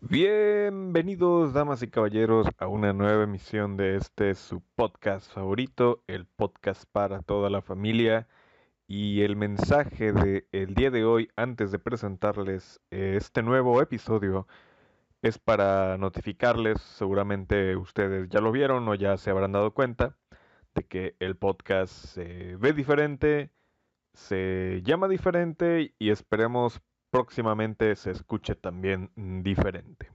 Bienvenidos, damas y caballeros, a una nueva emisión de este su podcast favorito, el podcast para toda la familia. Y el mensaje del día de hoy, antes de presentarles este nuevo episodio, es para notificarles, seguramente ustedes ya lo vieron o ya se habrán dado cuenta, de que el podcast se ve diferente, se llama diferente y esperemos próximamente se escuche también diferente.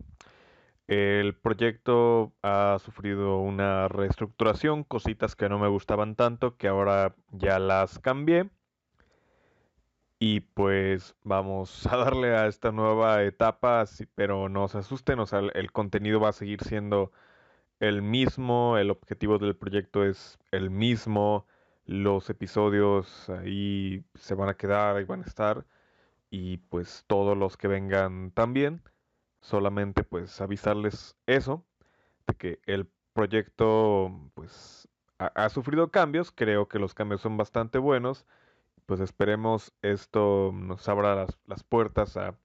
El proyecto ha sufrido una reestructuración, cositas que no me gustaban tanto, que ahora ya las cambié. Y pues vamos a darle a esta nueva etapa, pero no se asusten, el contenido va a seguir siendo el mismo, el objetivo del proyecto es el mismo, los episodios ahí se van a quedar, ahí van a estar y pues todos los que vengan también. Solamente pues avisarles eso, de que el proyecto pues ha, sufrido cambios, creo que los cambios son bastante buenos, pues esperemos esto nos abra las, puertas a,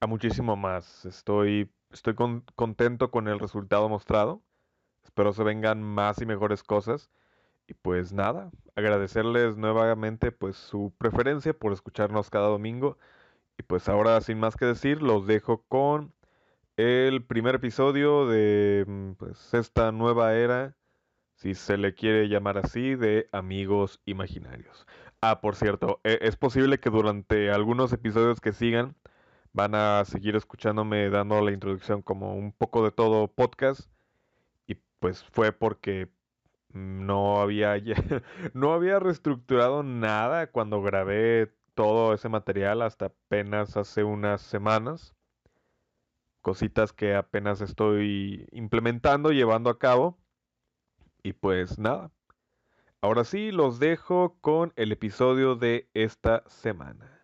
a, muchísimo más. Estoy, estoy contento con el resultado mostrado, espero se vengan más y mejores cosas. Y pues nada, agradecerles nuevamente pues su preferencia por escucharnos cada domingo. Y pues ahora sin más que decir, los dejo con el primer episodio de mm, pues, esta nueva era, si se le quiere llamar así, de Amigos Imaginarios. Ah, por cierto, e, es posible que durante algunos episodios que sigan van a seguir escuchándome dando la introducción como un poco de todo podcast. Y pues fue porque no había, no había reestructurado nada cuando grabé todo ese material hasta apenas hace unas semanas. Cositas que apenas estoy implementando, llevando a cabo. Y pues nada. Ahora sí, los dejo con el episodio de esta semana.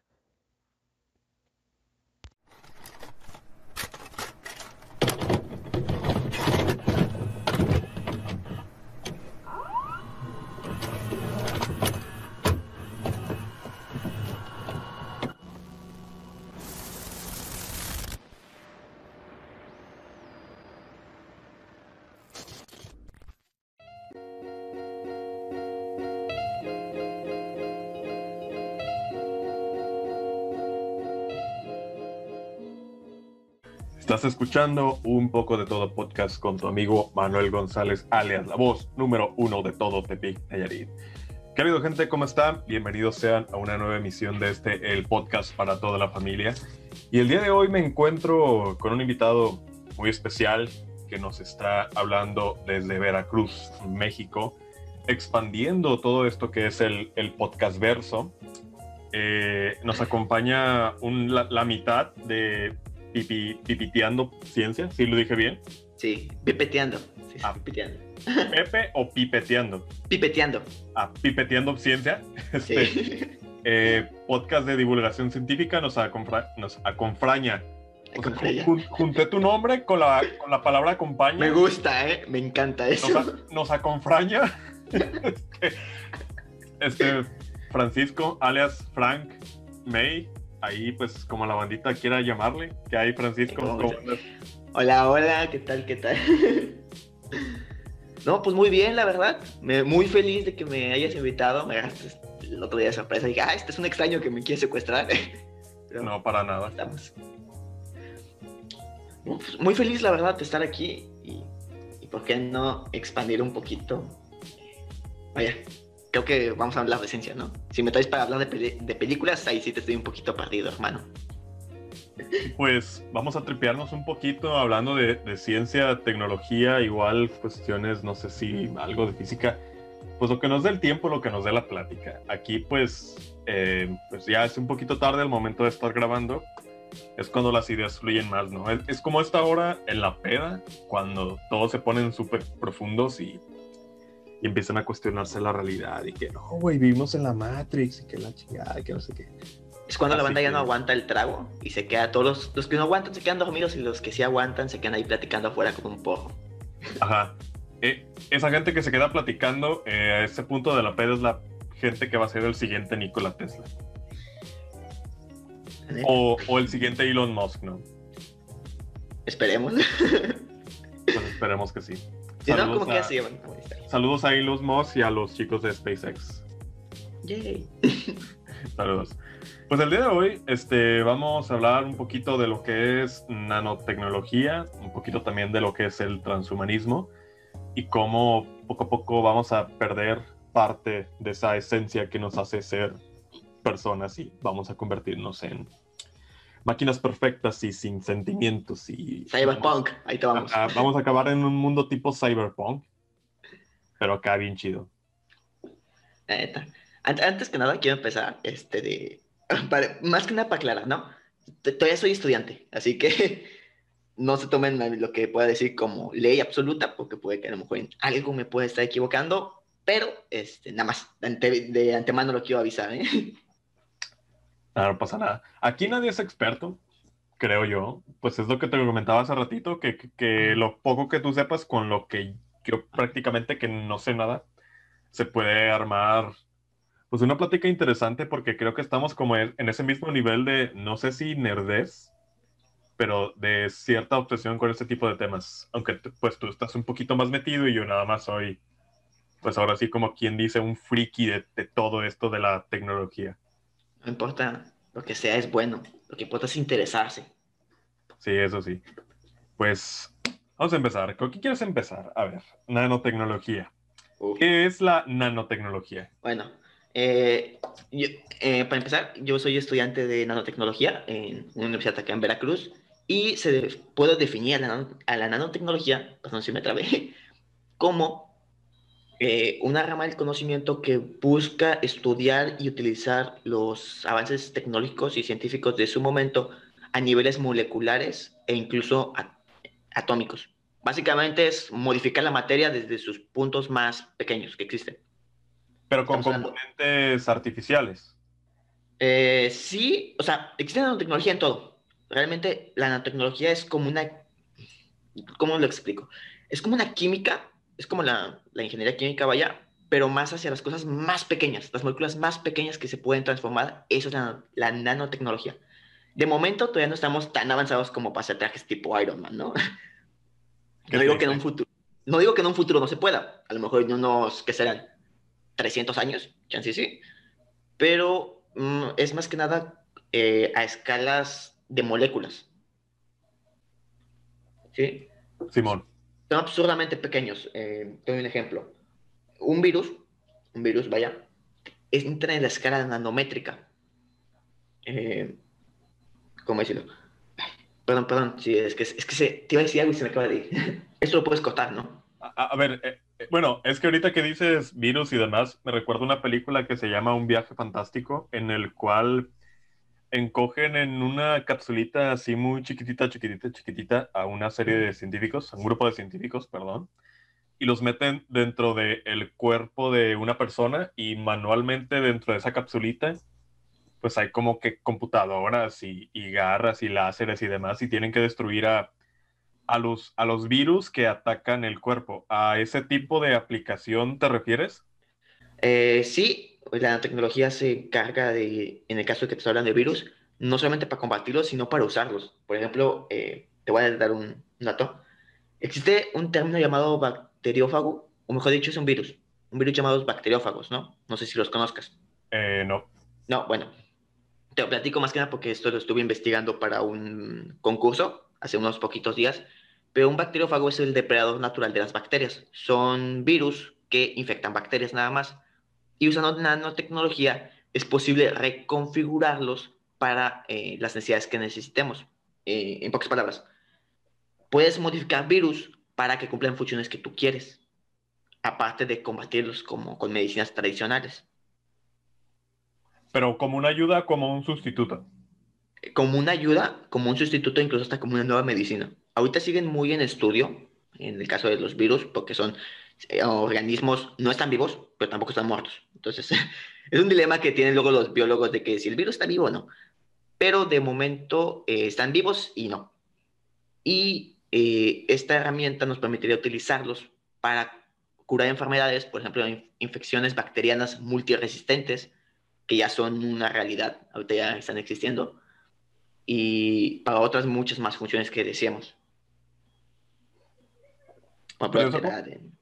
Escuchando un poco de todo podcast con tu amigo Manuel González, alias la voz número uno de todo Tepic Nayarit. Querido gente, ¿cómo están? Bienvenidos sean a una nueva emisión de este, el podcast para toda la familia. Y el día de hoy me encuentro con un invitado muy especial que nos está hablando desde Veracruz, México, expandiendo todo esto que es el, el podcast verso. Eh, nos acompaña un, la, la, mitad de pipiteando ciencia, ¿sí lo dije bien? Sí, pipeteando. Sí, ah. pipeteando. ¿Pepe o pipeteando? Pipeteando. Ah, pipeteando ciencia. Este, sí. eh, podcast de divulgación científica nos, acompra nos aconfraña. junté tu nombre con la, con la palabra acompaña. Me gusta, ¿eh? Me encanta eso. Nos, nos aconfraña. este, este, Francisco, alias Frank May, ahí pues como la bandita quiera llamarle, que hay Francisco. Hola, hola, ¿qué tal? ¿Qué tal? no, pues muy bien, la verdad. Me, muy feliz de que me hayas invitado. Me el otro día de sorpresa. Dije, ah, este es un extraño que me quiere secuestrar. no, para nada. Estamos. Pues, muy feliz, la verdad, de estar aquí y, y por qué no expandir un poquito. Vaya, creo que vamos a hablar de ciencia, ¿no? Si me traes para hablar de, películas, ahí sí te estoy un poquito perdido, hermano. Pues vamos a tripearnos un poquito hablando de, ciencia, tecnología, igual cuestiones, no sé si algo de física. Pues lo que nos dé el tiempo, lo que nos dé la plática. Aquí pues, eh, pues ya es un poquito tarde el momento de estar grabando. Es cuando las ideas fluyen más, ¿no? Es, es como esta hora en la peda, cuando todos se ponen súper profundos y y empiezan a cuestionarse la realidad y que no, güey, vivimos en la Matrix y que la chingada y que no sé qué. Es cuando la banda ya no aguanta el trago y se queda, todos los, que no aguantan se quedan dormidos y los que sí aguantan se quedan ahí platicando afuera como un porro. Ajá. Eh, esa gente que se queda platicando eh, a ese punto de la peda es la gente que va a ser el siguiente Nikola Tesla. O, o el siguiente Elon Musk, ¿no? Esperemos. Pues esperemos que sí. Si no, como a, que así van Saludos a Elon Musk y a los chicos de SpaceX. Yay. Saludos. Pues el día de hoy este, vamos a hablar un poquito de lo que es nanotecnología, un poquito también de lo que es el transhumanismo y cómo poco a poco vamos a perder parte de esa esencia que nos hace ser personas y vamos a convertirnos en máquinas perfectas y sin sentimientos y cyberpunk ahí te vamos. A, vamos a acabar en un mundo tipo cyberpunk pero acá bien chido. Antes que nada quiero empezar este de más que nada para aclarar no todavía soy estudiante así que no se tomen lo que pueda decir como ley absoluta porque puede que a lo mejor en algo me pueda estar equivocando pero este nada más de, antemano lo quiero avisar ¿eh? no pasa nada. Aquí nadie es experto, creo yo. Pues es lo que te comentaba hace ratito, que, que, lo poco que tú sepas con lo que yo prácticamente que no sé nada, se puede armar pues una plática interesante porque creo que estamos como en ese mismo nivel de, no sé si nerdez, pero de cierta obsesión con este tipo de temas. Aunque pues tú estás un poquito más metido y yo nada más soy, pues ahora sí como quien dice, un friki de, de todo esto de la tecnología. No importa lo que sea, es bueno. Lo que importa es interesarse. Sí, eso sí. Pues vamos a empezar. ¿Con qué quieres empezar? A ver, nanotecnología. ¿Qué es la nanotecnología? Bueno, eh, eh, para empezar, yo soy estudiante de nanotecnología en una universidad acá en Veracruz y se puedo definir a la, a la nanotecnología, perdón si me trabé, como eh, una rama del conocimiento que busca estudiar y utilizar los avances tecnológicos y científicos de su momento a niveles moleculares e incluso atómicos. Básicamente es modificar la materia desde sus puntos más pequeños que existen. Pero con componentes artificiales. Eh, sí, o sea, existe nanotecnología en todo. Realmente la nanotecnología es como una, ¿cómo lo explico? Es como una química es como la, ingeniería química, vaya, pero más hacia las cosas más pequeñas, las moléculas más pequeñas que se pueden transformar, eso es la, nanotecnología. De momento todavía no estamos tan avanzados como para hacer trajes tipo Iron Man, ¿no? No digo, que en un futuro, no digo que en un futuro no se pueda, a lo mejor en unos, que serán? 300 años, chance sí, pero mm, es más que nada eh, a escalas de moléculas. ¿Sí? Simón son absurdamente pequeños. Eh, te doy un ejemplo. Un virus, un virus, vaya, entra en la escala nanométrica. Eh, ¿Cómo decirlo? Perdón, perdón, es que, es que se, te iba a decir algo y se me acaba de ir. Esto lo puedes cortar, ¿no? A, ver, eh, eh, bueno, es que ahorita que dices virus y demás, me recuerdo una película que se llama Un viaje fantástico, en el cual encogen en una capsulita así muy chiquitita, chiquitita, chiquitita a una serie de científicos, a un grupo de científicos, perdón, y los meten dentro del cuerpo de una persona y manualmente dentro de esa capsulita, pues hay como que computadoras y, garras y láseres y demás y tienen que destruir a, a, los, a los virus que atacan el cuerpo. ¿A ese tipo de aplicación te refieres? Eh, sí, la tecnología se encarga de, en el caso de que te hablando de virus, no solamente para combatirlos, sino para usarlos. Por ejemplo, eh, te voy a dar un dato. Existe un término llamado bacteriófago, o mejor dicho, es un virus. Un virus llamado bacteriófagos, ¿no? No sé si los conozcas. Eh, no. No, bueno. Te lo platico más que nada porque esto lo estuve investigando para un concurso hace unos poquitos días. Pero un bacteriófago es el depredador natural de las bacterias. Son virus que infectan bacterias nada más y usando nanotecnología es posible reconfigurarlos para eh, las necesidades que necesitemos. Eh, en pocas palabras, puedes modificar virus para que cumplan funciones que tú quieres, aparte de combatirlos como con medicinas tradicionales. Pero como una ayuda, como un sustituto. Como una ayuda, como un sustituto, incluso hasta como una nueva medicina. Ahorita siguen muy en estudio, en el caso de los virus, porque son organismos no están vivos, pero tampoco están muertos. Entonces, es un dilema que tienen luego los biólogos de que si el virus está vivo o no. Pero de momento eh, están vivos y no. Y eh, esta herramienta nos permitiría utilizarlos para curar enfermedades, por ejemplo, infecciones bacterianas multiresistentes, que ya son una realidad, ahorita ya están existiendo, y para otras muchas más funciones que decíamos. eso,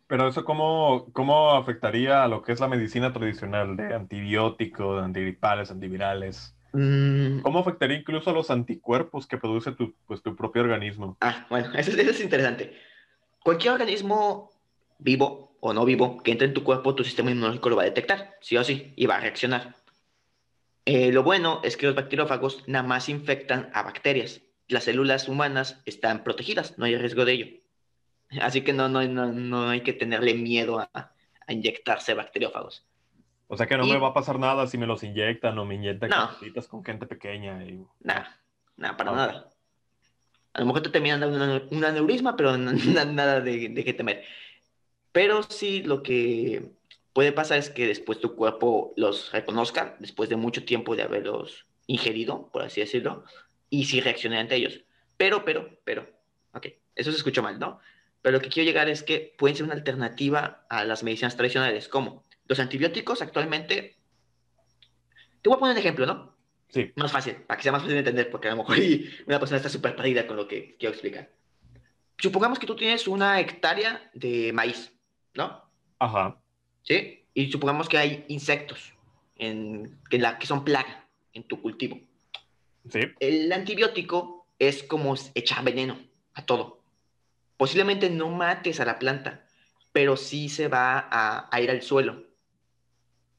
pero eso cómo, cómo afectaría a lo que es la medicina tradicional de antibióticos, antigripales, antivirales. Mm. ¿Cómo afectaría incluso a los anticuerpos que produce tu, pues, tu propio organismo? Ah, bueno, eso, eso es interesante. Cualquier organismo vivo o no vivo que entre en tu cuerpo, tu sistema inmunológico lo va a detectar, sí o sí, y va a reaccionar. Eh, lo bueno es que los bacteriófagos nada más infectan a bacterias. Las células humanas están protegidas, no hay riesgo de ello. Así que no, no, no, hay que tenerle miedo a, inyectarse bacteriófagos. O sea que no me va a pasar nada si me los inyectan o me inyectan con gente pequeña. Y... Nada, nada, para nada. A lo mejor te terminan dando un aneurisma, pero nada de, de qué temer. Pero sí lo que puede pasar es que después tu cuerpo los reconozca, después de mucho tiempo de haberlos ingerido, por así decirlo, y sí reaccione ante ellos. Pero, pero, pero, ok, eso se escucha mal, ¿no? Pero lo que quiero llegar es que pueden ser una alternativa a las medicinas tradicionales, como los antibióticos actualmente. Te voy a poner un ejemplo, ¿no? Sí. Más fácil, para que sea más fácil de entender, porque a lo mejor una persona está súper perdida con lo que quiero explicar. Supongamos que tú tienes una hectárea de maíz, ¿no? Ajá. ¿Sí? Y supongamos que hay insectos en, que, la, que son plaga en tu cultivo. Sí. El antibiótico es como echar veneno a todo. Posiblemente no mates a la planta, pero sí se va a, ir al suelo.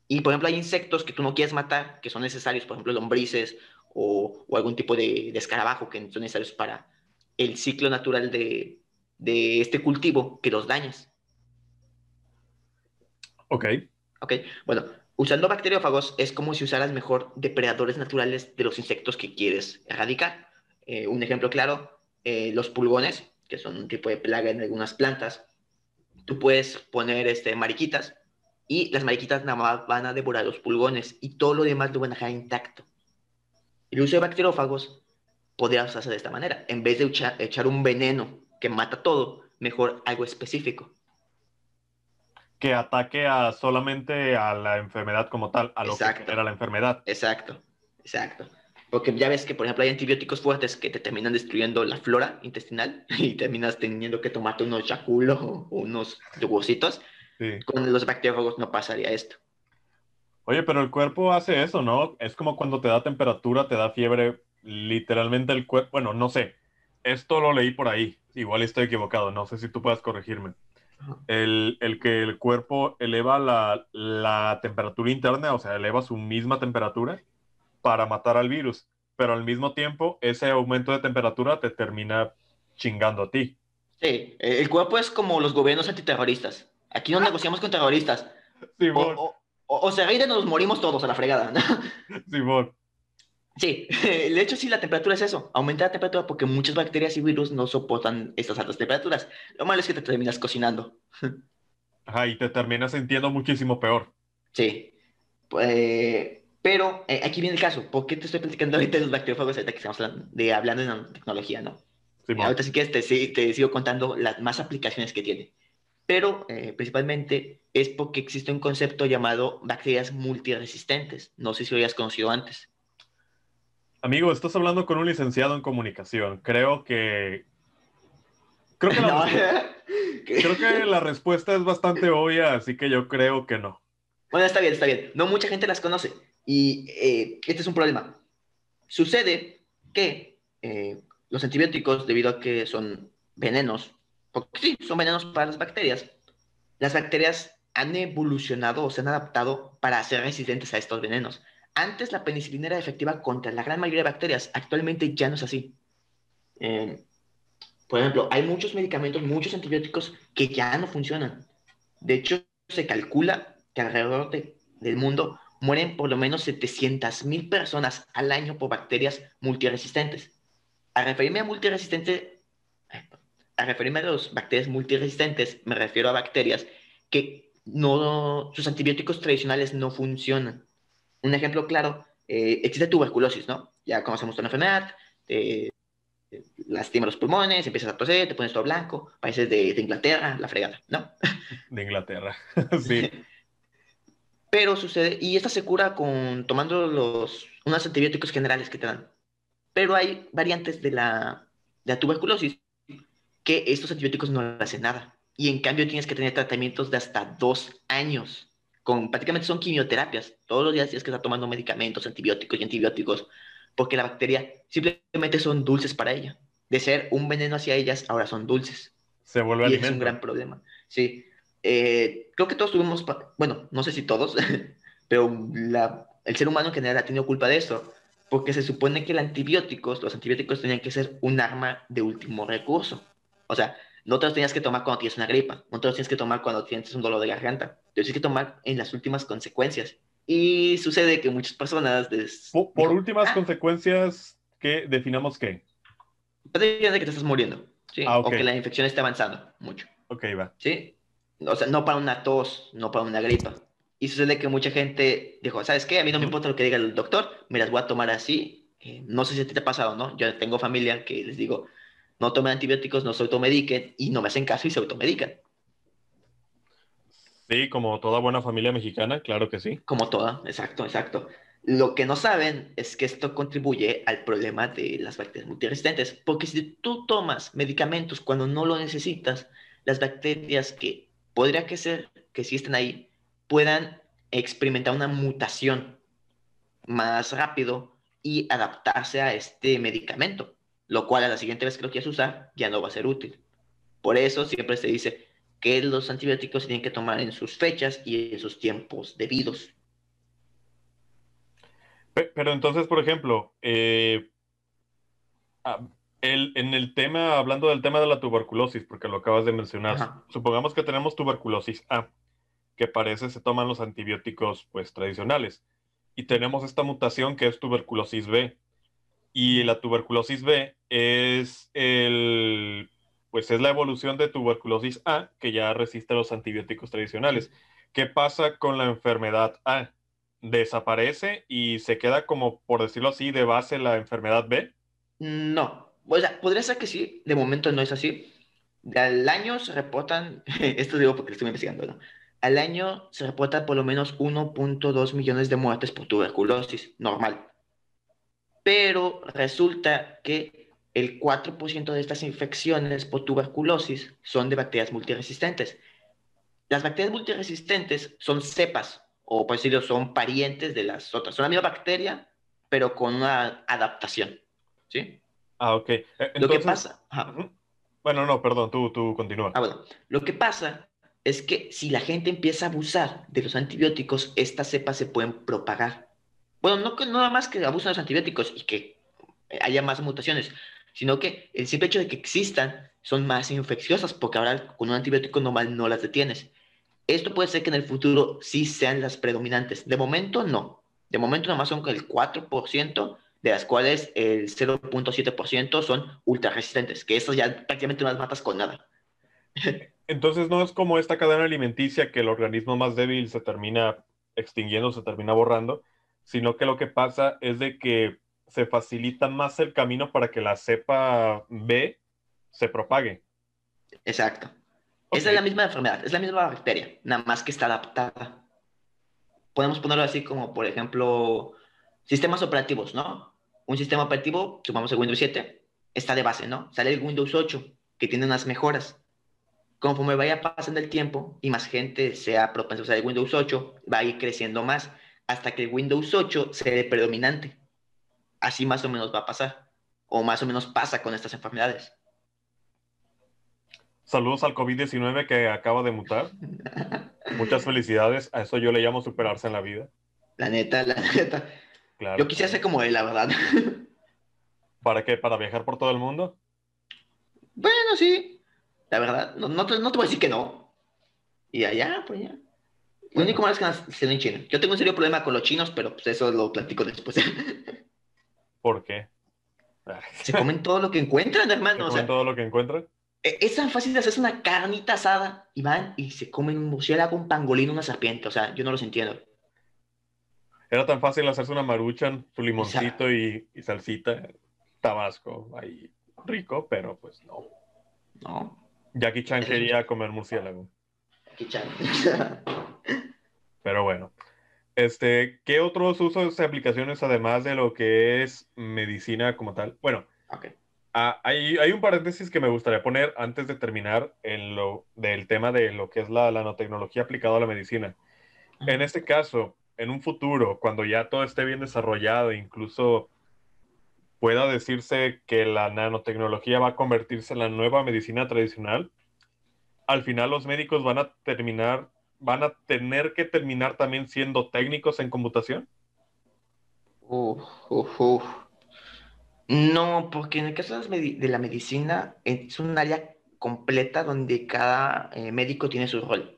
Y por ejemplo, hay insectos que tú no quieres matar, que son necesarios, por ejemplo, lombrices o, algún tipo de, de, escarabajo que son necesarios para el ciclo natural de, de este cultivo, que los dañas. Ok. Ok, bueno, usando bacteriófagos es como si usaras mejor depredadores naturales de los insectos que quieres erradicar. Eh, un ejemplo claro, eh, los pulgones, que son un tipo de plaga en algunas plantas. Tú puedes poner este, mariquitas y las mariquitas nada más van a devorar los pulgones y todo lo demás lo van a dejar intacto. El uso de bacteriófagos podría usarse de esta manera. En vez de echar un veneno que mata todo, mejor algo específico que ataque a solamente a la enfermedad como tal, a lo que era la enfermedad. Exacto, exacto. Porque ya ves que, por ejemplo, hay antibióticos fuertes que te terminan destruyendo la flora intestinal y terminas teniendo que tomarte unos yaculos o unos yogurcitos. Con los bacteriólogos no pasaría esto. Oye, pero el cuerpo hace eso, ¿no? Es como cuando te da temperatura, te da fiebre, literalmente el cuerpo, bueno, no sé, esto lo leí por ahí, igual estoy equivocado, no sé si tú puedas corregirme el, el, que el cuerpo eleva la, la, temperatura interna, o sea, eleva su misma temperatura para matar al virus, pero al mismo tiempo ese aumento de temperatura te termina chingando a ti. Sí, el cuerpo es como los gobiernos antiterroristas. Aquí no negociamos con terroristas. Simón. O, o, o, se nos morimos todos a la fregada. Simón. Sí, de hecho sí, la temperatura es eso, aumenta la temperatura porque muchas bacterias y virus no soportan estas altas temperaturas. Lo malo es que te terminas cocinando. Ajá, y te terminas sintiendo muchísimo peor. Sí, pues, pero eh, aquí viene el caso, ¿por qué te estoy platicando ahorita de los bacteriófagos ahorita que estamos hablando de, hablando de nanotecnología, no? Sí, ahorita sí que te, te, sigo contando las más aplicaciones que tiene. Pero eh, principalmente es porque existe un concepto llamado bacterias multiresistentes. No sé si lo hayas conocido antes. Amigo, estás hablando con un licenciado en comunicación. Creo que. Creo que, la, respuesta... creo que la respuesta es bastante obvia, así que yo creo que no. Bueno, está bien, está bien. No mucha gente las conoce. Y eh, este es un problema. Sucede que eh, los antibióticos, debido a que son venenos, porque sí, son venenos para las bacterias, las bacterias han evolucionado o se han adaptado para ser resistentes a estos venenos. Antes la penicilina era efectiva contra la gran mayoría de bacterias, actualmente ya no es así. Eh, por ejemplo, hay muchos medicamentos, muchos antibióticos que ya no funcionan. De hecho, se calcula que alrededor del mundo mueren por lo menos 700.000 personas al año por bacterias multiresistentes. A referirme a multiresistente, a referirme a las bacterias multiresistentes, me refiero a bacterias que no, sus antibióticos tradicionales no funcionan. Un ejemplo claro, eh, existe tuberculosis, ¿no? Ya conocemos la enfermedad, te, lastima los pulmones, empiezas a toser, te pones todo blanco, países de, Inglaterra, la fregada, ¿no? De Inglaterra, sí. Pero sucede, y esta se cura con tomando los, unos antibióticos generales que te dan. Pero hay variantes de la, de la tuberculosis que estos antibióticos no hacen nada. y en cambio tienes que tener tratamientos de hasta dos años. Con, prácticamente son quimioterapias. Todos los días tienes que estar tomando medicamentos, antibióticos y antibióticos, porque la bacteria simplemente son dulces para ella. De ser un veneno hacia ellas, ahora son dulces. Se vuelve y alimento. es un gran problema. Sí. Eh, creo que todos tuvimos, bueno, no sé si todos, pero la, el ser humano en general ha tenido culpa de eso, porque se supone que los antibióticos, los antibióticos tenían que ser un arma de último recurso. O sea, no te los tenías que tomar cuando tienes una gripa, no te los tienes que tomar cuando tienes un dolor de garganta, te los tienes que tomar en las últimas consecuencias. Y sucede que muchas personas... Des... Por, por últimas ah, consecuencias, ¿qué definamos qué? de que te estás muriendo, ¿sí? Ah, okay. O que la infección está avanzando mucho. Ok, va. ¿Sí? O sea, no para una tos, no para una gripa. Y sucede que mucha gente dijo, ¿sabes qué? A mí no me importa lo que diga el doctor, me las voy a tomar así. Eh, no sé si a ti te ha pasado, ¿no? Yo tengo familia que les digo, no tomen antibióticos, no se automediquen y no me hacen caso y se automedican. Sí, como toda buena familia mexicana, claro que sí. Como toda, exacto, exacto. Lo que no saben es que esto contribuye al problema de las bacterias multiresistentes, porque si tú tomas medicamentos cuando no lo necesitas, las bacterias que podría que ser que sí estén ahí puedan experimentar una mutación más rápido y adaptarse a este medicamento, lo cual a la siguiente vez que lo quieras usar ya no va a ser útil. Por eso siempre se dice que los antibióticos se tienen que tomar en sus fechas y en sus tiempos debidos. Pero entonces, por ejemplo, eh, ah, en el tema, hablando del tema de la tuberculosis, porque lo acabas de mencionar, supongamos que tenemos tuberculosis A que parece se toman los antibióticos pues tradicionales. Y tenemos esta mutación que es tuberculosis B. Y la tuberculosis B es el pues es la evolución de tuberculosis A que ya resiste los antibióticos tradicionales. ¿Qué pasa con la enfermedad A? ¿Desaparece y se queda como, por decirlo así, de base la enfermedad B? No. O sea, podría ser que sí, de momento no es así. Al año se reportan, esto digo porque estoy investigando, ¿no? Al año se reporta por lo menos 1.2 millones de muertes por tuberculosis, normal. Pero resulta que el 4% de estas infecciones por tuberculosis son de bacterias multiresistentes. Las bacterias multiresistentes son cepas, o por decirlo, son parientes de las otras. Son la misma bacteria, pero con una adaptación. ¿Sí? Ah, ok. Entonces... Lo que pasa... Bueno, no, perdón, tú, tú continúa. Ah, bueno. Lo que pasa es que si la gente empieza a abusar de los antibióticos, estas cepas se pueden propagar. Bueno, no que nada más que abusen los antibióticos y que haya más mutaciones, sino que el simple hecho de que existan son más infecciosas, porque ahora con un antibiótico normal no las detienes. Esto puede ser que en el futuro sí sean las predominantes. De momento no. De momento nomás son el 4%, de las cuales el 0.7% son ultra resistentes, que esas ya prácticamente no las matas con nada. Entonces no es como esta cadena alimenticia que el organismo más débil se termina extinguiendo, se termina borrando, sino que lo que pasa es de que se facilita más el camino para que la cepa B se propague. Exacto. Esa es la misma enfermedad, es la misma bacteria, nada más que está adaptada. Podemos ponerlo así como, por ejemplo, sistemas operativos, ¿no? Un sistema operativo, supongamos el Windows 7, está de base, ¿no? Sale el Windows 8, que tiene unas mejoras conforme vaya pasando el tiempo y más gente sea propensa a usar el Windows 8, va a ir creciendo más hasta que el Windows 8 sea el predominante. Así más o menos va a pasar, o más o menos pasa con estas enfermedades. Saludos al COVID-19 que acaba de mutar. Muchas felicidades. A eso yo le llamo superarse en la vida. La neta, la neta. Yo quisiera ser como él, la verdad. ¿Para qué? ¿Para viajar por todo el mundo? Bueno, sí. La verdad, no, no, te, no te voy a decir que no. Y allá, pues ya. Lo único malo es que nació en China. Yo tengo un serio problema con los chinos, pero pues eso lo platico después. ¿Por qué? Se comen todo lo que encuentran, hermano. ¿Se comen todo lo que encuentran? E, es tan fácil de hacerse una carnita asada y van y se comen un murciélago, un pangolín, una serpiente. O sea, yo no los entiendo. Era tan fácil hacerse una maruchan, su limoncito y, y salsita, tabasco, ahí rico, pero pues no. No. Jackie Chan quería comer murciélago. Jackie Chan. Pero bueno. Este, ¿qué otros usos y aplicaciones además de lo que es medicina como tal? Bueno, Ah, hay, hay, un paréntesis que me gustaría poner antes de terminar en lo del tema de lo que es la nanotecnología aplicada a la medicina. En este caso, en un futuro, cuando ya todo esté bien desarrollado, incluso pueda decirse que la nanotecnología va a convertirse en la nueva medicina tradicional, al final los médicos van a terminar, van a tener que terminar también siendo técnicos en computación. Uf. No, porque en el caso de la medicina es un área completa donde cada eh, médico tiene su rol.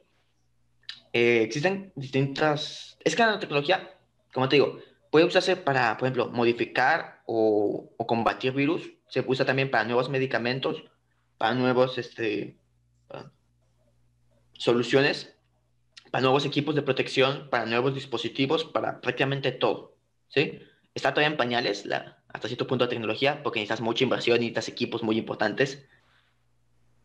Eh, existen distintas... Es que la nanotecnología, como te digo, puede usarse para, por ejemplo, modificar o, combatir virus. Se usa también para nuevos medicamentos, para nuevos este, soluciones, para nuevos equipos de protección, para nuevos dispositivos, para prácticamente todo. ¿sí? Está todavía en pañales la, hasta cierto punto de tecnología, porque necesitas mucha inversión, necesitas equipos muy importantes.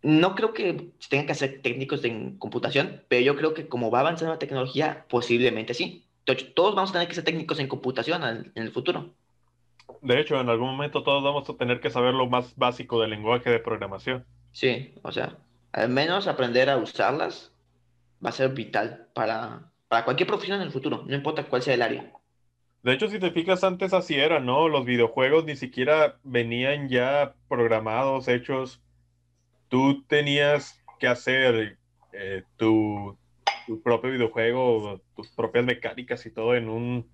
No creo que se tengan que hacer técnicos en computación, pero yo creo que como va avanzando la tecnología, posiblemente sí. Todos vamos a tener que ser técnicos en computación en el futuro. De hecho, en algún momento todos vamos a tener que saber lo más básico del lenguaje de programación. Sí, o sea, al menos aprender a usarlas va a ser vital para, para cualquier profesión en el futuro, no importa cuál sea el área. De hecho, si te fijas, antes así era, ¿no? Los videojuegos ni siquiera venían ya programados, hechos. Tú tenías que hacer eh, tu, propio videojuego, tus propias mecánicas y todo en un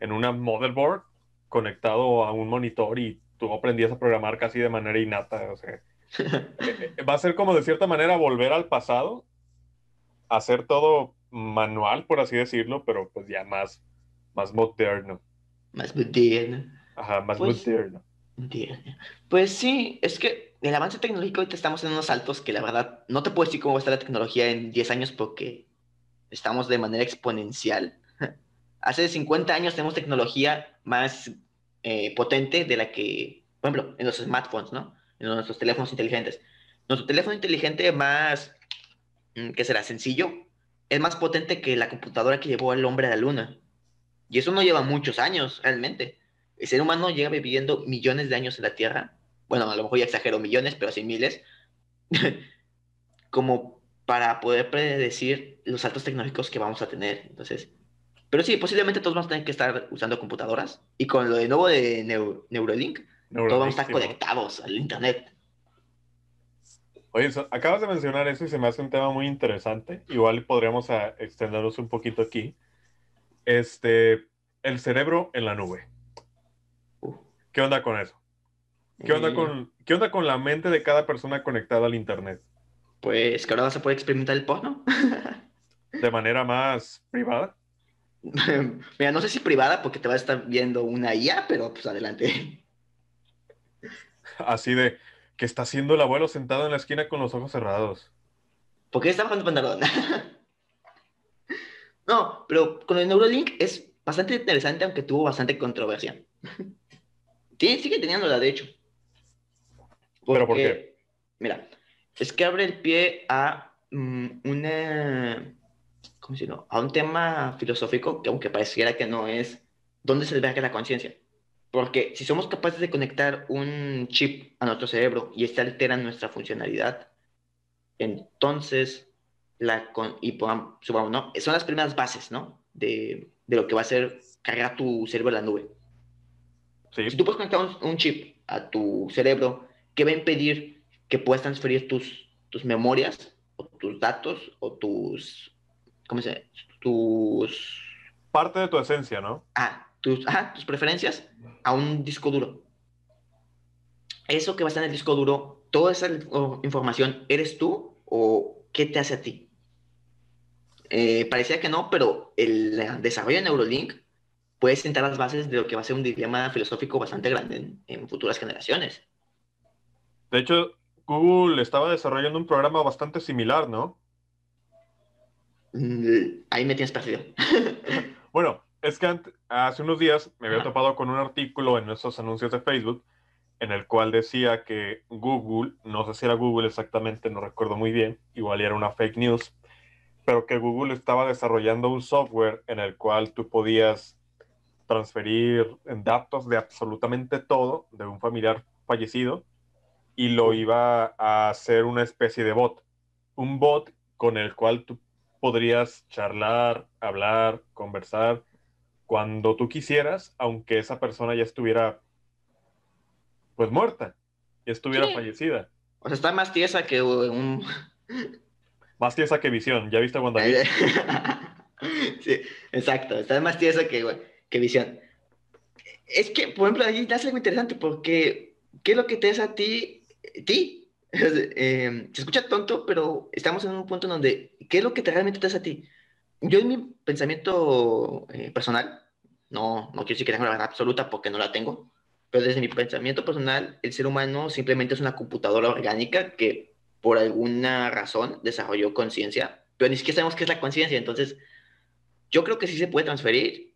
en una motherboard conectado a un monitor y tú aprendías a programar casi de manera innata. O sea, eh, eh, va a ser como de cierta manera volver al pasado, hacer todo manual, por así decirlo, pero pues ya más más moderno. Más moderno. Ajá, más pues, moderno. Pues sí, es que el avance tecnológico ahorita estamos en unos saltos que la verdad no te puedo decir cómo va a estar la tecnología en 10 años porque estamos de manera exponencial. Hace 50 años tenemos tecnología más eh, potente de la que, por ejemplo, en los smartphones, ¿no? En nuestros teléfonos inteligentes. Nuestro teléfono inteligente más, mm, ¿qué será? Sencillo, es más potente que la computadora que llevó al hombre a la luna. Y eso no lleva muchos años, realmente. El ser humano llega viviendo millones de años en la Tierra. Bueno, a lo mejor ya exagero millones, pero sí miles. como para poder predecir los saltos tecnológicos que vamos a tener. Entonces, pero sí, posiblemente todos vamos a tener que estar usando computadoras. Y con lo de nuevo de Neuralink, todos vamos a estar conectados al Internet. Oye, acabas de mencionar eso y se me hace un tema muy interesante. Igual podríamos extendernos un poquito aquí. Este, el cerebro en la nube. ¿Qué onda con eso? ¿Qué onda, con, ¿Qué onda con la mente de cada persona conectada al Internet? Pues que ahora vas a poder experimentar el porno. ¿De manera más privada? Mira, no sé si privada porque te va a estar viendo una IA, pero pues adelante. Así de que está haciendo el abuelo sentado en la esquina con los ojos cerrados. ¿Por qué está bajando pantalón? No, pero con el Neuralink es bastante interesante, aunque tuvo bastante controversia. sí, sigue teniéndola, de hecho. ¿Pero por qué? Mira, es que abre el pie a mm, una. ¿Cómo decirlo? A un tema filosófico que, aunque pareciera que no es, ¿dónde se alberga la conciencia? Porque si somos capaces de conectar un chip a nuestro cerebro y este altera nuestra funcionalidad, entonces la y supongamos, ¿no? Son las primeras bases, ¿no? De, de, lo que va a ser cargar tu cerebro en la nube. Si tú puedes conectar un, chip a tu cerebro, ¿qué va a impedir que puedas transferir tus, tus memorias o tus datos o tus, ¿cómo se dice? Tus... Parte de tu esencia, ¿no? Ah, tus, ah, tus preferencias a un disco duro. Eso que va a estar en el disco duro, toda esa información, ¿eres tú o qué te hace a ti? Eh, parecía que no, pero el desarrollo de Neurolink puede sentar las bases de lo que va a ser un dilema filosófico bastante grande en, futuras generaciones. De hecho, Google estaba desarrollando un programa bastante similar, ¿no? Mm, ahí me tienes perdido. bueno, es que hace unos días me había topado con un artículo en esos anuncios de Facebook en el cual decía que Google, no sé si era Google exactamente, no recuerdo muy bien, igual era una fake news, pero que Google estaba desarrollando un software en el cual tú podías transferir datos de absolutamente todo de un familiar fallecido y lo iba a hacer una especie de bot. Un bot con el cual tú podrías charlar, hablar, conversar cuando tú quisieras, aunque esa persona ya estuviera pues muerta, ya estuviera fallecida. O sea, está más tiesa que un... Más tiesa que visión, ¿ya viste WandaVision? sí, exacto, está más tiesa que, que visión. Es que, por ejemplo, ahí hace algo interesante porque, ¿qué es lo que te hace a ti? Ti. Eh, se escucha tonto, pero estamos en un punto en donde, ¿qué es lo que te realmente te hace a ti? Yo en mi pensamiento eh, personal, no, no quiero decir que tenga la verdad absoluta porque no la tengo, pero desde mi pensamiento personal, el ser humano simplemente es una computadora orgánica que por alguna razón desarrolló conciencia, pero ni siquiera sabemos qué es la conciencia, entonces yo creo que sí se puede transferir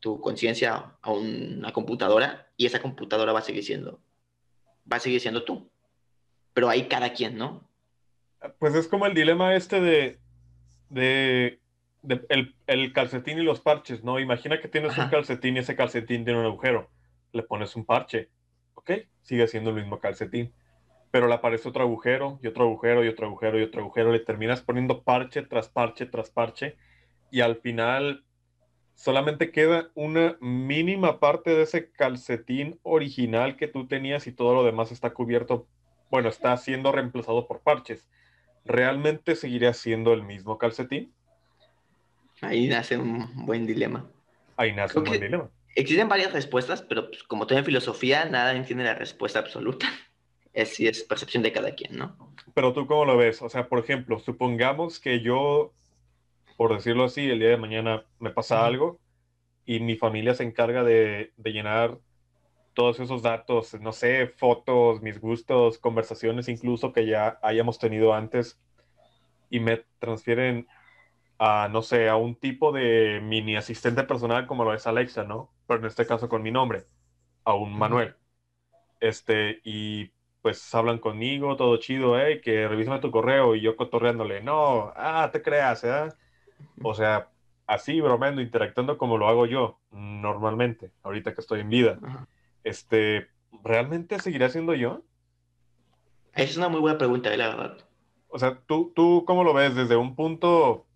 tu conciencia a una computadora y esa computadora va a seguir siendo, va a seguir siendo tú. Pero ahí cada quien, ¿no? Pues es como el dilema este de, de, el, calcetín y los parches, ¿no? Imagina que tienes un calcetín y ese calcetín tiene un agujero. Le pones un parche, ¿ok? Sigue siendo el mismo calcetín. Pero le aparece otro agujero y otro agujero y otro agujero y otro agujero. Le terminas poniendo parche tras parche tras parche y al final solamente queda una mínima parte de ese calcetín original que tú tenías y todo lo demás está cubierto, bueno, está siendo reemplazado por parches. ¿Realmente seguiría siendo el mismo calcetín? Ahí nace un buen dilema. Ahí nace un buen dilema. Existen varias respuestas, pero pues, como todo en filosofía, nada entiende la respuesta absoluta. Es si es percepción de cada quien, ¿no? Pero tú cómo lo ves? O sea, por ejemplo, supongamos que yo por decirlo así, el día de mañana me pasa algo y mi familia se encarga de, llenar todos esos datos, no sé, fotos, mis gustos, conversaciones incluso que ya hayamos tenido antes y me transfieren a, no sé, a un tipo de mini asistente personal como lo es Alexa, ¿no? Pero en este caso con mi nombre, a un Manuel. Este, y pues hablan conmigo, todo chido, eh, que revísame tu correo y yo cotorreándole, no, ah, te creas, ¿eh? O sea, así bromeando, interactuando como lo hago yo normalmente, ahorita que estoy en vida. Este, ¿realmente seguirá siendo yo? Es una muy buena pregunta, la verdad. O sea, ¿tú, tú cómo lo ves desde un punto,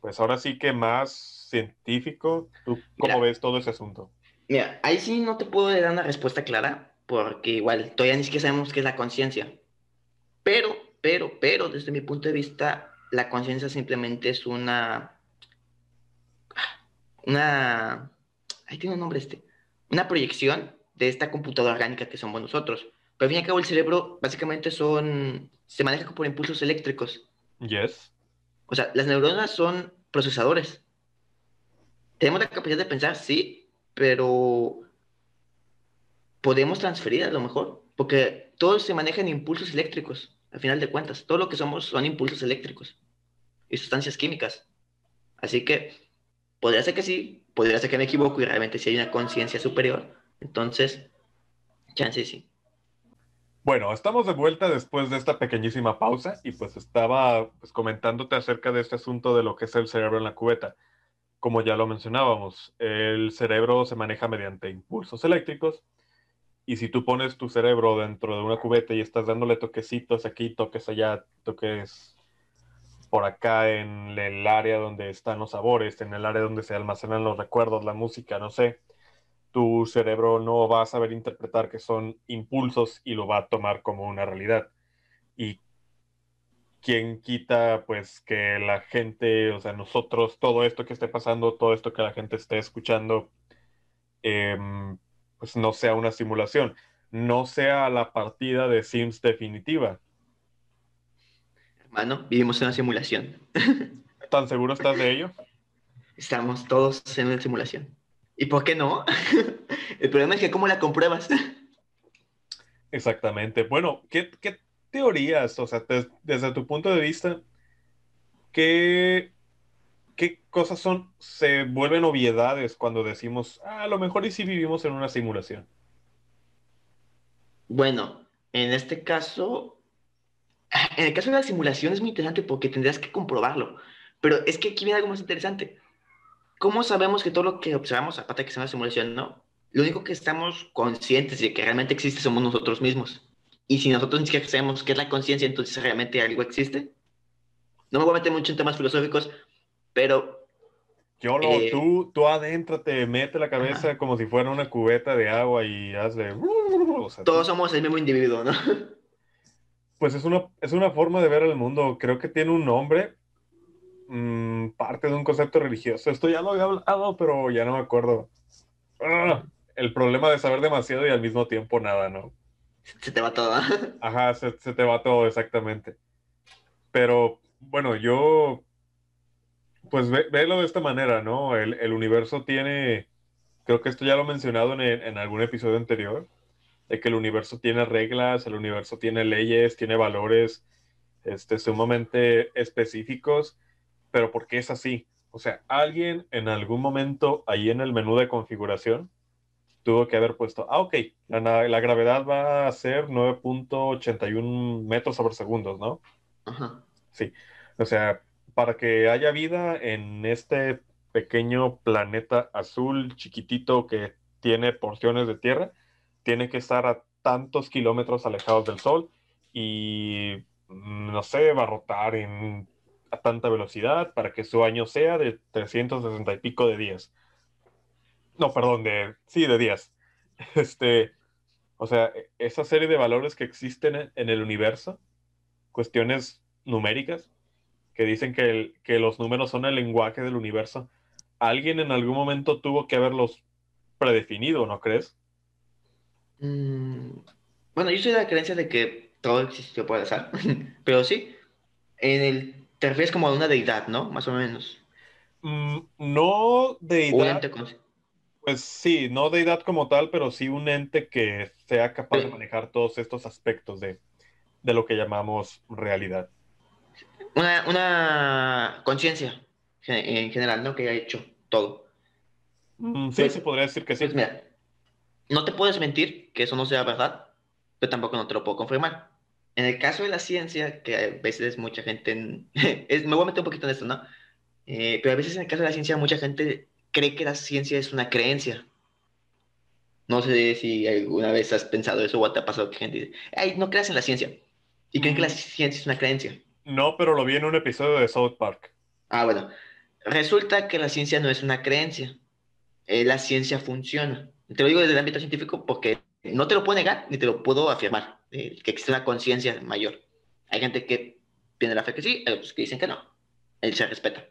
pues ahora sí que más científico? ¿Tú cómo ves todo ese asunto? Mira, ahí sí no te puedo dar una respuesta clara, porque igual todavía ni siquiera sabemos qué es la conciencia. Pero, pero, pero, desde mi punto de vista, la conciencia simplemente es una, una, ahí tiene un nombre este, una proyección de esta computadora orgánica que somos nosotros. Pero al fin y al cabo el cerebro básicamente son, se maneja por impulsos eléctricos. Yes. O sea, las neuronas son procesadores. Tenemos la capacidad de pensar, sí, pero podemos transferir a lo mejor, porque todo se maneja en impulsos eléctricos, al final de cuentas. Todo lo que somos son impulsos eléctricos y sustancias químicas. Así que podría ser que sí, podría ser que me equivoco y realmente si hay una conciencia superior. Entonces, chance sí. Bueno, estamos de vuelta después de esta pequeñísima pausa y pues estaba pues, comentándote acerca de este asunto de lo que es el cerebro en la cubeta. Como ya lo mencionábamos, el cerebro se maneja mediante impulsos eléctricos y si tú pones tu cerebro dentro de una cubeta y estás dándole toquecitos aquí, toques allá, toques por acá en el área donde están los sabores, en el área donde se almacenan los recuerdos, la música, no sé, tu cerebro no va a saber interpretar que son impulsos y lo va a tomar como una realidad. Y quien quita, pues, que la gente, o sea, nosotros, todo esto que esté pasando, todo esto que la gente esté escuchando, em, pues no sea una simulación, no sea la partida de Sims definitiva, Hermano, vivimos en una simulación. ¿Tan seguro estás de ello? Estamos todos en una simulación. ¿Y por qué no? El problema es que cómo la compruebas. Exactamente. Bueno, ¿qué, teorías, o sea, desde tu punto de vista, qué, qué cosas son, se vuelven obviedades cuando decimos, ah, a lo mejor y si vivimos en una simulación? Bueno, en este caso, en el caso de la simulación es muy interesante porque tendrías que comprobarlo. Pero es que aquí viene algo más interesante. ¿Cómo sabemos que todo lo que observamos, aparte de que sea una simulación, no? lo único que estamos conscientes de que realmente existe somos nosotros mismos. Y si nosotros ni siquiera sabemos qué es la conciencia, entonces realmente algo existe. No me voy a meter mucho en temas filosóficos, pero... Yo lo, eh, tú, tú adéntrate, mete la cabeza como si fuera una cubeta de agua y hazle... todos somos el mismo individuo, ¿no? Pues es una, es una forma de ver el mundo. Creo que tiene un nombre, mmm, parte de un concepto religioso. Esto ya lo había hablado, pero ya no me acuerdo. Ah, el problema de saber demasiado y al mismo tiempo nada, ¿no? Se te va todo. Ajá, se, se, te va todo, exactamente. Pero bueno, yo, pues ve, velo de esta manera, ¿no? El, el, universo tiene, creo que esto ya lo he mencionado en, en algún episodio anterior, de que el universo tiene reglas, el universo tiene leyes, tiene valores este, sumamente específicos, pero ¿por qué es así? O sea, alguien en algún momento ahí en el menú de configuración tuvo que haber puesto, ah, ok, la, la gravedad va a ser 9.81 metros sobre segundos, ¿no? Ajá. Sí, o sea, para que haya vida en este pequeño planeta azul chiquitito que tiene porciones de tierra, tiene que estar a tantos kilómetros alejados del Sol y, mm, no sé, va a rotar en, a tanta velocidad para que su año sea de 360 y pico de días. No, perdón, de, sí, de días. Este, o sea, e, esa serie de valores que existen en el universo, cuestiones numéricas, que dicen que, que los números son el lenguaje del universo, alguien en algún momento tuvo que haberlos predefinido, ¿no crees? Mm, bueno, yo soy de la creencia de que todo existió por azar, pero sí, en el, te refieres como a una deidad, ¿no? Más o menos. Mm, no deidad. Pues sí, no deidad como tal, pero sí un ente que sea capaz de manejar todos estos aspectos de, de lo que llamamos realidad. Una, una conciencia en general, ¿no? Que haya hecho todo. Mm, sí, pues, se podría decir que sí. Pues mira, no te puedes mentir que eso no sea verdad, pero tampoco no te lo puedo confirmar. En el caso de la ciencia, que a veces mucha gente, es, me voy a meter un poquito en esto, ¿no? Eh, pero a veces en el caso de la ciencia mucha gente cree que la ciencia es una creencia. No sé si alguna vez has pensado eso o te ha pasado que gente dice, ay, no creas en la ciencia. Y creen que la ciencia es una creencia. No, pero lo vi en un episodio de South Park. Ah, bueno. Resulta que la ciencia no es una creencia. Eh, la ciencia funciona. Te lo digo desde el ámbito científico porque no te lo puedo negar ni te lo puedo afirmar, eh, que existe una conciencia mayor. Hay gente que tiene la fe que sí, hay otros que dicen que no. Él se respeta.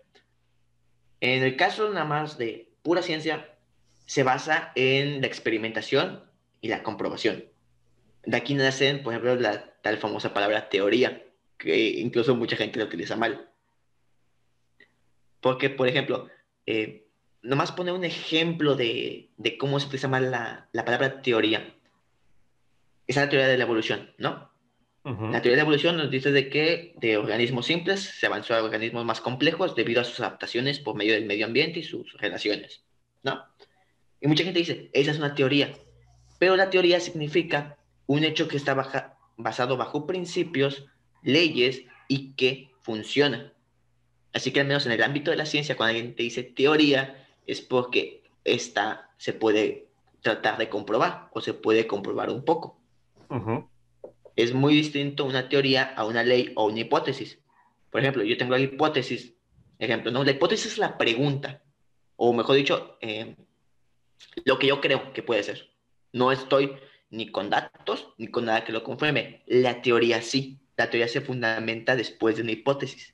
En el caso nada más de pura ciencia, se basa en la experimentación y la comprobación. De aquí nacen, por ejemplo, la tal famosa palabra teoría, que incluso mucha gente la utiliza mal. Porque, por ejemplo, eh, nomás poner un ejemplo de, cómo se utiliza mal la, palabra teoría. Es la teoría de la evolución, ¿no? La teoría de la evolución nos dice de que de organismos simples se avanzó a organismos más complejos debido a sus adaptaciones por medio del medio ambiente y sus relaciones, ¿no? Y mucha gente dice, esa es una teoría, pero la teoría significa un hecho que está baja, basado bajo principios, leyes y que funciona. Así que al menos en el ámbito de la ciencia, cuando alguien te dice teoría, es porque esta se puede tratar de comprobar o se puede comprobar un poco. Es muy distinto una teoría a una ley o una hipótesis. Por ejemplo, yo tengo la hipótesis, ejemplo, ¿no? La hipótesis es la pregunta, o mejor dicho, eh, lo que yo creo que puede ser. No estoy ni con datos ni con nada que lo confirme. La teoría sí. La teoría se fundamenta después de una hipótesis.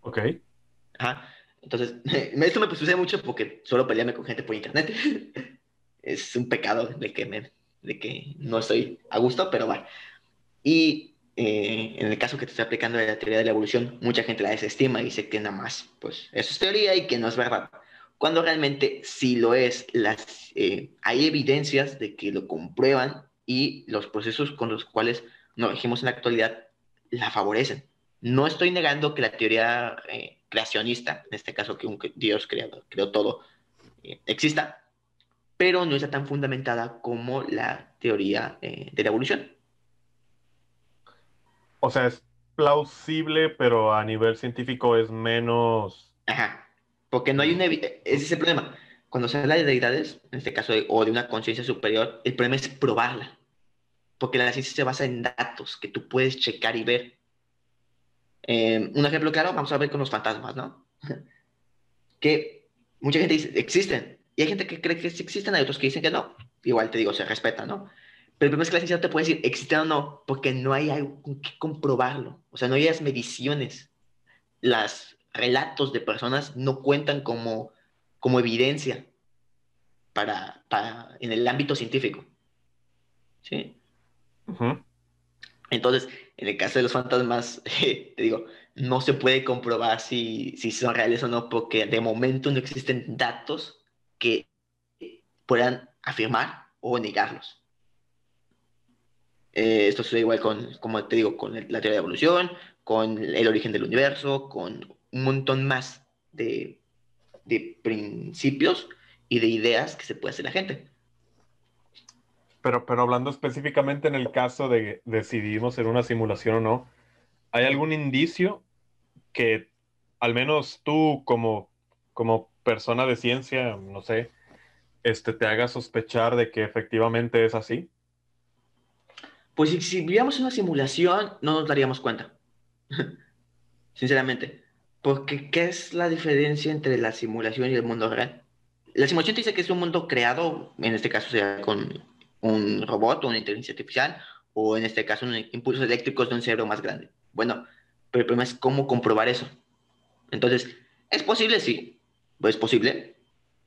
Ok. Ajá. Entonces, esto me sucede mucho porque solo pelearme con gente por internet. es un pecado de que, me, de que no estoy a gusto, pero bueno. Y eh, en el caso que te estoy aplicando de la teoría de la evolución, mucha gente la desestima y dice que nada más, pues eso es teoría y que no es verdad. Cuando realmente sí lo es, las, eh, hay evidencias de que lo comprueban y los procesos con los cuales nos regimos en la actualidad la favorecen. No estoy negando que la teoría eh, creacionista, en este caso que un Dios creado, creó todo, eh, exista, pero no está tan fundamentada como la teoría eh, de la evolución. O sea, es plausible, pero a nivel científico es menos... Ajá, porque no hay una... Ese es el problema. cuando se habla de deidades, en este caso, o de una conciencia superior, el problema es probarla. Porque la ciencia se basa en datos que tú puedes checar y ver. Eh, un ejemplo claro, vamos a ver con los fantasmas, ¿no? que mucha gente dice, existen. Y hay gente que cree que sí existen, hay otros que dicen que no. Igual te digo, se respeta, ¿no? Pero el problema es que la ciencia no te puede decir existen o no, porque no hay algo con que comprobarlo. O sea, no hay las mediciones. Los relatos de personas no cuentan como, como evidencia para, para, en el ámbito científico. ¿Sí? Entonces, en el caso de los fantasmas, te digo, no se puede comprobar si, si son reales o no, porque de momento no existen datos que puedan afirmar o negarlos. Eh, esto sucede igual con, como te digo, con la teoría de evolución, con el origen del universo, con un montón más de, de principios y de ideas que se puede hacer la gente. Pero, pero hablando específicamente en el caso de decidimos ser una simulación o no, ¿hay algún indicio que al menos tú como, como persona de ciencia, no sé, este, te haga sospechar de que efectivamente es así? Pues si, si vivíamos una simulación, no nos daríamos cuenta. Sinceramente. Porque, ¿qué es la diferencia entre la simulación y el mundo real? La simulación dice que es un mundo creado, en este caso sea con un robot o una inteligencia artificial, o en este caso, un impulsos eléctricos de un cerebro más grande. Bueno, pero el problema es cómo comprobar eso. Entonces, ¿es posible? Sí, es posible,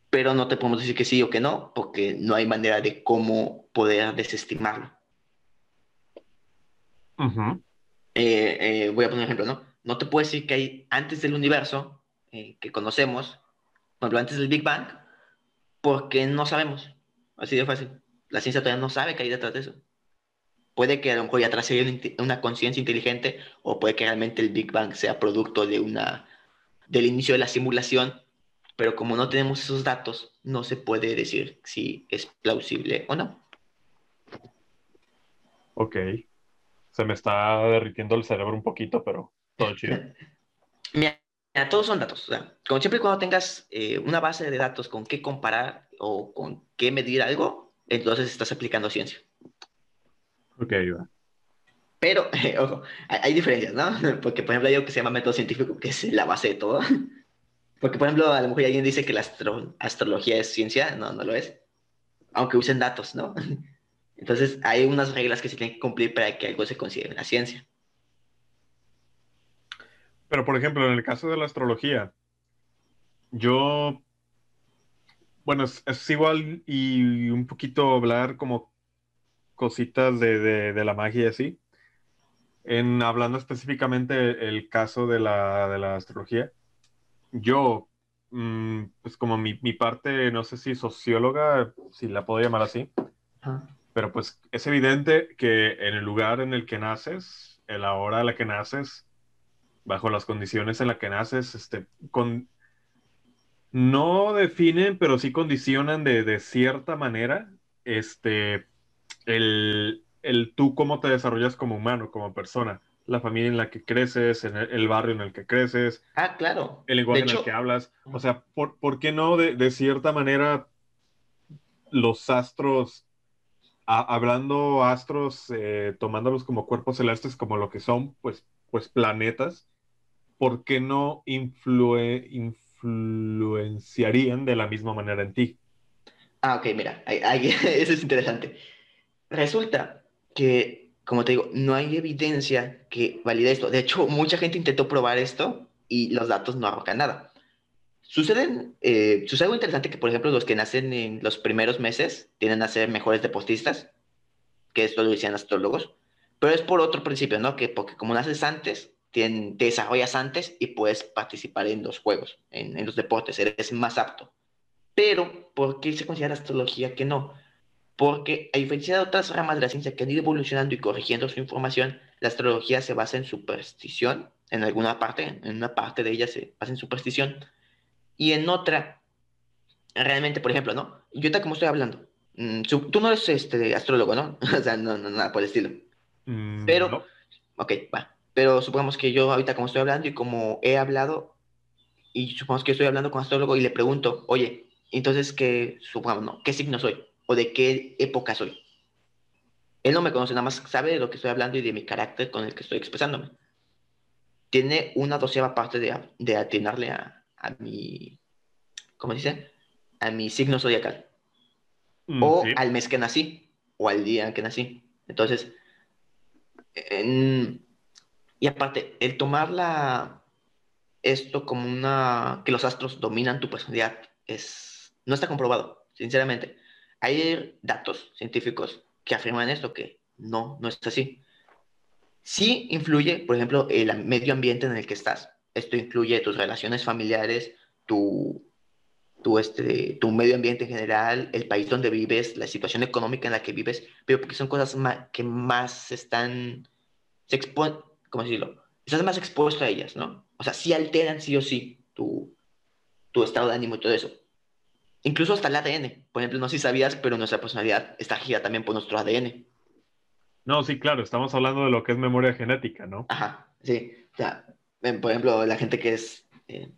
pero no te podemos decir que sí o que no, porque no hay manera de cómo poder desestimarlo. Eh, eh, voy a poner un ejemplo, ¿no? No te puedo decir que hay antes del universo eh, que conocemos, por ejemplo, antes del Big Bang, porque no sabemos. Así de fácil. La ciencia todavía no sabe qué hay detrás de eso. Puede que a lo mejor ya atrás haya una conciencia inteligente o puede que realmente el Big Bang sea producto de una, del inicio de la simulación, pero como no tenemos esos datos, no se puede decir si es plausible o no. Ok. Se me está derritiendo el cerebro un poquito, pero todo chido. Mira, todos son datos. como siempre cuando tengas eh, una base de datos con qué comparar o con qué medir algo, entonces estás aplicando ciencia. Ok, va. Pero, ojo, hay, diferencias, ¿no? Porque, por ejemplo, hay algo que se llama método científico, que es la base de todo. Porque, por ejemplo, a lo mejor alguien dice que la astrología es ciencia, no, no lo es. Aunque usen datos, ¿no? Entonces, hay unas reglas que se tienen que cumplir para que algo se considere una ciencia. Pero, por ejemplo, en el caso de la astrología, yo, bueno, es igual y un poquito hablar como cositas de, la magia y así. En hablando específicamente el caso de la, astrología, yo, mm, pues como mi, parte, no sé si socióloga, si la puedo llamar así, pero pues es evidente que en el lugar en el que naces, en la hora en la que naces, bajo las condiciones en las que naces, este, con, no definen, pero sí condicionan de, de cierta manera, este, el, el tú cómo te desarrollas como humano, como persona, la familia en la que creces, en el, barrio en el que creces. Ah, claro. El lenguaje en el que hablas. O sea, ¿por, ¿por qué no de, de, cierta manera los astros, hablando astros, eh, tomándolos como cuerpos celestes, como lo que son, pues, pues planetas, ¿por qué no influe, influenciarían de la misma manera en ti? Ah, ok, mira, eso es interesante. Resulta que, como te digo, no hay evidencia que valide esto. De hecho, mucha gente intentó probar esto y los datos no arrojan nada. Suceden, eh, sucede algo interesante que, por ejemplo, los que nacen en los primeros meses tienden a ser mejores deportistas, que esto lo decían astrólogos, pero es por otro principio, ¿no? Que porque como naces antes, te, desarrollas antes y puedes participar en los juegos, en, en los deportes, eres más apto. Pero, ¿por qué se considera astrología que no? Porque a diferencia de otras ramas de la ciencia que han ido evolucionando y corrigiendo su información, la astrología se basa en superstición, en alguna parte, en una parte de ella se basa en superstición, y en otra, realmente, por ejemplo, ¿no? Yo ahorita como estoy hablando, mm, tú no eres este, astrólogo, ¿no? o sea, no, no, nada por el estilo. Mm, Pero, ok, va. Pero supongamos que yo ahorita como estoy hablando y como he hablado, y supongamos que estoy hablando con astrólogo y le pregunto, oye, entonces, ¿qué, supongamos, no, ¿qué signo soy? ¿O de qué época soy? Él no me conoce, nada más sabe de lo que estoy hablando y de mi carácter con el que estoy expresándome. Tiene una doceava parte de, de atinarle a, a mi, ¿cómo dice? A mi signo zodiacal. Mm, o al mes que nací, o al día que nací. Entonces, y aparte, el tomar la, esto como una, que los astros dominan tu personalidad, es, no está comprobado, sinceramente. Hay datos científicos que afirman esto, que no, no es así. Sí influye, por ejemplo, el medio ambiente en el que estás. Esto incluye tus relaciones familiares, tu, tu, este, tu medio ambiente en general, el país donde vives, la situación económica en la que vives, pero porque son cosas que más están, se exponen, ¿cómo decirlo? Estás más expuesto a ellas, ¿no? O sea, sí alteran sí o sí tu, tu estado de ánimo y todo eso. Incluso hasta el ADN. Por ejemplo, no sé si sabías, pero nuestra personalidad está gira también por nuestro ADN. No, sí, claro, estamos hablando de lo que es memoria genética, ¿no? Ajá, sí. O sea, por ejemplo, la gente que es eh,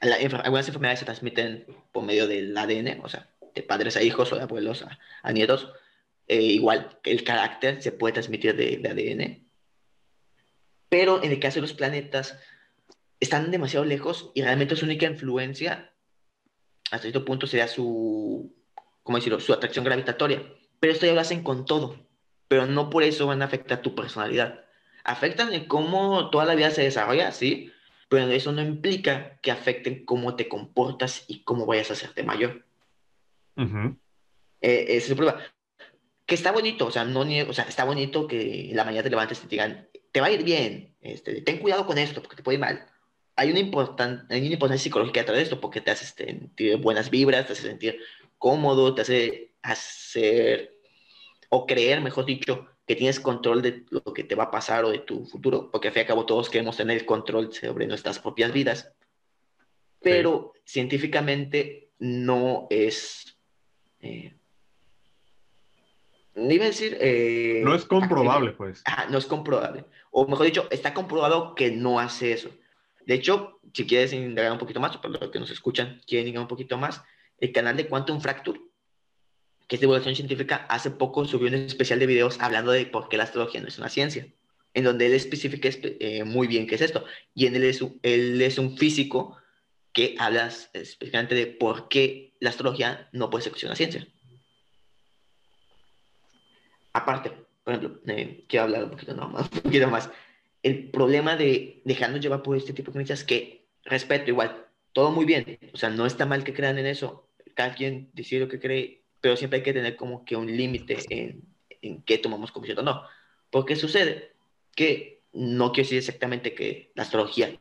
algunas enfermedades se transmiten por medio del ADN, o sea, de padres a hijos o de abuelos a, nietos. Eh, igual el carácter se puede transmitir de, de, ADN. Pero en el caso de los planetas, están demasiado lejos y realmente su única influencia, hasta cierto punto, sería su, ¿cómo decirlo?, su atracción gravitatoria. Pero esto ya lo hacen con todo, pero no por eso van a afectar tu personalidad. Afectan en cómo toda la vida se desarrolla, sí, pero eso no implica que afecten cómo te comportas y cómo vayas a hacerte mayor. Uh es prueba. Que está bonito, o sea, no o sea, está bonito que la mañana te levantes y te digan, te va a ir bien, este, ten cuidado con esto, porque te puede ir mal. Hay una, hay una importancia psicológica detrás de esto, porque te hace sentir buenas vibras, te hace sentir cómodo, te hace hacer, o creer, mejor dicho, que tienes control de lo que te va a pasar o de tu futuro, porque al fin y al cabo todos queremos tener el control sobre nuestras propias vidas, pero científicamente no es... Eh, iba a decir... Eh, no es comprobable, pues. no es comprobable. O mejor dicho, está comprobado que no hace eso. De hecho, si quieres indagar un poquito más, para los que nos escuchan quieren indagar un poquito más, el canal de Quantum Fracture que es divulgación científica, hace poco subió un especial de videos hablando de por qué la astrología no es una ciencia, en donde él especifica eh, muy bien qué es esto. Y él es, un, él físico que habla específicamente de por qué la astrología no puede ser una ciencia. Aparte, por ejemplo, eh, quiero hablar un poquito más. El problema de dejarnos llevar por este tipo de creencias es que, respeto igual, todo muy bien, o sea, no está mal que crean en eso, cada quien decide lo que cree pero siempre hay que tener como que un límite en, en qué tomamos como cierto o no. Porque sucede que no quiero decir exactamente que la astrología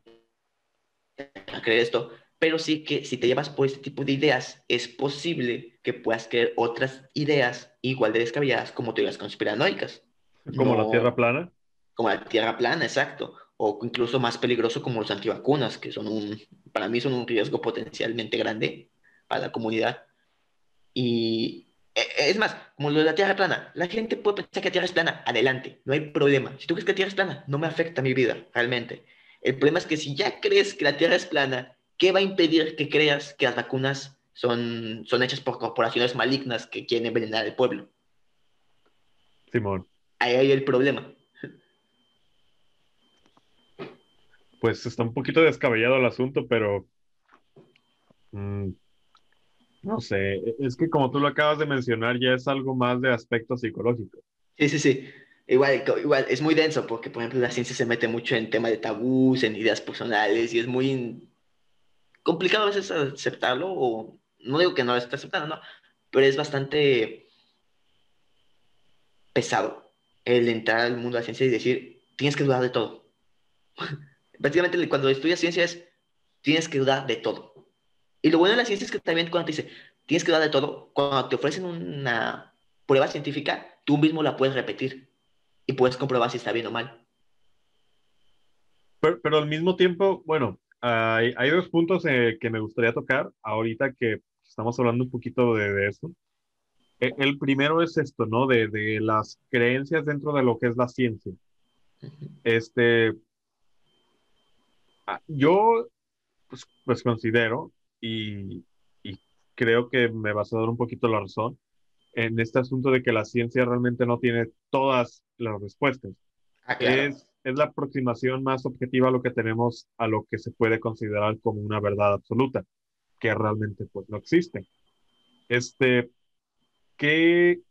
cree esto, pero sí que si te llevas por este tipo de ideas, es posible que puedas creer otras ideas igual de descabelladas como teorías conspiranoicas. ¿Como la Tierra plana? Como la Tierra plana, exacto. O incluso más peligroso como los antivacunas, que son un, para mí son un riesgo potencialmente grande para la comunidad. Y e, es más, como lo de la Tierra plana, la gente puede pensar que la Tierra es plana, adelante, no hay problema. Si tú crees que la Tierra es plana, no me afecta mi vida, realmente. El problema es que si ya crees que la Tierra es plana, ¿qué va a impedir que creas que las vacunas son, son hechas por corporaciones malignas que quieren envenenar al pueblo? Simón. Ahí hay el problema. Pues está un poquito descabellado el asunto, pero mm, no sé, es que como tú lo acabas de mencionar, ya es algo más de aspecto psicológico. Sí, sí, sí. Igual, igual, es muy denso porque, por ejemplo, la ciencia se mete mucho en temas de tabús, en ideas personales, y es muy complicado a veces aceptarlo, o no digo que no lo esté aceptando, no, pero es bastante pesado el entrar al mundo de la ciencia y decir, tienes que dudar de todo. Básicamente, cuando estudias ciencia es, tienes que dudar de todo. Y lo bueno de la ciencia es que también cuando te dice, tienes que dar de todo, cuando te ofrecen una prueba científica, tú mismo la puedes repetir y puedes comprobar si está bien o mal. Pero, al mismo tiempo, bueno, hay, hay dos puntos eh, que me gustaría tocar ahorita que estamos hablando un poquito de, de eso. E, el, primero es esto, ¿no? De, de, las creencias dentro de lo que es la ciencia. Este, yo pues, pues considero y, creo que me vas a dar un poquito la razón en este asunto de que la ciencia realmente no tiene todas las respuestas. Ah, claro. Es, es la aproximación más objetiva a lo que tenemos a lo que se puede considerar como una verdad absoluta, que realmente pues no existe. Este, ¿qué,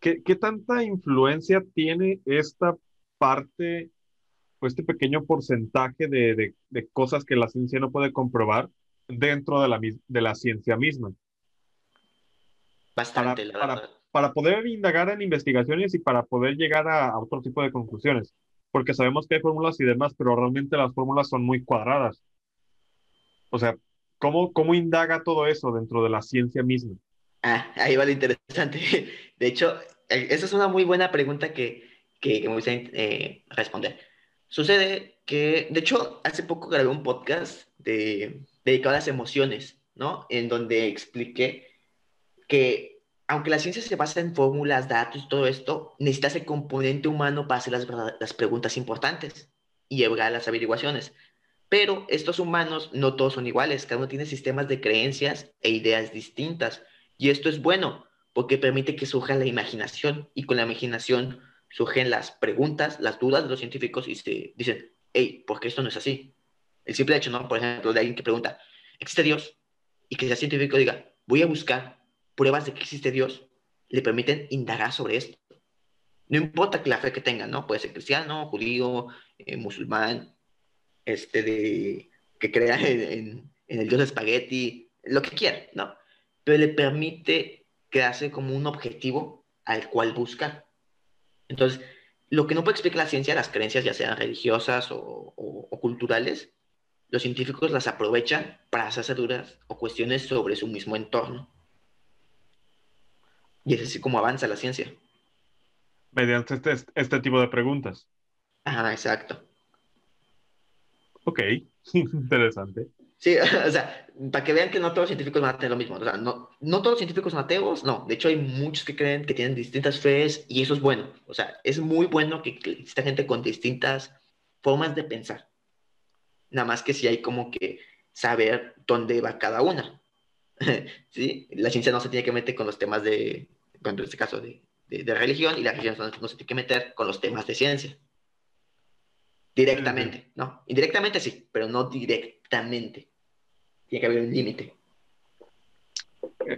qué, qué tanta influencia tiene esta parte, este pequeño porcentaje de, de, de cosas que la ciencia no puede comprobar dentro de la, mis- de la ciencia misma? Para, Bastante, la para, verdad. para poder indagar en investigaciones y para poder llegar a, a otro tipo de conclusiones. Porque sabemos que hay fórmulas y demás, pero realmente las fórmulas son muy cuadradas. O sea, ¿cómo, cómo indaga todo eso dentro de la ciencia misma? Ah, ahí va lo interesante. De hecho, eh, esa es una muy buena pregunta que, que, que me gusta eh, responder. Sucede que, de hecho, hace poco grabé un podcast de, dedicado a las emociones, ¿no? En donde expliqué que, aunque la ciencia se basa en fórmulas, datos, todo esto, necesitas el componente humano para hacer las, las preguntas importantes y llegar a las averiguaciones. Pero estos humanos no todos son iguales, cada uno tiene sistemas de creencias e ideas distintas. Y esto es bueno porque permite que surja la imaginación y con la imaginación surgen las preguntas, las dudas de los científicos y se dicen, hey, ¿por qué esto no es así? El simple hecho, ¿no? Por ejemplo, de alguien que pregunta, ¿existe Dios? Y que sea científico diga, voy a buscar pruebas de que existe Dios, le permiten indagar sobre esto. No importa que la fe que tengan, ¿no? Puede ser cristiano, judío, eh, musulmán, este de que crea en, el dios de espagueti, lo que quiera, ¿no? Pero le permite quedarse como un objetivo al cual buscar. Entonces, lo que no puede explicar la ciencia, las creencias, ya sean religiosas o, o- o culturales, los científicos las aprovechan para hacerse dudas o cuestiones sobre su mismo entorno. Y es así como avanza la ciencia. Mediante este, este tipo de preguntas. Ajá, exacto. Ok, interesante. Sí, o sea, para que vean que no todos los científicos van a tener lo mismo. O sea, no, no todos los científicos son ateos, no. De hecho, hay muchos que creen que tienen distintas fees y eso es bueno. O sea, es muy bueno que, que exista gente con distintas formas de pensar. Nada más que si hay como que saber dónde va cada una. ¿Sí? La ciencia no se tiene que meter con los temas de, en este caso, de, de- de religión y la religión no, no se tiene que meter con los temas de ciencia. Directamente, ¿no? Indirectamente sí, pero no directamente. Tiene que haber un límite.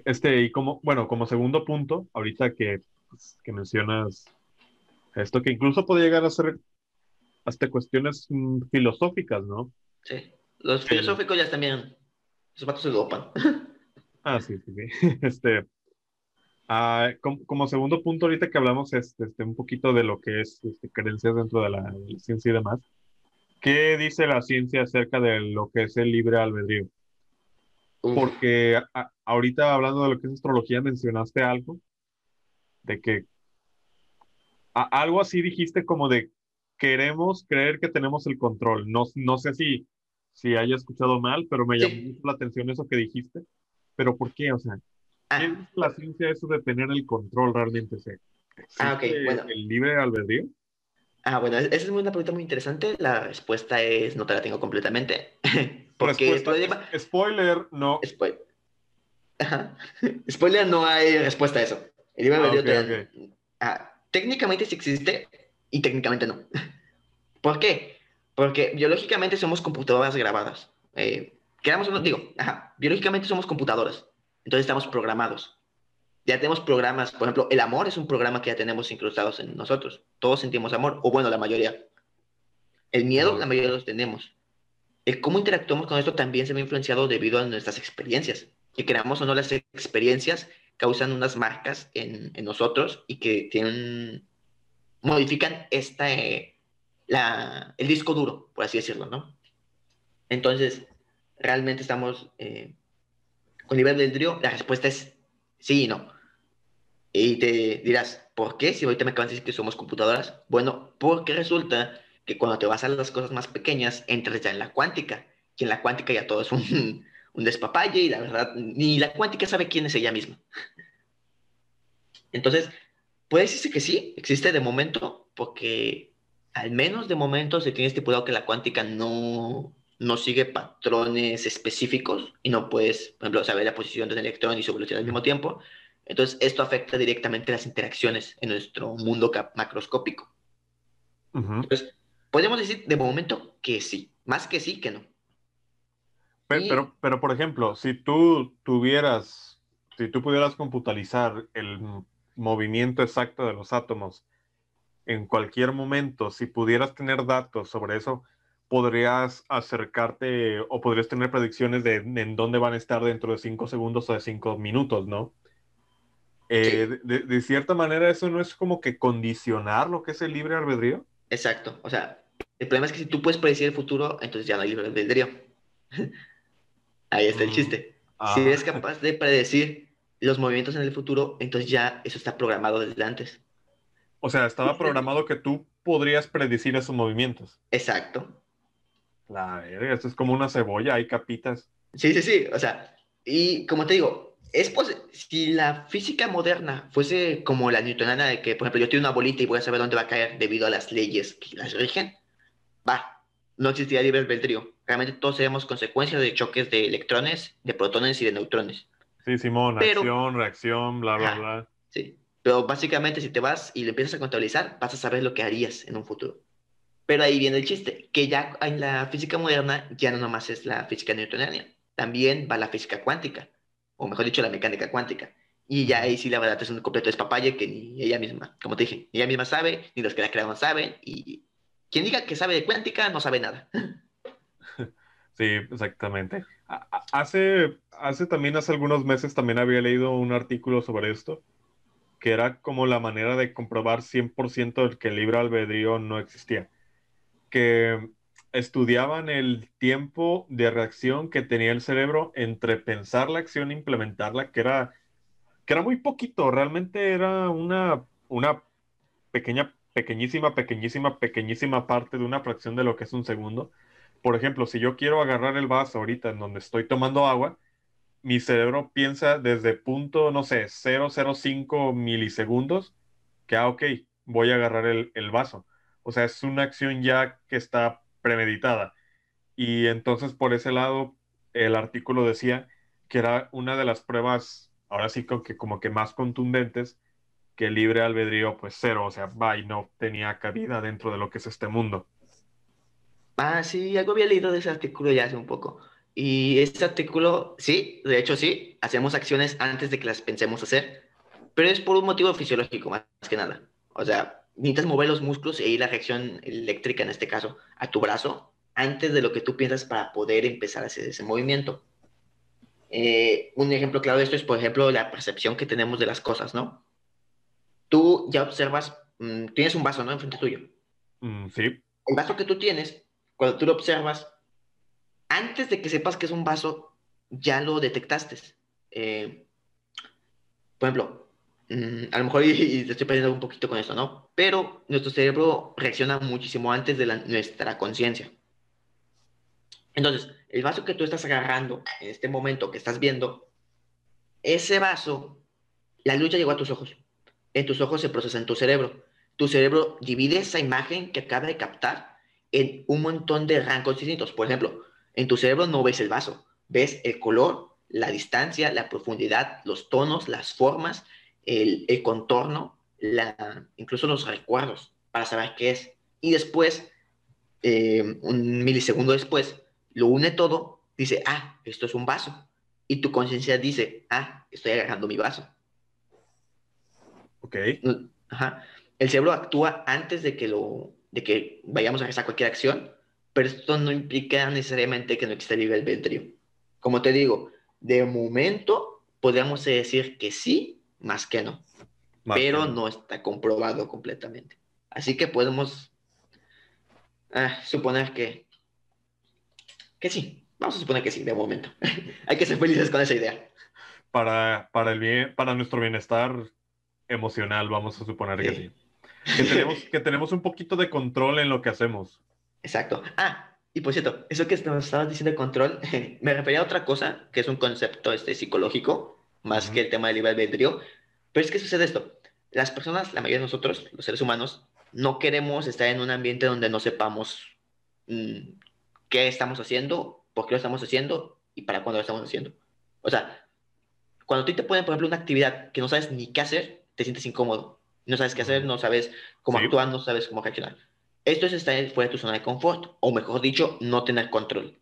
Este, y como, bueno, como segundo punto, ahorita que, pues, que mencionas esto, que incluso puede llegar a ser hasta cuestiones mm, filosóficas, ¿no? Sí. Los Sí. filosóficos ya también. Esos vatos se dopan. Ah, sí, sí, sí. Este, ah, como, como segundo punto, ahorita que hablamos este, este, un poquito de lo que es este, creencias dentro de la, de la ciencia y demás, ¿qué dice la ciencia acerca de lo que es el libre albedrío? Uf, Porque a- ahorita hablando de lo que es astrología, mencionaste algo de que a- algo así dijiste como de queremos creer que tenemos el control. No, no sé si, si haya escuchado mal, pero me llamó Sí. mucho la atención eso que dijiste. ¿Pero por qué? O sea, ¿qué Ah, es la ciencia eso de tener el control realmente? ¿Se- Ah, ok, ¿Existe bueno. el libre albedrío? ah, bueno, esa es una pregunta muy interesante. La respuesta es no te la tengo completamente. Porque Respuesta, spoiler, no. Spoiler. Ajá. Spoiler, no hay respuesta a eso. El libre Ah, albedrío ok, te- ah, técnicamente sí existe y técnicamente no. ¿Por qué? Porque biológicamente somos computadoras grabadas. Eh, no, digo, ajá, biológicamente somos computadoras. Entonces estamos programados. Ya tenemos programas, por ejemplo, el amor es un programa que ya tenemos incrustados en nosotros. Todos sentimos amor, o bueno, la mayoría. El miedo, la mayoría los tenemos. El cómo interactuamos con esto también se ve influenciado debido a nuestras experiencias. Que queramos o no, las experiencias causan unas marcas en, en nosotros y que tienen, modifican esta, eh, la, el disco duro, por así decirlo, ¿no? Entonces, realmente estamos eh, con nivel del albedrío, la respuesta es sí y no. Y te dirás, ¿por qué? Si ahorita me acaban de decir que somos computadoras. Bueno, porque resulta que cuando te vas a las cosas más pequeñas, entras ya en la cuántica. Y en la cuántica ya todo es un, un despapalle y la verdad, ni la cuántica sabe quién es ella misma. Entonces, puede decirse que sí, existe de momento, porque al menos de momento se tiene estipulado que la cuántica no, no sigue patrones específicos y no puedes, por ejemplo, saber la posición de un electrón y su velocidad al mismo tiempo. Entonces, esto afecta directamente las interacciones en nuestro mundo macroscópico. Entonces, podemos decir de momento que sí, más que sí que no. Pero, pero, por ejemplo, si tú tuvieras, si tú pudieras computarizar el movimiento exacto de los átomos en cualquier momento, si pudieras tener datos sobre eso, podrías acercarte o podrías tener predicciones de en dónde van a estar dentro de cinco segundos o de cinco minutos, ¿no? Eh, de, cierta manera, eso no es como que condicionar lo que es el libre albedrío. Exacto. O sea, el problema es que si tú puedes predecir el futuro, entonces ya no hay libre albedrío. Ahí está el mm, chiste. Si eres ah. capaz de predecir los movimientos en el futuro, entonces ya eso está programado desde antes. O sea, estaba programado que tú podrías predecir esos movimientos. Exacto. La verga, esto es como una cebolla, hay capitas. Sí, sí, sí. O sea, y como te digo, es si la física moderna fuese como la newtoniana de que, por ejemplo, yo tengo una bolita y voy a saber dónde va a caer debido a las leyes que las rigen, va, no existiría libre albedrío. Realmente todos seríamos consecuencias de choques de electrones, de protones y de neutrones. Sí, Simón, acción, reacción, bla, bla, bla. Sí, pero básicamente si te vas y le empiezas a contabilizar, vas a saber lo que harías en un futuro. Pero ahí viene el chiste, que ya en la física moderna ya no nomás es la física newtoniana, también va la física cuántica o mejor dicho, la mecánica cuántica. Y ya ahí sí la verdad es un completo despapalle que ni ella misma, como te dije, ni ella misma sabe, ni los que la crearon saben, y quien diga que sabe de cuántica no sabe nada. Sí, exactamente. Hace, hace también, hace algunos meses también había leído un artículo sobre esto, que era como la manera de comprobar 100% de que el libre albedrío no existía. Que estudiaban el tiempo de reacción que tenía el cerebro entre pensar la acción e implementarla, que era, que era muy poquito, realmente era una, una pequeña, pequeñísima, pequeñísima, pequeñísima parte de una fracción de lo que es un segundo. Por ejemplo, si yo quiero agarrar el vaso ahorita en donde estoy tomando agua, mi cerebro piensa desde punto, no sé, 005 milisegundos, que, ah, ok, voy a agarrar el, el vaso. O sea, es una acción ya que está premeditada. Y entonces por ese lado, el artículo decía que era una de las pruebas, ahora sí que como que más contundentes, que libre albedrío, pues cero, o sea, va y no tenía cabida dentro de lo que es este mundo. Ah, sí, algo había leído de ese artículo ya hace un poco. Y este artículo, sí, de hecho sí, hacemos acciones antes de que las pensemos hacer, pero es por un motivo fisiológico más que nada. O sea, necesitas mover los músculos e ir la reacción eléctrica, en este caso, a tu brazo, antes de lo que tú piensas para poder empezar a hacer ese movimiento. Eh, un ejemplo claro de esto es, por ejemplo, la percepción que tenemos de las cosas, ¿no? Tú ya observas, mm, tienes un vaso, ¿no? Enfrente tuyo. Mm, sí. El vaso que tú tienes, cuando tú lo observas, antes de que sepas que es un vaso, ya lo detectaste. Eh, por ejemplo, Mm, a lo mejor y, te estoy perdiendo un poquito con esto, ¿no? Pero nuestro cerebro reacciona muchísimo antes de nuestra conciencia. Entonces, el vaso que tú estás agarrando en este momento que estás viendo, ese vaso, la luz ya llegó a tus ojos. En tus ojos se procesa en tu cerebro. Tu cerebro divide esa imagen que acaba de captar en un montón de rangos distintos. Por ejemplo, en tu cerebro no ves el vaso, ves el color, la distancia, la profundidad, los tonos, las formas el, contorno, incluso los recuerdos para saber qué es. Y después, eh, un milisegundo después, lo une todo, dice, ah, esto es un vaso. Y tu conciencia dice, ah, estoy agarrando mi vaso. Ok. Ajá. El cerebro actúa antes de que, lo, de que vayamos a realizar cualquier acción, pero esto no implica necesariamente que no exista libre albedrío. Como te digo, de momento podríamos decir que sí, más que no. pero no. está comprobado completamente. Así que podemos ah, suponer que, que sí. Vamos a suponer que sí, de momento. Hay que ser felices con esa idea. Para, para, el bien, para nuestro bienestar emocional, vamos a suponer que sí. Que tenemos, que tenemos un poquito de control en lo que hacemos. Exacto. Ah, y por cierto, eso que nos estabas diciendo de control, me refería a otra cosa, que es un concepto este, psicológico, más que el tema del libre albedrío. Pero es que sucede esto. Las personas, la mayoría de nosotros, los seres humanos, no queremos estar en un ambiente donde no sepamos mm, qué estamos haciendo, por qué lo estamos haciendo y para cuándo lo estamos haciendo. O sea, cuando tú te ponen, por ejemplo, una actividad que no sabes ni qué hacer, te sientes incómodo. No sabes qué hacer, no sabes cómo actuar, no sabes cómo reaccionar. Esto es estar fuera de tu zona de confort, o mejor dicho, no tener control.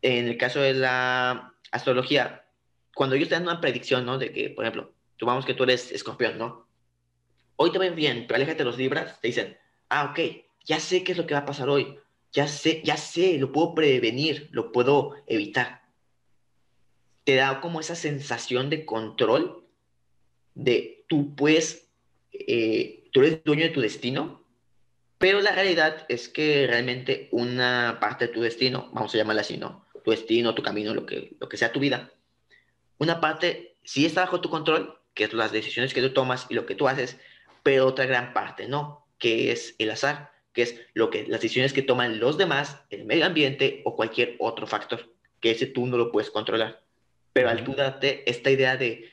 En el caso de la astrología, cuando ellos te dan una predicción, ¿no? De que, por ejemplo, vamos que tú eres escorpión, ¿no? Hoy te ven bien, pero aléjate de los libras, te dicen, ah, ok, ya sé qué es lo que va a pasar hoy, ya sé, ya sé, lo puedo prevenir, lo puedo evitar. Te da como esa sensación de control, de tú puedes, eh, tú eres dueño de tu destino, pero la realidad es que realmente una parte de tu destino, vamos a llamarla así, ¿no? Tu destino, tu camino, lo que, lo que sea tu vida, una parte sí está bajo tu control, que es las decisiones que tú tomas y lo que tú haces, pero otra gran parte no, que es el azar, que es lo que las decisiones que toman los demás, el medio ambiente o cualquier otro factor, que ese tú no lo puedes controlar. Pero al tú darte esta idea de,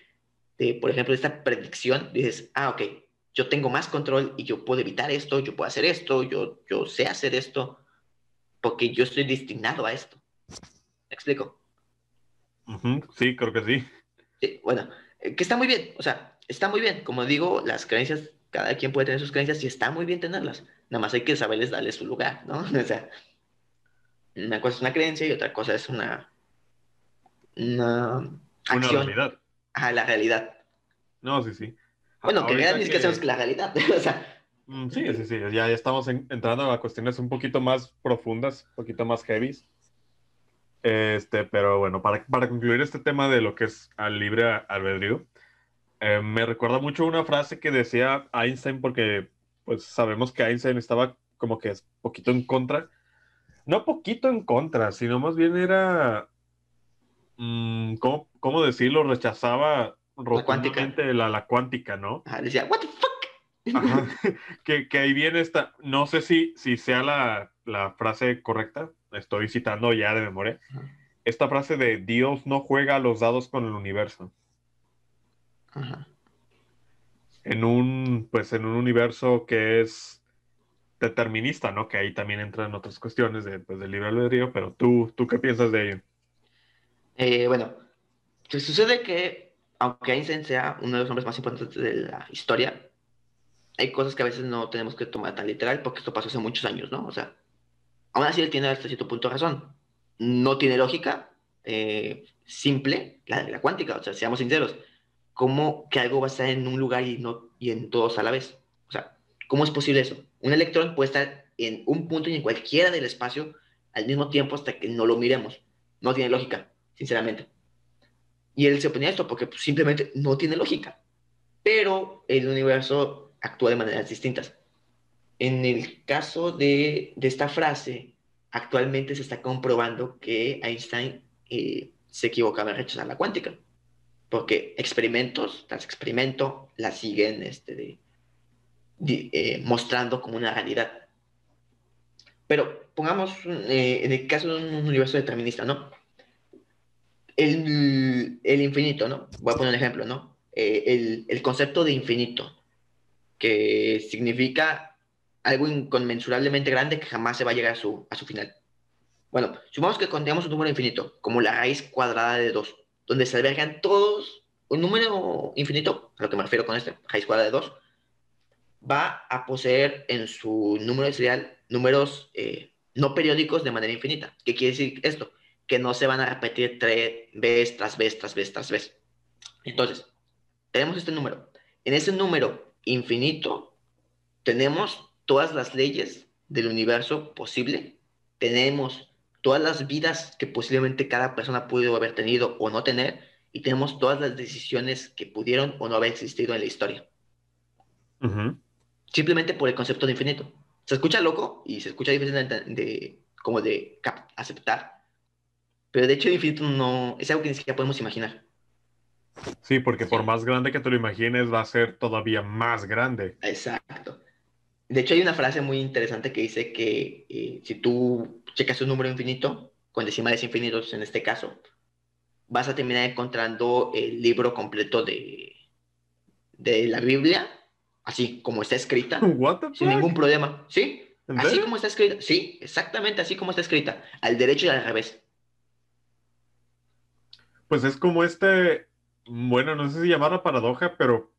de, por ejemplo, esta predicción, dices, ah, ok, yo tengo más control y yo puedo evitar esto, yo puedo hacer esto, yo, yo sé hacer esto, porque yo estoy destinado a esto. ¿Me explico? Sí, creo que sí. sí. Bueno, eh, que está muy bien, o sea, está muy bien. Como digo, las creencias, cada quien puede tener sus creencias y está muy bien tenerlas. Nada más hay que saberles darle su lugar, ¿no? O sea, una cosa es una creencia y otra cosa es una, una acción. Una realidad. A la realidad. No, sí, sí. Bueno, que realidad es que la realidad. o sea, mm, Sí, sí, sí. Ya, estamos entrando a cuestiones un poquito más profundas, un poquito más heavy. Este, pero bueno, para, para concluir este tema de lo que es al libre albedrío, eh, me recuerda mucho una frase que decía Einstein, porque pues sabemos que Einstein estaba como que es poquito en contra. No poquito en contra, sino más bien era, mm, ¿cómo, ¿cómo, decirlo? Rechazaba rotundamente la, la, cuántica, ¿no? decía, what the fuck? que, que, ahí viene esta, no sé si, si sea la, la frase correcta, estoy citando ya de memoria, esta frase de Dios no juega a los dados con el universo. En un, pues en un universo que es determinista, ¿no? Que ahí también entran otras cuestiones de, pues, del libre albedrío, pero tú, ¿tú qué piensas de ello? Eh, bueno, sucede que, aunque Einstein sea uno de los hombres más importantes de la historia, hay cosas que a veces no tenemos que tomar tan literal porque esto pasó hace muchos años, ¿no? O sea, aún así él tiene hasta cierto punto razón. No tiene lógica eh, simple la la cuántica, o sea, seamos sinceros cómo que algo va a estar en un lugar y, no, y en todos a la vez. O sea, ¿cómo es posible eso? Un electrón puede estar en un punto y en cualquiera del espacio al mismo tiempo hasta que no lo miremos. No tiene lógica, sinceramente. Y él se oponía a esto porque pues, simplemente no tiene lógica. Pero el universo actúa de maneras distintas. En el caso de, de esta frase, actualmente se está comprobando que Einstein eh, se equivocaba en rechazar la cuántica porque experimentos tras experimento la siguen este, eh, mostrando como una realidad. Pero pongamos eh, en el caso de un universo determinista, ¿no? El, infinito, ¿no? Voy a poner un ejemplo, ¿no? Eh, el, el, concepto de infinito, que significa algo inconmensurablemente grande que jamás se va a llegar a su, a su final. Bueno, supongamos que contemos un número infinito, como la raíz cuadrada de 2 donde se albergan todos, un número infinito, a lo que me refiero con este, raíz cuadrada de 2, va a poseer en su número de serial números eh, no periódicos de manera infinita. ¿Qué quiere decir esto? Que no se van a repetir tres vez tras vez, tras vez, tras vez. Entonces, tenemos este número. En ese número infinito tenemos todas las leyes del universo posible, tenemos todas las vidas que posiblemente cada persona pudo haber tenido o no tener, y tenemos todas las decisiones que pudieron o no haber existido en la historia. Simplemente por el concepto de infinito. Se escucha loco y se escucha difícil de, como de aceptar, pero de hecho el infinito no es algo que ni siquiera podemos imaginar. Sí, porque por más grande que tú lo imagines, va a ser todavía más grande. Exacto. De hecho, hay una frase muy interesante que dice que eh, si tú checas un número infinito, con decimales infinitos en este caso, vas a terminar encontrando el libro completo de, de la Biblia, así como está escrita, sin ningún problema. ¿Sí? Así como está escrita. Sí, exactamente así como está escrita. Al derecho y al revés. Pues es como este, bueno, no sé si llamarla paradoja, pero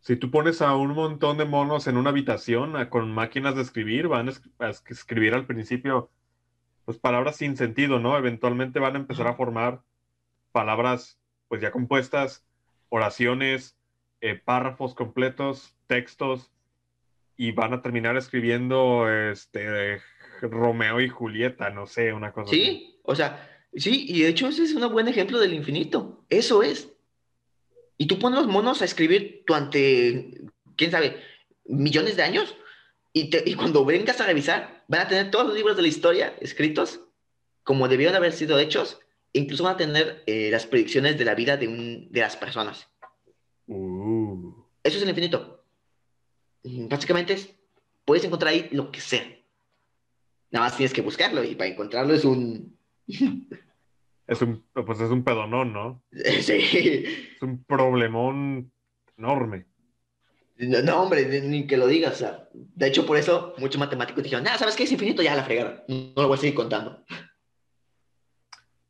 si tú pones a un montón de monos en una habitación con máquinas de escribir, van a escribir al principio pues palabras sin sentido, ¿no? Eventualmente van a empezar a formar palabras pues ya compuestas, oraciones, eh, párrafos completos, textos, y van a terminar escribiendo este Romeo y Julieta, no sé, una cosa Sí, o sea, sí, y de hecho ese es un buen ejemplo del infinito, eso es. Y tú pones los monos a escribir durante, quién sabe, millones de años, y, y cuando vengas a revisar, van a tener todos los libros de la historia escritos como debieron haber sido hechos, incluso van a tener eh, las predicciones de la vida de, un, de las personas. Uh. Eso es el infinito. Básicamente es, puedes encontrar ahí lo que sea. Nada más tienes que buscarlo y para encontrarlo es un... es un, pues es un pedonón, ¿no? Sí. Es un problemón enorme. No, hombre, ni que lo digas. de hecho, por eso muchos matemáticos dijeron, nada, ¿sabes qué? Es infinito, ya la fregaron. No lo voy a seguir contando.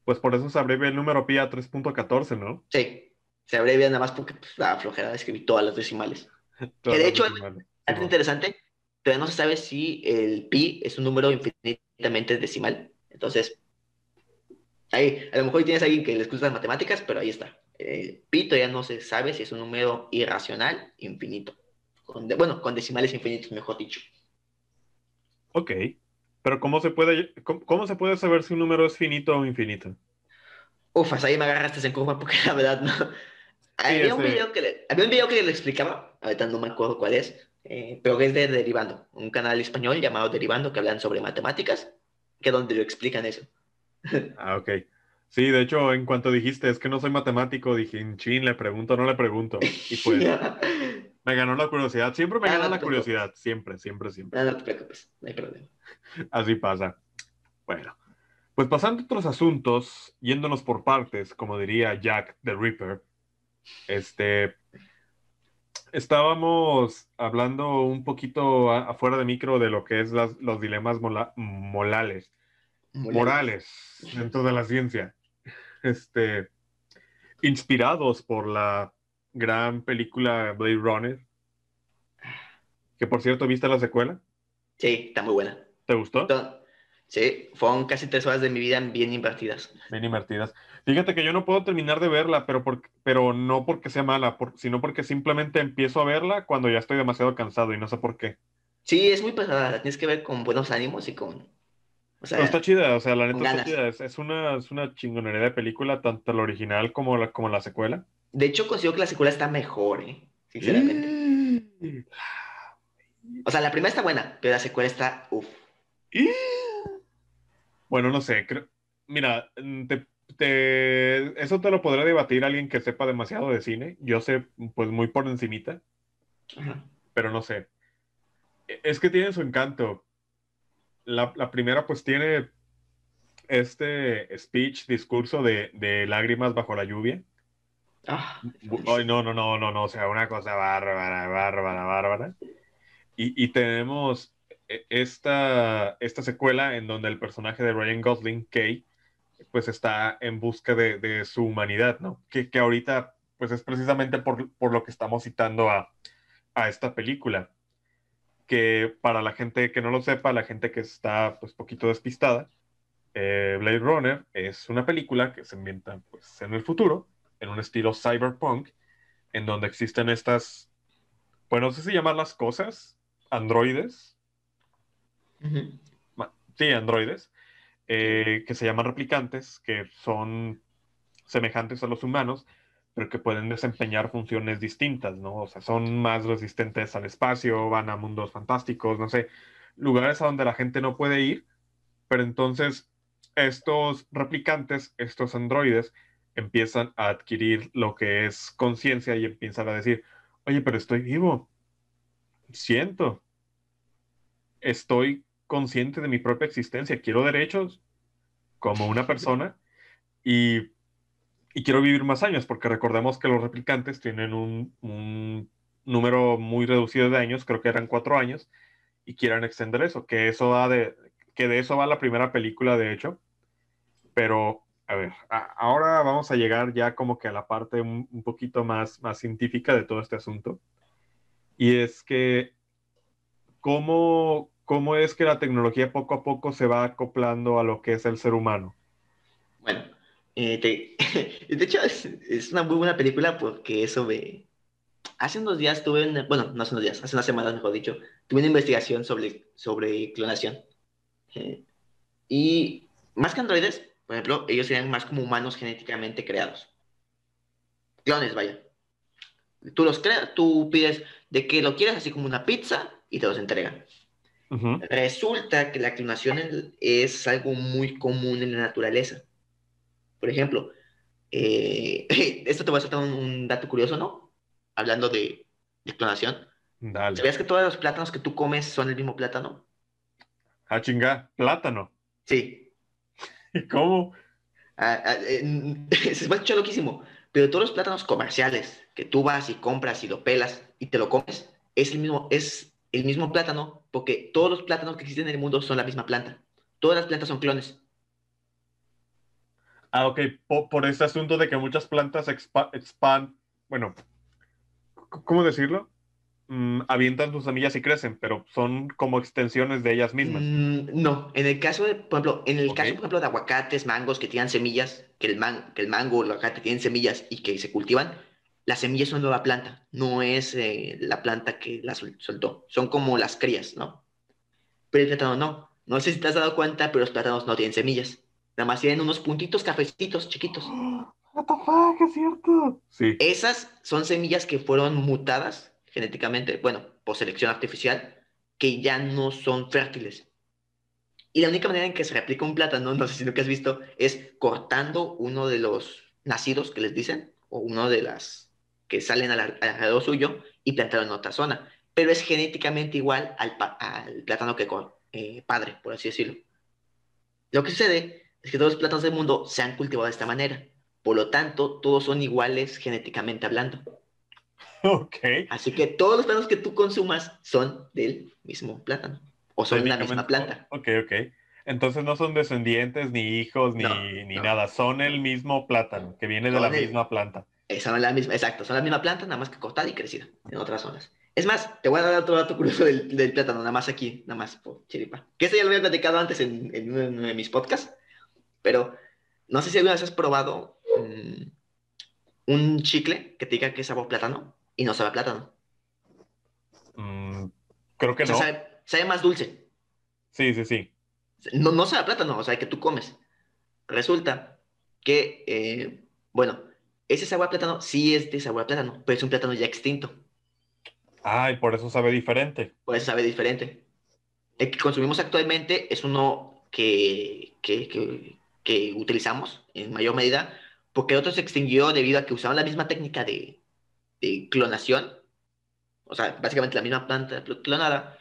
Pues por eso se abrevia el número pi a 3.14, ¿no? Sí, se abrevia nada más porque pues, la flojera de escribir todas las decimales. que de hecho, es interesante, todavía no se sabe si el pi es un número infinitamente decimal. Entonces, ahí, a lo mejor tienes a alguien que les gusta las matemáticas, pero ahí está. El pi todavía no se sabe si es un número irracional infinito bueno, con decimales infinitos, mejor dicho. Ok, pero ¿cómo se puede, cómo, se puede saber si un número es finito o infinito? Ufas, ahí me agarraste en curva porque la verdad no. había, un video que le, había un video que le explicaba, ahorita no me acuerdo cuál es, eh, pero es de Derivando, un canal español llamado Derivando que hablan sobre matemáticas, que es donde lo explican eso. Ah, ok. Sí, de hecho, en cuanto dijiste, es que no soy matemático, dije, en chin, le pregunto, no le pregunto. Y pues, me ganó la curiosidad. Siempre me gana la curiosidad. Siempre, siempre, siempre. No, no te preocupes, no hay problema. Así pasa. Bueno, pues pasando a otros asuntos, yéndonos por partes, como diría Jack the Ripper, este, estábamos hablando un poquito afuera de micro de lo que es los dilemas morales, morales dentro de la ciencia este, inspirados por la gran película Blade Runner. Que por cierto, ¿viste la secuela? Sí, está muy buena. ¿Te gustó? Sí, fueron casi tres horas de mi vida bien invertidas. Bien invertidas. Fíjate que yo no puedo terminar de verla, pero, pero no porque sea mala, sino porque simplemente empiezo a verla cuando ya estoy demasiado cansado y no sé por qué. Sí, es muy pesada. Tienes que ver con buenos ánimos y con está chida, o sea, la neta está chida. Es, una, es una chingonería de película, tanto la original como la, como la secuela. De hecho, considero que la secuela está mejor, ¿eh? sinceramente. O sea, la primera está buena, pero la secuela está uff. Bueno, no sé, mira, te, eso te lo podrá debatir alguien que sepa demasiado de cine. Yo sé, pues muy por encimita, pero no sé. E, es que tiene su encanto, la, primera pues tiene este speech, discurso de, lágrimas bajo la lluvia. Ah, Ay, no, no, no, no, no, o sea, una cosa bárbara, bárbara, bárbara. Y, tenemos e, esta, esta secuela en donde el personaje de Ryan Gosling, Kay, pues está en busca de, su humanidad, ¿no? Que, que, ahorita, pues es precisamente por, lo que estamos citando a, a esta película que para la gente que no lo sepa, la gente que está pues poquito despistada, eh, Blade Runner es una película que se ambienta pues, en el futuro, en un estilo cyberpunk, en donde existen estas, bueno, no sé si llamarlas cosas, androides. Sí, androides, eh, que se llaman replicantes, que son semejantes a los humanos, pero que pueden desempeñar funciones distintas, ¿no? O sea, son más resistentes al espacio, van a mundos fantásticos, no sé, lugares a donde la gente no puede ir, pero entonces estos replicantes, estos androides, empiezan a adquirir lo que es conciencia y empiezan a decir, oye, pero estoy vivo, siento, estoy consciente de mi propia existencia, quiero derechos como una persona y y quiero vivir más años, porque recordemos que los replicantes tienen un, número muy reducido de años, creo que eran cuatro años, y quieran extender eso, que eso va de, que de eso va la primera película, de hecho. Pero, a ver, ahora vamos a llegar ya como que a la parte un, un, poquito más, más científica de todo este asunto. Y es que, ¿cómo, ¿cómo es que la tecnología poco a poco se va acoplando a lo que es el ser humano? Bueno, eh, de hecho es, es, una muy buena película porque eso me... Hace unos días tuve, una, bueno, no hace unos días, hace unas semanas mejor dicho, tuve una investigación sobre, sobre clonación. Eh, y más que androides, por ejemplo, ellos serían más como humanos genéticamente creados. Clones, vaya. Tú los creas, tú pides de que lo quieras así como una pizza y te los entregan. Uh -huh. Resulta que la clonación es algo muy común en la naturaleza. Por ejemplo, eh, esto te voy a soltar un, un, dato curioso, ¿no? Hablando de, de clonación. Dale. ¿Sabías que todos los plátanos que tú comes son el mismo plátano? Ah, chinga, plátano. Sí. ¿Y cómo? Ah, ah, eh, se va a escuchar loquísimo, pero todos los plátanos comerciales que tú vas y compras y lo pelas y te lo comes, es el mismo, es el mismo plátano, porque todos los plátanos que existen en el mundo son la misma planta. Todas las plantas son clones. Ah, ok, por, por este asunto de que muchas plantas expand, bueno, ¿cómo decirlo? Mm, avientan sus semillas y crecen, pero son como extensiones de ellas mismas. Mm, no, en el caso de, por ejemplo, en el okay. caso, por ejemplo, de aguacates, mangos que tienen semillas, que el, man, que el mango o el aguacate tienen semillas y que se cultivan, la semilla es una nueva planta, no es eh, la planta que la sol soltó, son como las crías, ¿no? Pero el plátano no, no sé si te has dado cuenta, pero los plátanos no tienen semillas, nada más tienen unos puntitos cafecitos chiquitos. What the fuck, es cierto. Sí. Esas son semillas que fueron mutadas genéticamente, bueno, por selección artificial, que ya no son fértiles. Y la única manera en que se replica un plátano, no sé si lo que has visto, es cortando uno de los nacidos que les dicen, o uno de las que salen al, alrededor suyo y plantarlo en otra zona. Pero es genéticamente igual al, al plátano que eh, padre, por así decirlo. Lo que sucede es que todos los plátanos del mundo se han cultivado de esta manera. Por lo tanto, todos son iguales genéticamente hablando. Ok. Así que todos los plátanos que tú consumas son del mismo plátano. O son de la misma planta. Ok, ok. Entonces no son descendientes, ni hijos, ni, no, ni no. nada. Son el mismo plátano, que viene de son la el... misma planta. Son la misma, exacto, son la misma planta, nada más que cortada y crecida en otras zonas. Es más, te voy a dar otro dato curioso del, del plátano, nada más aquí, nada más por chiripa. Que este ya lo había platicado antes en, en uno de mis podcasts, pero no sé si alguna vez has probado um, un chicle que te diga que es sabor plátano y no sabe a plátano. Mm, creo que o sea, no. Sabe, sabe, más dulce. Sí, sí, sí. No, no sabe a plátano, o sea, que tú comes. Resulta que, eh, bueno, ese sabor a plátano sí es de sabor a plátano, pero es un plátano ya extinto. Ah, y por eso sabe diferente. Por eso sabe diferente. El que consumimos actualmente es uno que, que, que, que utilizamos en mayor medida, porque el otro se extinguió debido a que usaban la misma técnica de, de clonación, o sea, básicamente la misma planta clonada.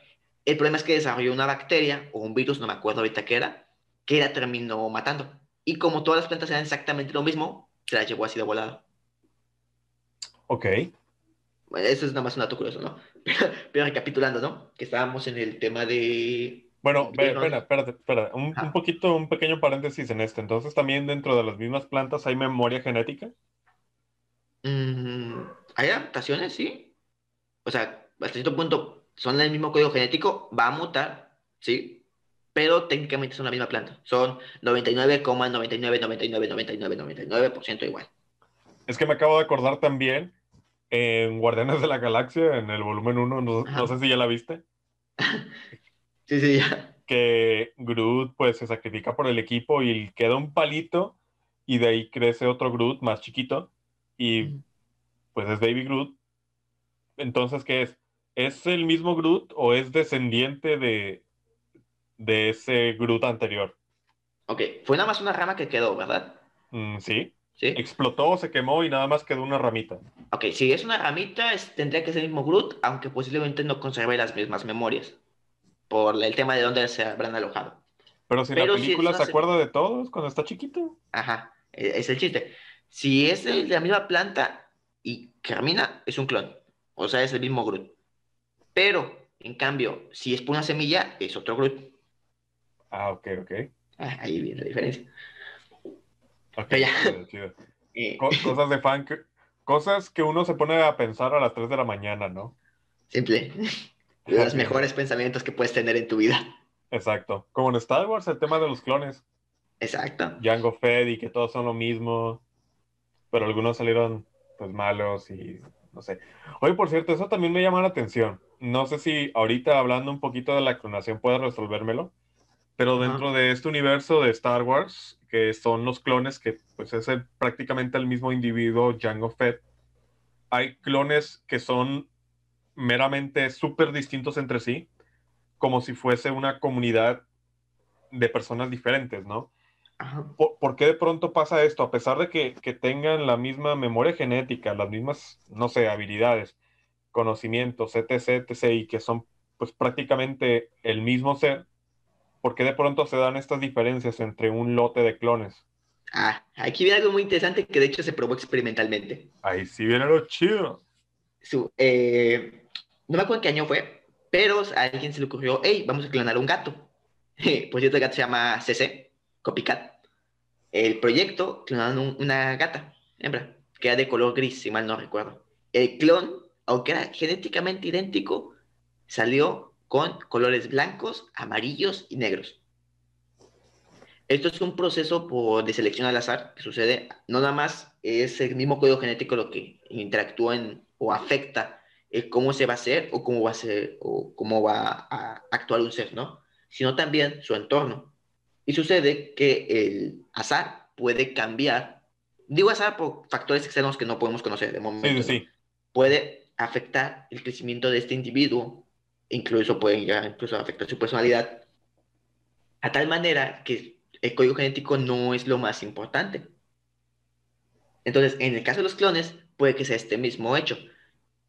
El problema es que desarrolló una bacteria o un virus, no me acuerdo ahorita qué era, que la terminó matando. Y como todas las plantas eran exactamente lo mismo, se la llevó así de volada. Ok. Bueno, eso es nada más un dato curioso, ¿no? Pero, pero recapitulando, ¿no? Que estábamos en el tema de... Bueno, espera, espérate, espera. Un, un, poquito, un pequeño paréntesis en esto. Entonces, ¿también dentro de las mismas plantas hay memoria genética? Mm, hay adaptaciones, sí. O sea, hasta cierto punto son el mismo código genético, va a mutar, sí, pero técnicamente son la misma planta. Son 99,99999999% igual. Es que me acabo de acordar también en Guardianes de la Galaxia, en el volumen 1, no, no sé si ya la viste. sí, sí, ya. Que Groot pues se sacrifica por el equipo y queda un palito y de ahí crece otro Groot más chiquito y pues es Baby Groot. Entonces, ¿qué es? ¿Es el mismo Groot o es descendiente de, de ese Groot anterior? Ok, fue nada más una rama que quedó, ¿verdad? Mm, sí. ¿Sí? Explotó, se quemó y nada más quedó una ramita. Ok, si es una ramita, es, tendría que ser el mismo Groot, aunque posiblemente no conserve las mismas memorias. Por el tema de dónde se habrán alojado. Pero si Pero la película si se acuerda de todos cuando está chiquito. Ajá, e, es el chiste. Si es de la misma planta y germina, es un clon. O sea, es el mismo Groot. Pero En cambio, si es por una semilla, es otro Groot. Ah, ok, ok. Ah, ahí viene la diferencia. Ok, Pero ya. chido, chido. Eh, Co- cosas de fan, que- cosas que uno se pone a pensar a las 3 de la mañana, ¿no? simple. Los mejores pensamientos que puedes tener en tu vida. Exacto. Como en Star Wars, el tema de los clones. Exacto. Jango Fett y que todos son lo mismo. Pero algunos salieron pues malos y no sé. Oye, por cierto, eso también me llama la atención. No sé si ahorita hablando un poquito de la clonación puedes resolvérmelo. Pero Ajá. dentro de este universo de Star Wars, que son los clones, que pues es el- prácticamente el mismo individuo, Jango Fett, hay clones que son meramente súper distintos entre sí, como si fuese una comunidad de personas diferentes, ¿no? Ajá. ¿Por, por qué de pronto pasa esto? A pesar de que, que tengan la misma memoria genética, las mismas, no sé, habilidades, conocimientos, etc., etc., y que son pues prácticamente el mismo ser, ¿por qué de pronto se dan estas diferencias entre un lote de clones? Ah, aquí viene algo muy interesante que de hecho se probó experimentalmente. Ahí sí viene lo chido. Su, eh, no me acuerdo qué año fue, pero a alguien se le ocurrió, hey, vamos a clonar un gato. Por cierto, el gato se llama CC, Copycat. El proyecto clonaron un- una gata, hembra, que era de color gris, si mal no recuerdo. El clon, aunque era genéticamente idéntico, salió con colores blancos, amarillos y negros. Esto es un proceso por, de selección al azar que sucede, no nada más es el mismo código genético lo que interactúa o afecta el cómo se va a hacer o cómo va a ser o cómo va a actuar un ser, ¿no? Sino también su entorno. Y sucede que el azar puede cambiar, digo azar por factores externos que no podemos conocer de momento, Sí, ¿no? sí, sí. puede afectar el crecimiento de este individuo, incluso puede llegar incluso afectar su personalidad, a tal manera que el código genético no es lo más importante. Entonces, en el caso de los clones, puede que sea este mismo hecho.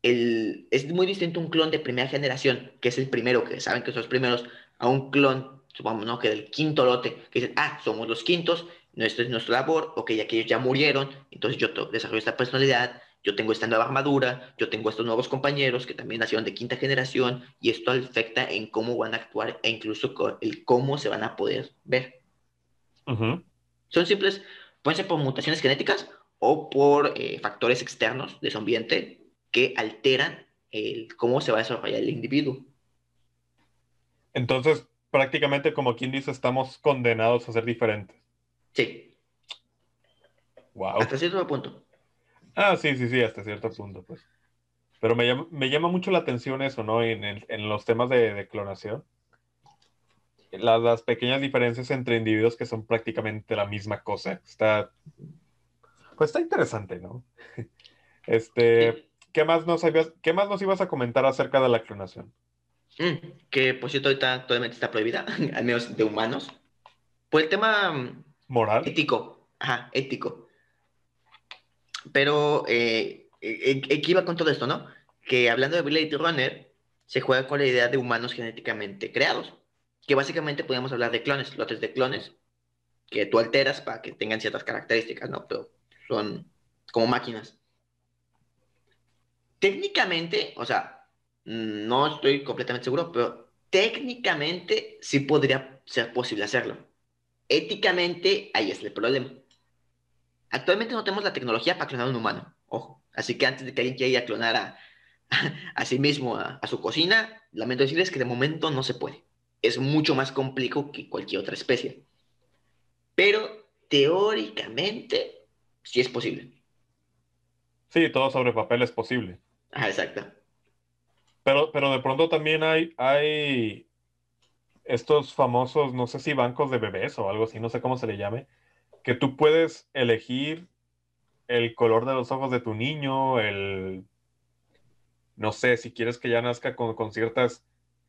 El, es muy distinto un clon de primera generación, que es el primero, que saben que son los primeros, a un clon, supongamos, ¿no? Que del quinto lote, que dicen, ah, somos los quintos, nuestro es nuestra labor, ok, aquellos ya murieron, entonces yo desarrollo esta personalidad, yo tengo esta nueva armadura, yo tengo estos nuevos compañeros que también nacieron de quinta generación, y esto afecta en cómo van a actuar e incluso el cómo se van a poder ver. Son simples, pueden ser por mutaciones genéticas o por eh, factores externos de su ambiente que alteran el cómo se va a desarrollar el individuo. Entonces, prácticamente como quien dice, estamos condenados a ser diferentes. Sí, Wow. hasta cierto punto. Ah, sí, sí, sí, hasta cierto punto, pues. Pero me llama, me llama mucho la atención eso, ¿no? En, el- en los temas de, de clonación. Las, las pequeñas diferencias entre individuos que son prácticamente la misma cosa. Está. Pues está interesante, ¿no? Este. ¿Qué más nos habías- qué más nos ibas a comentar acerca de la clonación? Mm, que por cierto ahorita actualmente está prohibida, al menos de humanos, por el tema mm, ¿Moral? ético, ajá, ético. Pero, eh, eh, eh, ¿qué iba con todo esto, no? Que hablando de Blade Runner, se juega con la idea de humanos genéticamente creados, que básicamente podríamos hablar de clones, lotes de clones, que tú alteras para que tengan ciertas características, ¿no? Pero son como máquinas. Técnicamente, o sea, no estoy completamente seguro, pero técnicamente sí podría ser posible hacerlo. Éticamente, ahí es el problema. Actualmente no tenemos la tecnología para clonar a un humano, ojo. Así que antes de que alguien quiera a clonar a, a sí mismo, a, a su cocina, lamento decirles que de momento no se puede. Es mucho más complejo que cualquier otra especie. Pero teóricamente sí es posible. Sí, todo sobre papel es posible. Ajá, exacto. Pero, pero de pronto también hay, hay estos famosos, no sé si bancos de bebés o algo así, no sé cómo se le llame, que tú puedes elegir el color de los ojos de tu niño, el, no sé, si quieres que ya nazca con, con ciertas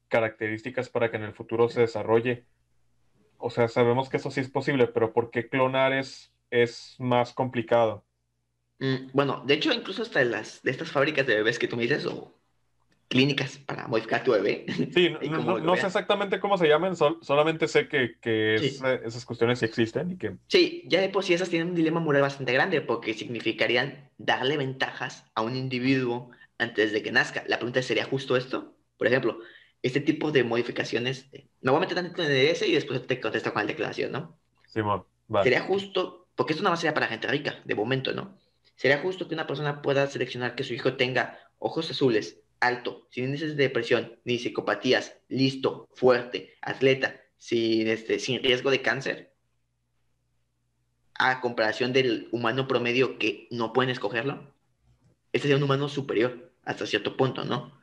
características para que en el futuro se desarrolle. O sea, sabemos que eso sí es posible, pero ¿por qué clonar es, es más complicado? Mm, bueno, de hecho, incluso hasta las, de estas fábricas de bebés que tú me dices, o clínicas para modificar tu bebé. Sí, no, no- no- no sé exactamente cómo se llaman, sol- solamente sé que, que Sí. es- esas cuestiones sí existen y que Sí, ya de por sí esas tienen un dilema moral bastante grande porque significarían darle ventajas a un individuo antes de que nazca. La pregunta es, ¿sería justo esto? Por ejemplo, este tipo de modificaciones, eh, me voy a meter tanto en el DS y después te contesto con la declaración, ¿no? Simón, va. Sería justo, porque esto nada más sería para gente rica, de momento, ¿no? Sería justo que una persona pueda seleccionar que su hijo tenga ojos azules, alto, sin índices de depresión, ni psicopatías, listo, fuerte, atleta, sin, este, sin riesgo de cáncer, a comparación del humano promedio que no pueden escogerlo. Este sería un humano superior hasta cierto punto, ¿no?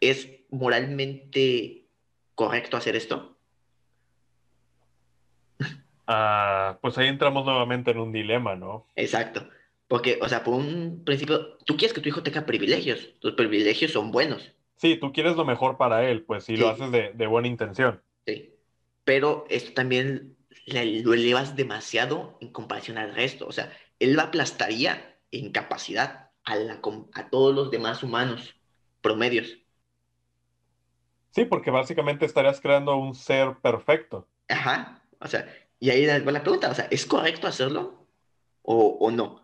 ¿Es moralmente correcto hacer esto? Ah, pues ahí entramos nuevamente en un dilema, ¿no? Exacto. Porque, o sea, por un principio, tú quieres que tu hijo tenga privilegios. Tus privilegios son buenos. Sí, tú quieres lo mejor para él, pues si lo Sí. haces de, de buena intención. Sí. Pero esto también le- lo elevas demasiado en comparación al resto. O sea, él lo aplastaría en capacidad a, la, com- a todos los demás humanos promedios. Sí, porque básicamente estarías creando un ser perfecto. Ajá. O sea, y ahí va la pregunta, o sea, ¿es correcto hacerlo o, o no?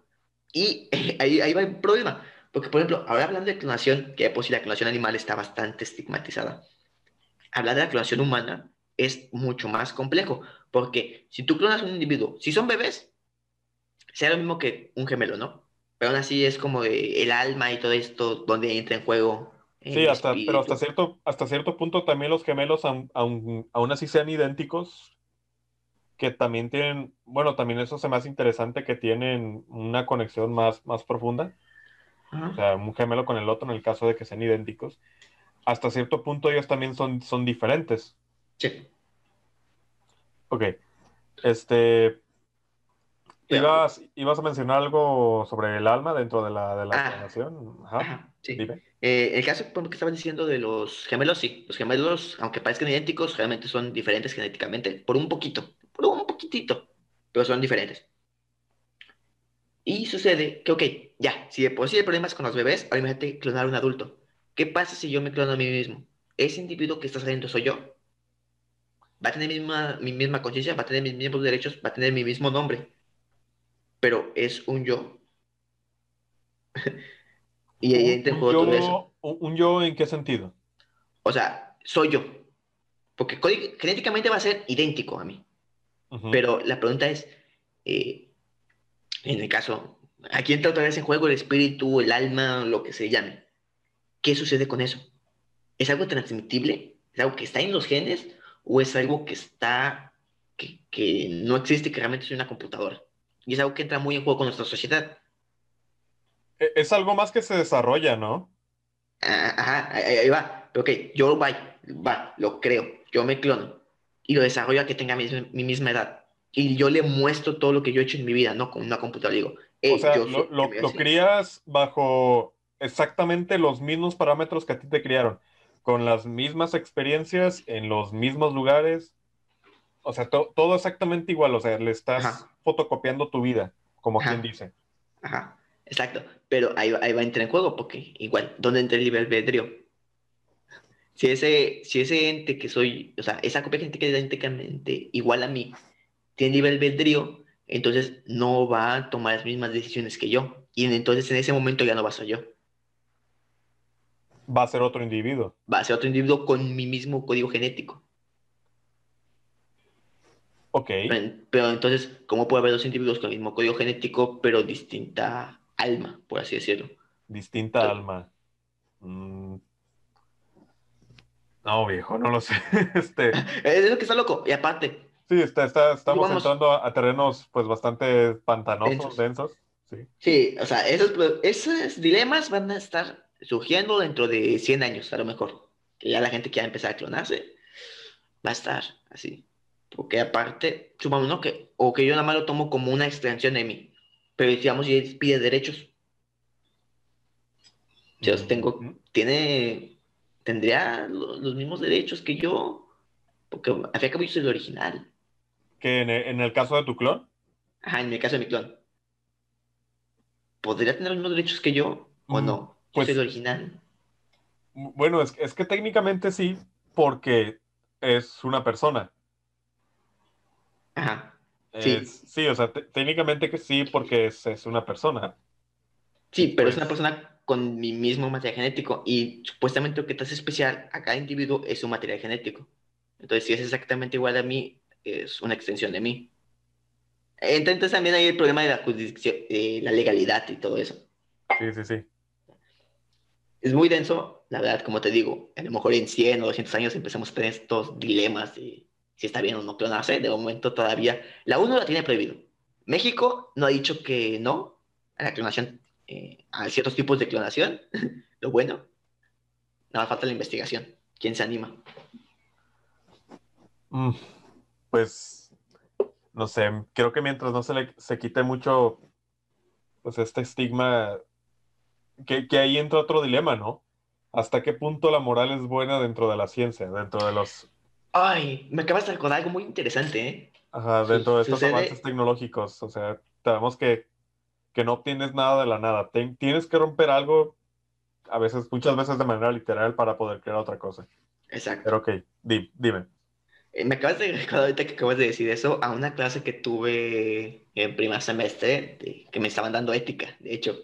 Y ahí, ahí va el problema. Porque, por ejemplo, ahora hablando de clonación, que de por sí la clonación animal está bastante estigmatizada, hablar de la clonación humana es mucho más complejo. Porque si tú clonas un individuo, si son bebés, sea lo mismo que un gemelo, ¿no? Pero aún así es como el alma y todo esto donde entra en juego. Sí, hasta, pero hasta cierto, hasta cierto punto también los gemelos, aún así sean idénticos, que también tienen, bueno, también eso se me hace interesante que tienen una conexión más, más profunda. O sea, un gemelo con el otro en el caso de que sean idénticos. Hasta cierto punto ellos también son, son diferentes. Sí. Ok. Este, ibas, ibas a mencionar algo sobre el alma dentro de la, de la Ah. clonación. Ajá, Ajá, sí. dime. Eh, el caso por que estaban diciendo de los gemelos, sí. Los gemelos, aunque parezcan idénticos, realmente son diferentes genéticamente. Por un poquito. Por un poquitito. Pero son diferentes. Y sucede que, ok, ya, si de por sí el problema es con los bebés, ahora imagínate clonar a un adulto. ¿Qué pasa si yo me clono a mí mismo? ¿Ese individuo que está saliendo soy yo? ¿Va a tener mi misma, mi misma conciencia? ¿Va a tener mis mismos derechos? ¿Va a tener mi mismo nombre? Pero es un yo. y ahí entra en Un, juego todo eso. yo, un- yo en qué sentido? O sea, soy yo. Porque genéticamente va a ser idéntico a mí. Pero la pregunta es, eh, en el caso, aquí entra otra vez en juego el espíritu, el alma, lo que se llame. ¿Qué sucede con eso? ¿Es algo transmitible? ¿Es algo que está en los genes? ¿O es algo que está, que, que no existe, que realmente es una computadora? Y es algo que entra muy en juego con nuestra sociedad. E- Es algo más que se desarrolla, ¿no? Ah, Ajá, ahí, va. Pero ok, yo va, va, lo creo, yo me clono y lo desarrollo a que tenga mi, mi misma edad. Y yo le muestro todo lo que yo he hecho en mi vida, ¿no? Con una computadora. Digo, O "Ey, sea, yo lo, lo- lo así". crías bajo exactamente los mismos parámetros que a ti te criaron, con las mismas experiencias, en los mismos lugares. O sea, to- todo exactamente igual. O sea, le estás Ajá. fotocopiando tu vida, como Ajá. quien dice. Ajá, exacto. Pero ahí, ahí va a entrar en juego, porque igual, ¿dónde entra el libre albedrío? Si ese, si ese ente que soy, o sea, esa copia genética idénticamente igual a mí, tiene libre albedrío, entonces no va a tomar las mismas decisiones que yo. Y en- entonces en ese momento ya no va a ser yo. Va a ser otro individuo. Va a ser otro individuo con mi mismo código genético. Ok. Pero, en- pero entonces, ¿cómo puede haber dos individuos con el mismo código genético, pero distinta alma, por así decirlo? Distinta alma. Mm. No, viejo, no lo sé. Este, Es lo que está loco. Y aparte, sí, está, está- estamos Vamos. entrando a, a terrenos pues bastante pantanosos, Densos. densos. Sí. Sí, o sea, esos, pro- esos dilemas van a estar surgiendo dentro de 100 años, a lo mejor. Que ya la gente quiera empezar a clonarse, va a estar así. Porque aparte, supongamos, ¿no? Que, o que yo nada más lo tomo como una extensión de mí. Pero digamos, y pide derechos. Yo tengo, tiene, tendría lo- los mismos derechos que yo. Porque al fin y al cabo yo soy el original. Que en, el caso de tu clon, Ajá, en mi caso de mi clon. ¿Podría tener los mismos derechos que yo o Mm, no? Yo pues- soy el original. bueno, es, es que técnicamente sí, porque es una persona. Ajá. Sí. Es- sí, o sea, te- técnicamente que sí, porque es, es una persona. Sí, pero es Pues- una persona con mi mismo material genético y supuestamente lo que te hace especial a cada individuo es su material genético. Entonces, si es exactamente igual a mí, es una extensión de mí. Entonces también hay el problema de la jurisdicción, de la legalidad y todo eso. Sí, sí, sí. Es muy denso, la verdad, como te digo, a lo mejor en 100 o 200 años empezamos a tener estos dilemas de si está bien o no clonarse. De momento todavía, la UNO la tiene prohibido. México no ha dicho que no a la clonación, eh, a ciertos tipos de clonación. Lo bueno, nada falta la investigación. ¿Quién se anima? Mm, pues, no sé, creo que mientras no se le se quite mucho, pues este estigma, que, que ahí entra otro dilema, ¿no? ¿Hasta qué punto la moral es buena dentro de la ciencia, dentro de los... Ay, me acabas de recordar algo muy interesante, ¿eh? Ajá, dentro de estos Sucede- avances tecnológicos. O sea, sabemos que, que no obtienes nada de la nada. Tienes que romper algo, a veces, muchas veces de manera literal, para poder crear otra cosa. Exacto. Pero ok, di- dime. Eh, Me acabas de recordar ahorita que acabas de decir eso a una clase que tuve en primer semestre, de- que me estaban dando ética, de hecho,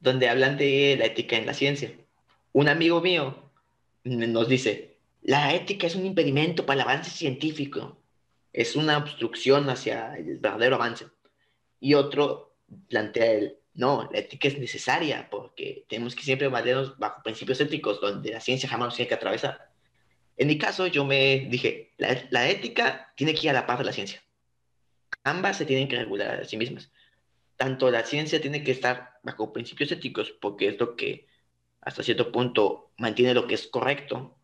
donde hablan de la ética en la ciencia. Un amigo mío nos dice, la ética es un impedimento para el avance científico, es una obstrucción hacia el verdadero avance. Y otro plantea el, no, la ética es necesaria porque tenemos que siempre valernos bajo principios éticos donde la ciencia jamás nos tiene que atravesar. En mi caso, yo me dije, la, la ética tiene que ir a la par de la ciencia. Ambas se tienen que regular a sí mismas. Tanto la ciencia tiene que estar bajo principios éticos, porque es lo que hasta cierto punto mantiene lo que es correcto,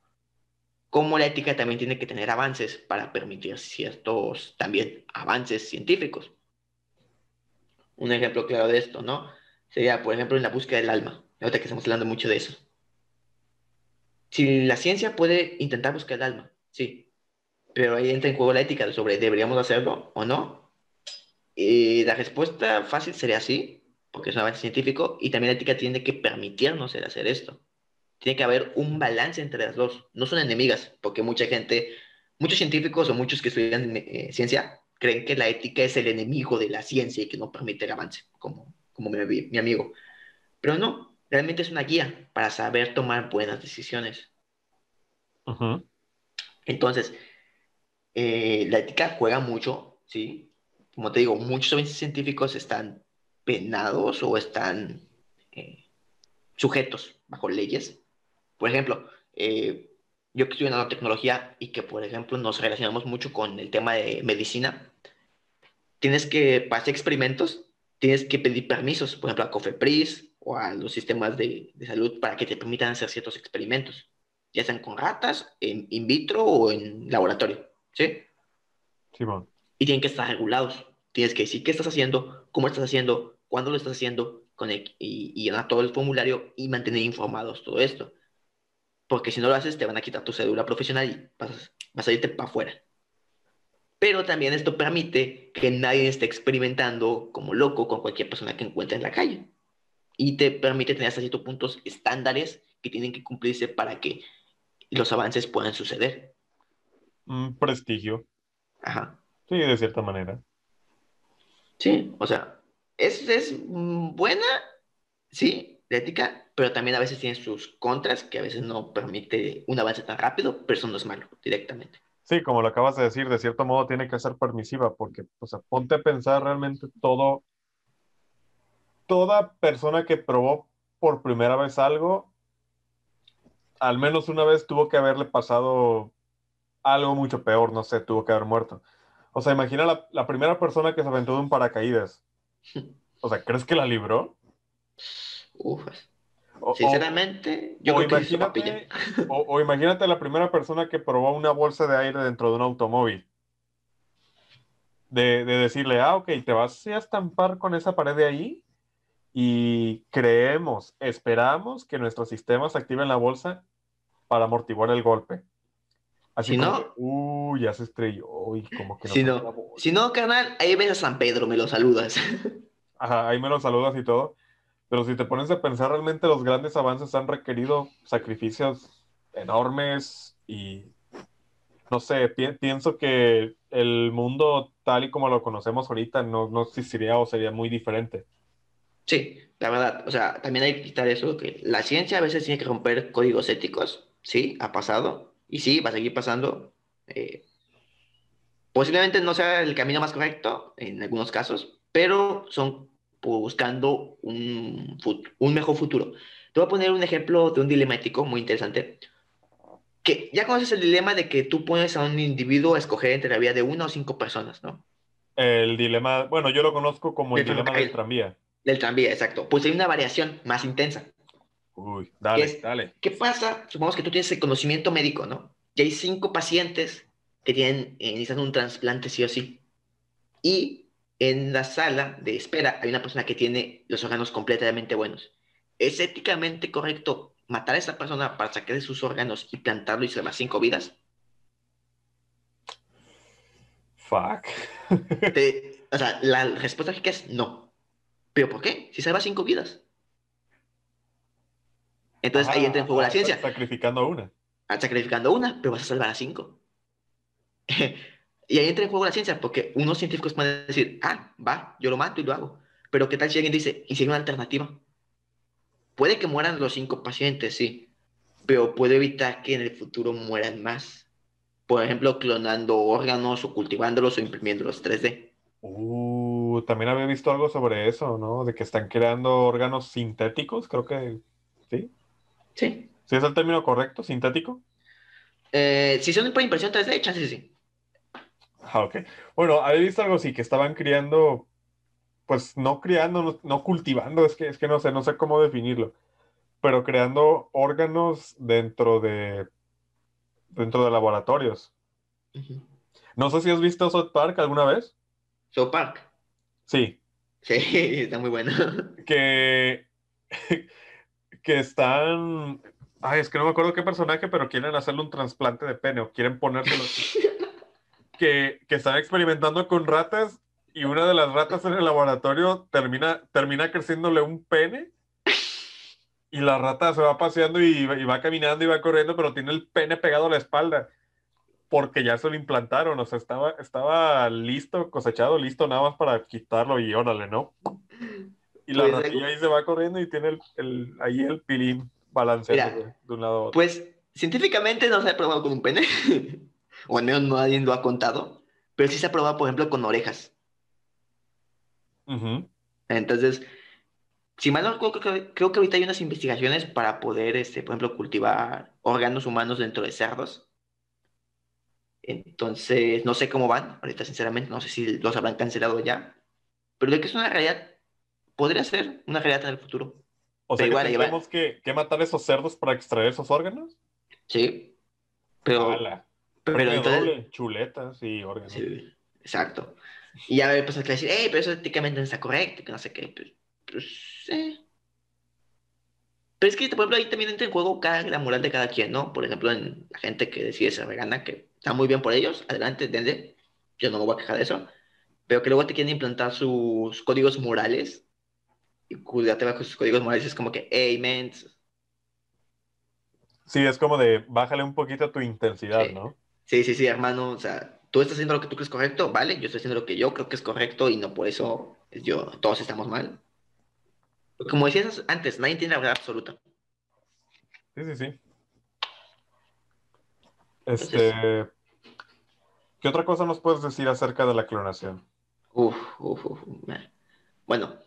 como la ética también tiene que tener avances para permitir ciertos también avances científicos. Un ejemplo claro de esto, ¿no? Sería, por ejemplo, en la búsqueda del alma. Ahorita que estamos hablando mucho de eso. Si la ciencia puede intentar buscar el alma, sí, pero ahí entra en juego la ética sobre deberíamos hacerlo o no. Y la respuesta fácil sería sí, porque es un avance científico, y también la ética tiene que permitirnos el hacer esto. Tiene que haber un balance entre las dos. No son enemigas, porque mucha gente, muchos científicos o muchos que estudian eh, ciencia creen que la ética es el enemigo de la ciencia y que no permite el avance, como, como mi, mi amigo. Pero no, realmente es una guía para saber tomar buenas decisiones. Ujú. Entonces, eh, la ética juega mucho, ¿sí? Como te digo, muchos científicos están penados o están eh, sujetos bajo leyes. Por ejemplo, eh, yo que estoy en nanotecnología y que, por ejemplo, nos relacionamos mucho con el tema de medicina, tienes que, para hacer experimentos, tienes que pedir permisos, por ejemplo, a COFEPRIS o a los sistemas de, de salud para que te permitan hacer ciertos experimentos, ya sean con ratas, en in vitro o en laboratorio, ¿sí? Simón. Y tienen que estar regulados. Tienes que decir qué estás haciendo, cómo estás haciendo, cuándo lo estás haciendo, con el- y, y llenar todo el formulario y mantener informados todo esto. Porque si no lo haces, te van a quitar tu cédula profesional y vas, vas a irte para afuera. Pero también esto permite que nadie esté experimentando como loco con cualquier persona que encuentre en la calle. Y te permite tener hasta ciertos puntos estándares que tienen que cumplirse para que los avances puedan suceder. Prestigio. Ajá. Sí, de cierta manera. Sí, o sea, es, es buena, sí, la ética, pero también a veces tiene sus contras, que a veces no permite un avance tan rápido, pero eso no es malo directamente. Sí, como lo acabas de decir, de cierto modo tiene que ser permisiva, porque, o sea, ponte a pensar realmente todo, toda persona que probó por primera vez algo, al menos una vez tuvo que haberle pasado algo mucho peor, no sé, tuvo que haber muerto. O sea, imagina la, la primera persona que se aventó de un paracaídas. O sea, ¿crees que la libró? Uf, O- o- sinceramente, yo o creo que hizo papilla. imagínate, o, o imagínate la primera persona que probó una bolsa de aire dentro de un automóvil. De, de decirle, ah, ok, te vas a estampar con esa pared de ahí y creemos, esperamos que nuestro sistema se active en la bolsa para amortiguar el golpe. Así Si como no- que, uy, ya se estrelló, uy, como que no Si no- la bolsa". Si no, carnal, ahí ves a San Pedro, me lo saludas. Ajá, ahí me lo saludas y todo. Pero si te pones a pensar, realmente los grandes avances han requerido sacrificios enormes y no sé, pi- pienso que el mundo tal y como lo conocemos ahorita no, no existiría o sería muy diferente. Sí, la verdad. O sea, también hay que quitar eso, que la ciencia a veces tiene que romper códigos éticos. Sí, ha pasado. Y sí, va a seguir pasando. Eh, posiblemente no sea el camino más correcto en algunos casos, pero son buscando un, un mejor futuro. Te voy a poner un ejemplo de un dilema ético muy interesante. Que ya conoces el dilema de que tú pones a un individuo a escoger entre la vida de una o cinco personas, ¿no? El dilema, bueno, yo lo conozco como el, dilema del tranvía. Del tranvía, exacto. Pues hay una variación más intensa. Uy, dale, dale. ¿Qué pasa? Supongamos que tú tienes el conocimiento médico, ¿no? Y hay cinco pacientes que tienen, necesitan un trasplante sí o sí. Y en la sala de espera hay una persona que tiene los órganos completamente buenos. ¿Es éticamente correcto matar a esa persona para sacar de sus órganos y plantarlo y salvar cinco vidas? Fuck. o sea, la respuesta es no. ¿Pero por qué? Si salva cinco vidas. Entonces ahí entra en juego la ciencia. Sacrificando una. Ah, sacrificando una, pero vas a salvar a cinco. y ahí entra en juego la ciencia, porque unos científicos pueden decir, ah, va, yo lo mato y lo hago. Pero ¿qué tal si alguien dice, y si hay una alternativa? Puede que mueran los cinco pacientes, sí, pero puede evitar que en el futuro mueran más. Por ejemplo, clonando órganos o cultivándolos o imprimiéndolos 3D. Uh, también había visto algo sobre eso, ¿no? De que están creando órganos sintéticos, creo que sí. Sí. ¿Sí es el término correcto, sintético? Eh, si son por impresión 3D, chances sí. Ah, ok. Bueno, había visto algo así, que estaban criando, pues no criando, no, cultivando, es que, es que no sé, no sé cómo definirlo, pero creando órganos dentro de, dentro de laboratorios. No sé si has visto South Park alguna vez. South Park. Sí. Sí, está muy bueno. Que, que están, ay, es que no me acuerdo qué personaje, pero quieren hacerle un trasplante de pene o quieren ponérselo. Que, que están experimentando con ratas y una de las ratas en el laboratorio termina, termina creciéndole un pene y la rata se va paseando y, va caminando y va corriendo, pero tiene el pene pegado a la espalda porque ya se lo implantaron, o sea, estaba, estaba listo, cosechado, listo nada más para quitarlo y órale, ¿no? Y la pues, ratilla ahí se va corriendo y tiene el, ahí el pilín balanceando de, un lado a otro. Pues científicamente no se ha probado con un pene. o al menos nadie lo ha contado, pero sí se ha probado, por ejemplo, con orejas. Entonces, si mal no creo, creo, que ahorita hay unas investigaciones para poder, este, por ejemplo, cultivar órganos humanos dentro de cerdos. Entonces, no sé cómo van, ahorita sinceramente, no sé si los habrán cancelado ya, pero de que es una realidad, podría ser una realidad en el futuro. O sea, que tenemos que, matar esos cerdos para extraer esos órganos. Sí, pero... Pero entonces... chuletas y órganos. Sí, exacto. Y ya hay personas que decir, hey, pero eso éticamente no está correcto, que no sé qué. Pues, pues Pero es que, por ejemplo, ahí también entra en juego cada, la moral de cada quien, ¿no? Por ejemplo, en la gente que decide ser vegana, que está muy bien por ellos, adelante, denle. Yo no me voy a quejar de eso. Pero que luego te quieren implantar sus códigos morales. Y cuídate con sus códigos morales, es como que, hey, men. Sí, es como de, bájale un poquito tu intensidad, ¿no? Sí, sí, sí, hermano, o sea, tú estás haciendo lo que tú crees correcto, ¿vale? Yo estoy haciendo lo que yo creo que es correcto y no por eso yo, todos estamos mal. Como decías antes, nadie tiene la verdad absoluta. Sí, sí, sí. Este, ¿Qué otra cosa nos puedes decir acerca de la clonación? Uf, uf, uf. Bueno,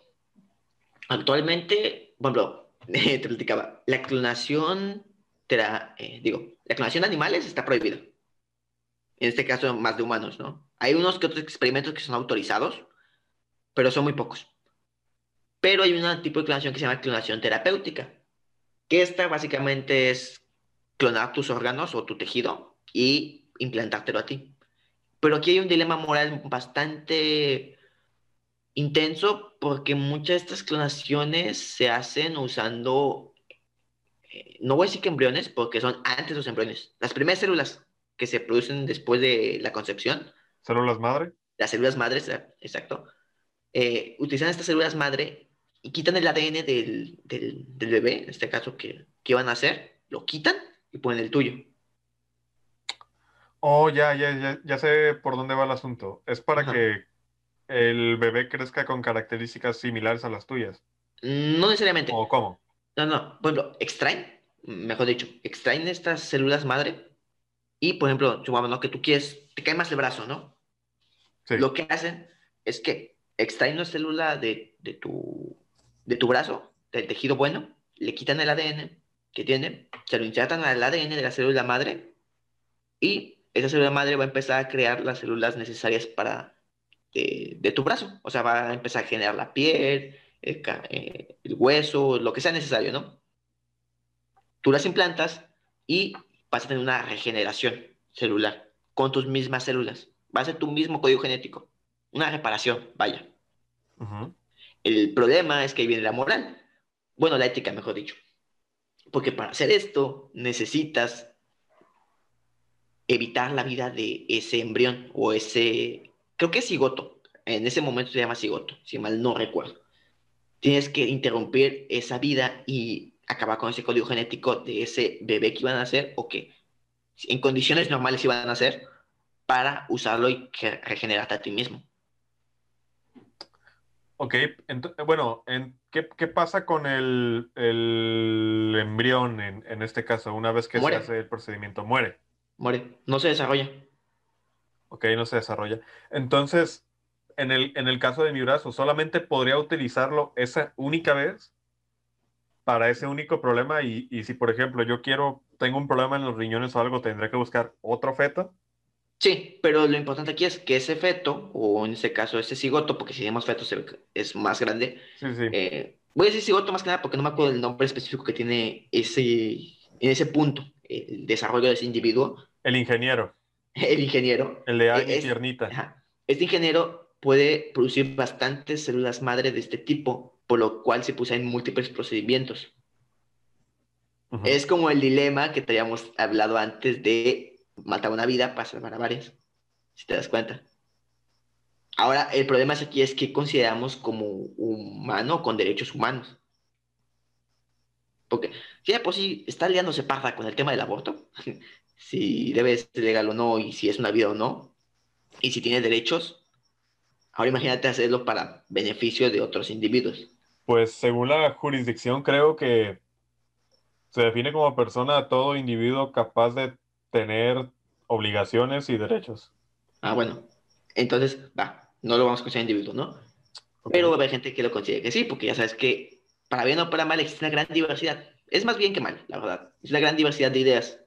actualmente, bueno, te platicaba, la clonación, te eh, digo, la clonación de animales está prohibida en este caso más de humanos, ¿no? Hay unos que otros experimentos que son autorizados, pero son muy pocos. Pero hay un tipo de clonación que se llama clonación terapéutica, que esta básicamente es clonar tus órganos o tu tejido y implantártelo a ti. Pero aquí hay un dilema moral bastante intenso porque muchas de estas clonaciones se hacen usando, eh, no voy a decir que embriones, porque son antes los embriones, las primeras células que se producen después de la concepción. ¿Células madre? Las células madres, exacto. Eh, utilizan estas células madre y quitan el ADN del, del, bebé, en este caso, que, que van a hacer, lo quitan y ponen el tuyo. Oh, ya, ya, ya, ya sé por dónde va el asunto. Es para que el bebé crezca con características similares a las tuyas. No necesariamente. ¿O cómo? No, no. Por ejemplo, extraen, mejor dicho, extraen estas células madre y, por ejemplo, supongamos que tú quieres, te cae más el brazo, ¿no? Sí. Lo que hacen es que extraen una célula de, de, tu, de tu brazo, del tejido bueno, le quitan el ADN que tiene, se lo insertan al ADN de la célula madre y esa célula madre va a empezar a crear las células necesarias para de, de tu brazo. O sea, va a empezar a generar la piel, el, eh, el hueso, lo que sea necesario, ¿no? Tú las implantas y vas a tener una regeneración celular con tus mismas células. Va a ser tu mismo código genético. Una reparación, vaya. Ujú. El problema es que ahí viene la moral. Bueno, la ética, mejor dicho. Porque para hacer esto necesitas evitar la vida de ese embrión o ese, creo que es cigoto. En ese momento se llama cigoto, si mal no recuerdo. Tienes que interrumpir esa vida y acabar con ese código genético de ese bebé que iban a nacer o que en condiciones normales iban a nacer para usarlo y regenerarte a ti mismo. Ok, bueno, en, ¿qué, qué pasa con el, el embrión en, en este caso? Una vez que Muere. se hace el procedimiento, muere. Muere, no se desarrolla. Ok, no se desarrolla. Entonces, en el, en el caso de mi brazo, ¿solamente podría utilizarlo esa única vez para ese único problema? Y, y si, por ejemplo, yo quiero, tengo un problema en los riñones o algo, tendré que buscar otro feto. Sí, pero lo importante aquí es que ese feto, o en este caso ese cigoto, porque si tenemos feto es más grande, Sí, sí. eh, voy a decir cigoto más que nada porque no me acuerdo el nombre específico que tiene ese, en ese punto, el desarrollo de ese individuo, El ingeniero, el ingeniero. el de mi es- tiernita. Ajá. Este ingeniero puede producir bastantes células madre de este tipo, por lo cual se puso en múltiples procedimientos. Ujú. Es como el dilema que te habíamos hablado antes de matar una vida para salvar a varias, si te das cuenta. Ahora, el problema es aquí es que consideramos como humano con derechos humanos. Porque si por sí está liándose parda con el tema del aborto, si debe ser legal o no, y si es una vida o no, y si tiene derechos, ahora imagínate hacerlo para beneficio de otros individuos. Pues según la jurisdicción, creo que se define como persona a todo individuo capaz de tener obligaciones y derechos. Ah, bueno, entonces, va, no lo vamos a considerar individuo, ¿no? Pero va a haber gente que lo considere que sí, porque ya sabes que para bien o para mal existe una gran diversidad. Es más bien que mal, la verdad. Es una gran diversidad de ideas.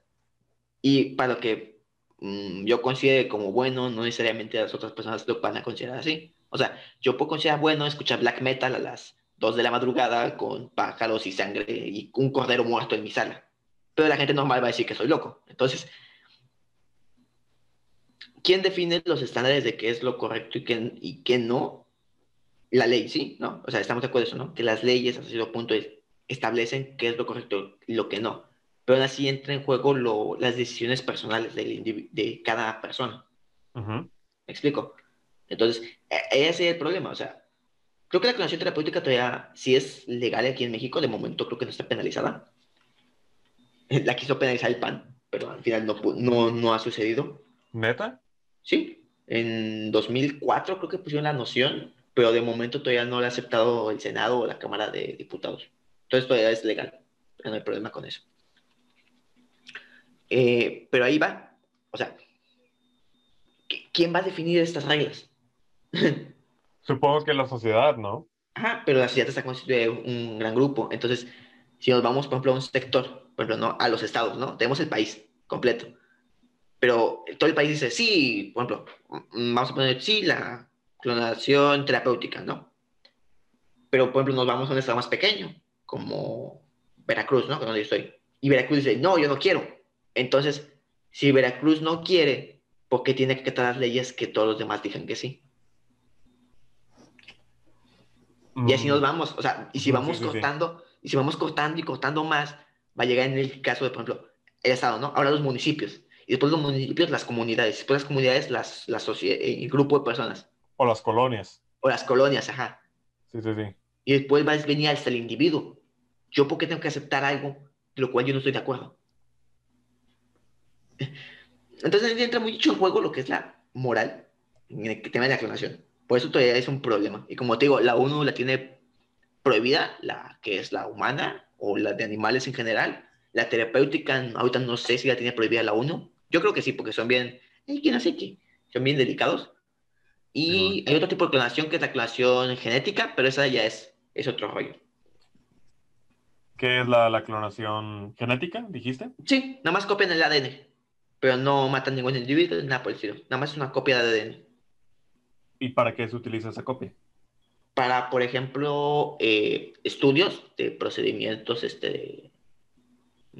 Y para lo que mm, yo considere como bueno, no necesariamente las otras personas lo van a considerar así. O sea, yo puedo considerar bueno escuchar black metal a las 2 de la madrugada con pájaros y sangre y un cordero muerto en mi sala. Pero la gente normal va a decir que soy loco. Entonces, ¿quién define los estándares de qué es lo correcto y qué, y qué no? La ley, ¿sí? ¿No? O sea, estamos de acuerdo eso, ¿no? Que las leyes hasta cierto punto es- establecen qué es lo correcto y lo que no. Pero aún así entra en juego lo- las decisiones personales indivi- de cada persona. Ujú. ¿Me explico? Entonces, e- ese es el problema. O sea, creo que la clonación terapéutica todavía, si es legal aquí en México, de momento creo que no está penalizada. La quiso penalizar el PAN, pero al final no, no, no ha sucedido. ¿Neta? Sí, en 2004 creo que pusieron la noción, pero de momento todavía no la ha aceptado el Senado o la Cámara de Diputados. Entonces todavía es legal, no hay problema con eso. Eh, pero ahí va, o sea, ¿qui- ¿quién va a definir estas reglas? Supongo que la sociedad, ¿no? Ajá, pero la sociedad está constituida de un gran grupo. Entonces, si nos vamos, por ejemplo, a un sector, por ejemplo, ¿no? a los estados, ¿no? Tenemos el país completo. Pero todo el país dice, sí, por ejemplo, mm, vamos a poner, sí, la clonación terapéutica, ¿no? Pero, por ejemplo, nos vamos a un estado más pequeño, como Veracruz, ¿no? Que donde yo estoy. Y Veracruz dice, no, yo no quiero. Entonces, si Veracruz no quiere, ¿por qué tiene que acatar las leyes que todos los demás digan que sí? Y así Mm, nos vamos, o sea, y si vamos sí, sí. cortando, y si vamos cortando y cortando más, va a llegar en el caso de, por ejemplo, el Estado, ¿no? Ahora los municipios, y después los municipios, las comunidades, después las comunidades, las, las socie- el grupo de personas, O las colonias. o las colonias, ajá. Sí, sí, sí. Y después va a venir hasta el individuo. ¿Yo por qué tengo que aceptar algo de lo cual yo no estoy de acuerdo? Entonces entra mucho en juego lo que es la moral en el tema de la clonación. Por eso todavía es un problema. Y como te digo, la ONU la tiene prohibida, la que es la humana o la de animales en general. La terapéutica, ahorita no sé si la tiene prohibida la 1. Yo creo que sí, porque son bien, ¿quién hace qué? Son bien delicados. Y hay otro tipo de clonación que es la clonación genética, pero esa ya es, es otro rollo. ¿Qué es la, la clonación genética, dijiste? Sí, nada más copian el ADN, pero no matan ningún individuo, nada por el estilo. Nada más es una copia de ADN. ¿Y para qué se utiliza esa copia? Para, por ejemplo, eh, estudios de procedimientos, este,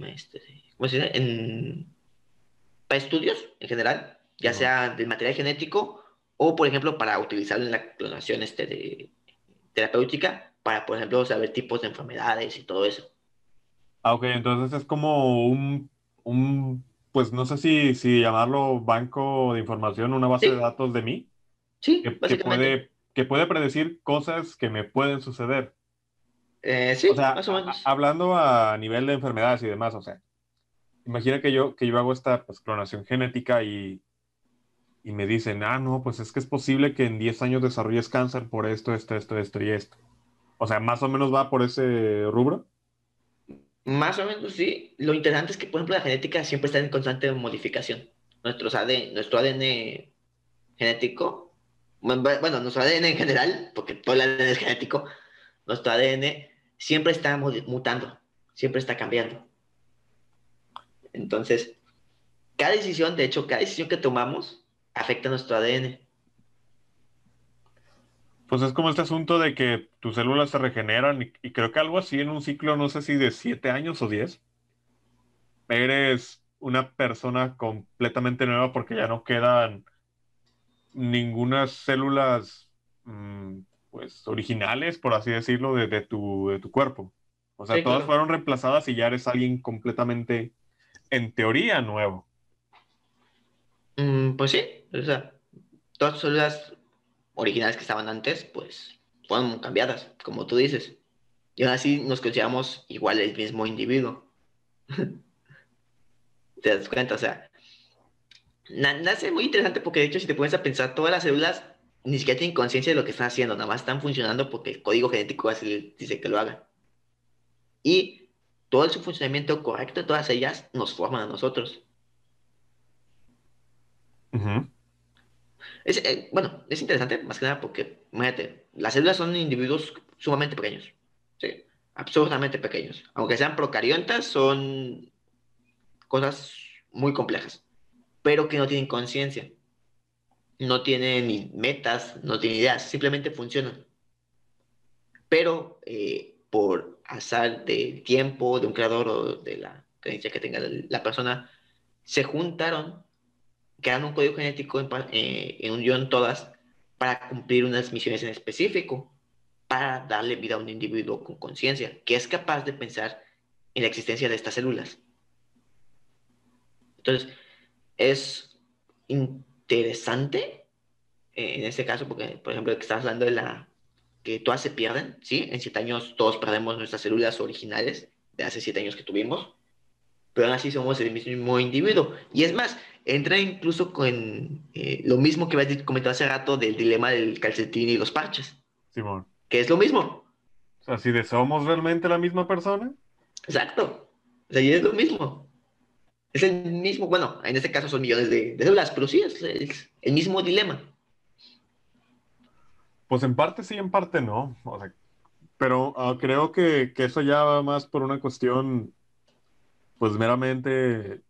este, ¿cómo se dice? En, para estudios en general, ya sea del material genético o, por ejemplo, para utilizarlo en la clonación este, de, terapéutica, para, por ejemplo, saber tipos de enfermedades y todo eso. Ah, ok, entonces es como un, un pues no sé si, si llamarlo banco de información, una base de datos de mí. Sí, que, puede, que puede predecir cosas que me pueden suceder. Eh, sí, más o menos. hablando a nivel de enfermedades y demás, o sea, imagina que yo, que yo hago esta pues, clonación genética y, y me dicen, ah, no, pues es que es posible que en 10 años desarrolles cáncer por esto, esto, esto, esto y esto. O sea, más o menos va por ese rubro. Más o menos sí. Lo interesante es que, por ejemplo, la genética siempre está en constante modificación. Nuestros ADN, nuestro ADN genético bueno, nuestro ADN en general, porque todo el ADN es genético, nuestro ADN siempre está mutando, siempre está cambiando. Entonces, cada decisión, de hecho, cada decisión que tomamos afecta a nuestro ADN. Pues es como este asunto de que tus células se regeneran y, creo que algo así en un ciclo, no sé si de siete años o diez, eres una persona completamente nueva porque ya no quedan ninguna células mm, pues originales, por así decirlo, de, tu, de tu cuerpo. O sea, todas fueron reemplazadas y ya eres alguien completamente, en teoría, nuevo. Mm, pues sí, o sea, todas las células originales que estaban antes, pues fueron cambiadas, como tú dices. Y aún así nos consideramos igual el mismo individuo. ¿Te das cuenta? O sea, nace muy interesante porque de hecho si te pones a pensar, todas las células ni siquiera tienen conciencia de lo que están haciendo, nada más están funcionando porque el código genético así dice que lo hagan. Y todo su funcionamiento correcto, todas ellas nos forman a nosotros. es, eh, bueno, es interesante más que nada porque, imagínate, las células son individuos sumamente pequeños, ¿sí? absurdamente pequeños. Aunque sean procariontas, son cosas muy complejas pero que no tienen conciencia. No tienen metas, no tienen ideas, simplemente funcionan. Pero eh, por azar del tiempo, de un creador o de la creencia que tenga la persona, se juntaron, crearon un código genético en, eh, en unión todas para cumplir unas misiones en específico, para darle vida a un individuo con conciencia, que es capaz de pensar en la existencia de estas células. Entonces, es interesante eh, en este caso, porque, por ejemplo, que estás hablando de la que todas se pierden, ¿sí? En siete años todos perdemos nuestras células originales de hace siete años que tuvimos, pero aún así somos el mismo individuo. Y es más, entra incluso con eh, lo mismo que habías comentado hace rato del dilema del calcetín y los parches. Simón. Que es lo mismo. O sea, si de somos realmente la misma persona. Exacto. O sea, y es lo mismo. Es el mismo, bueno, en este caso son millones de, células, pero sí, es, el mismo dilema. Pues en parte sí, en parte no. pero ah, creo que, eso ya va más por una cuestión, pues meramente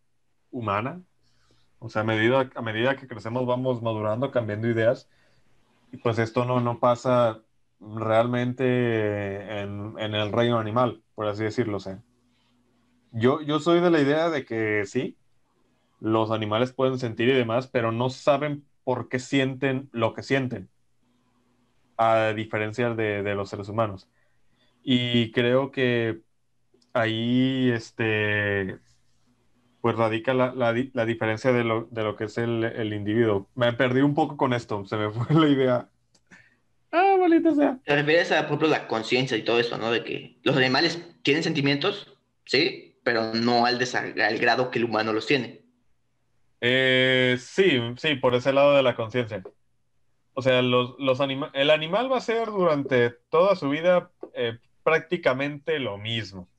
humana. O sea, a medida, a medida que crecemos vamos madurando, cambiando ideas. Y pues esto no, no pasa realmente en, en el reino animal, por así decirlo. O sea, yo, yo soy de la idea de que sí, los animales pueden sentir y demás, pero no saben por qué sienten lo que sienten, a diferencia de, los seres humanos. Y creo que ahí, este, pues radica la, diferencia de lo, que es el, individuo. Me perdí un poco con esto, se me fue la idea. Ah, bonito sea. Te refieres a, por la conciencia y todo eso, ¿no? De que los animales tienen sentimientos, ¿sí? Pero no al, al grado que el humano los tiene. Eh, sí, sí, por ese lado de la conciencia. O sea, los, los el animal va a ser durante toda su vida, eh, prácticamente lo mismo.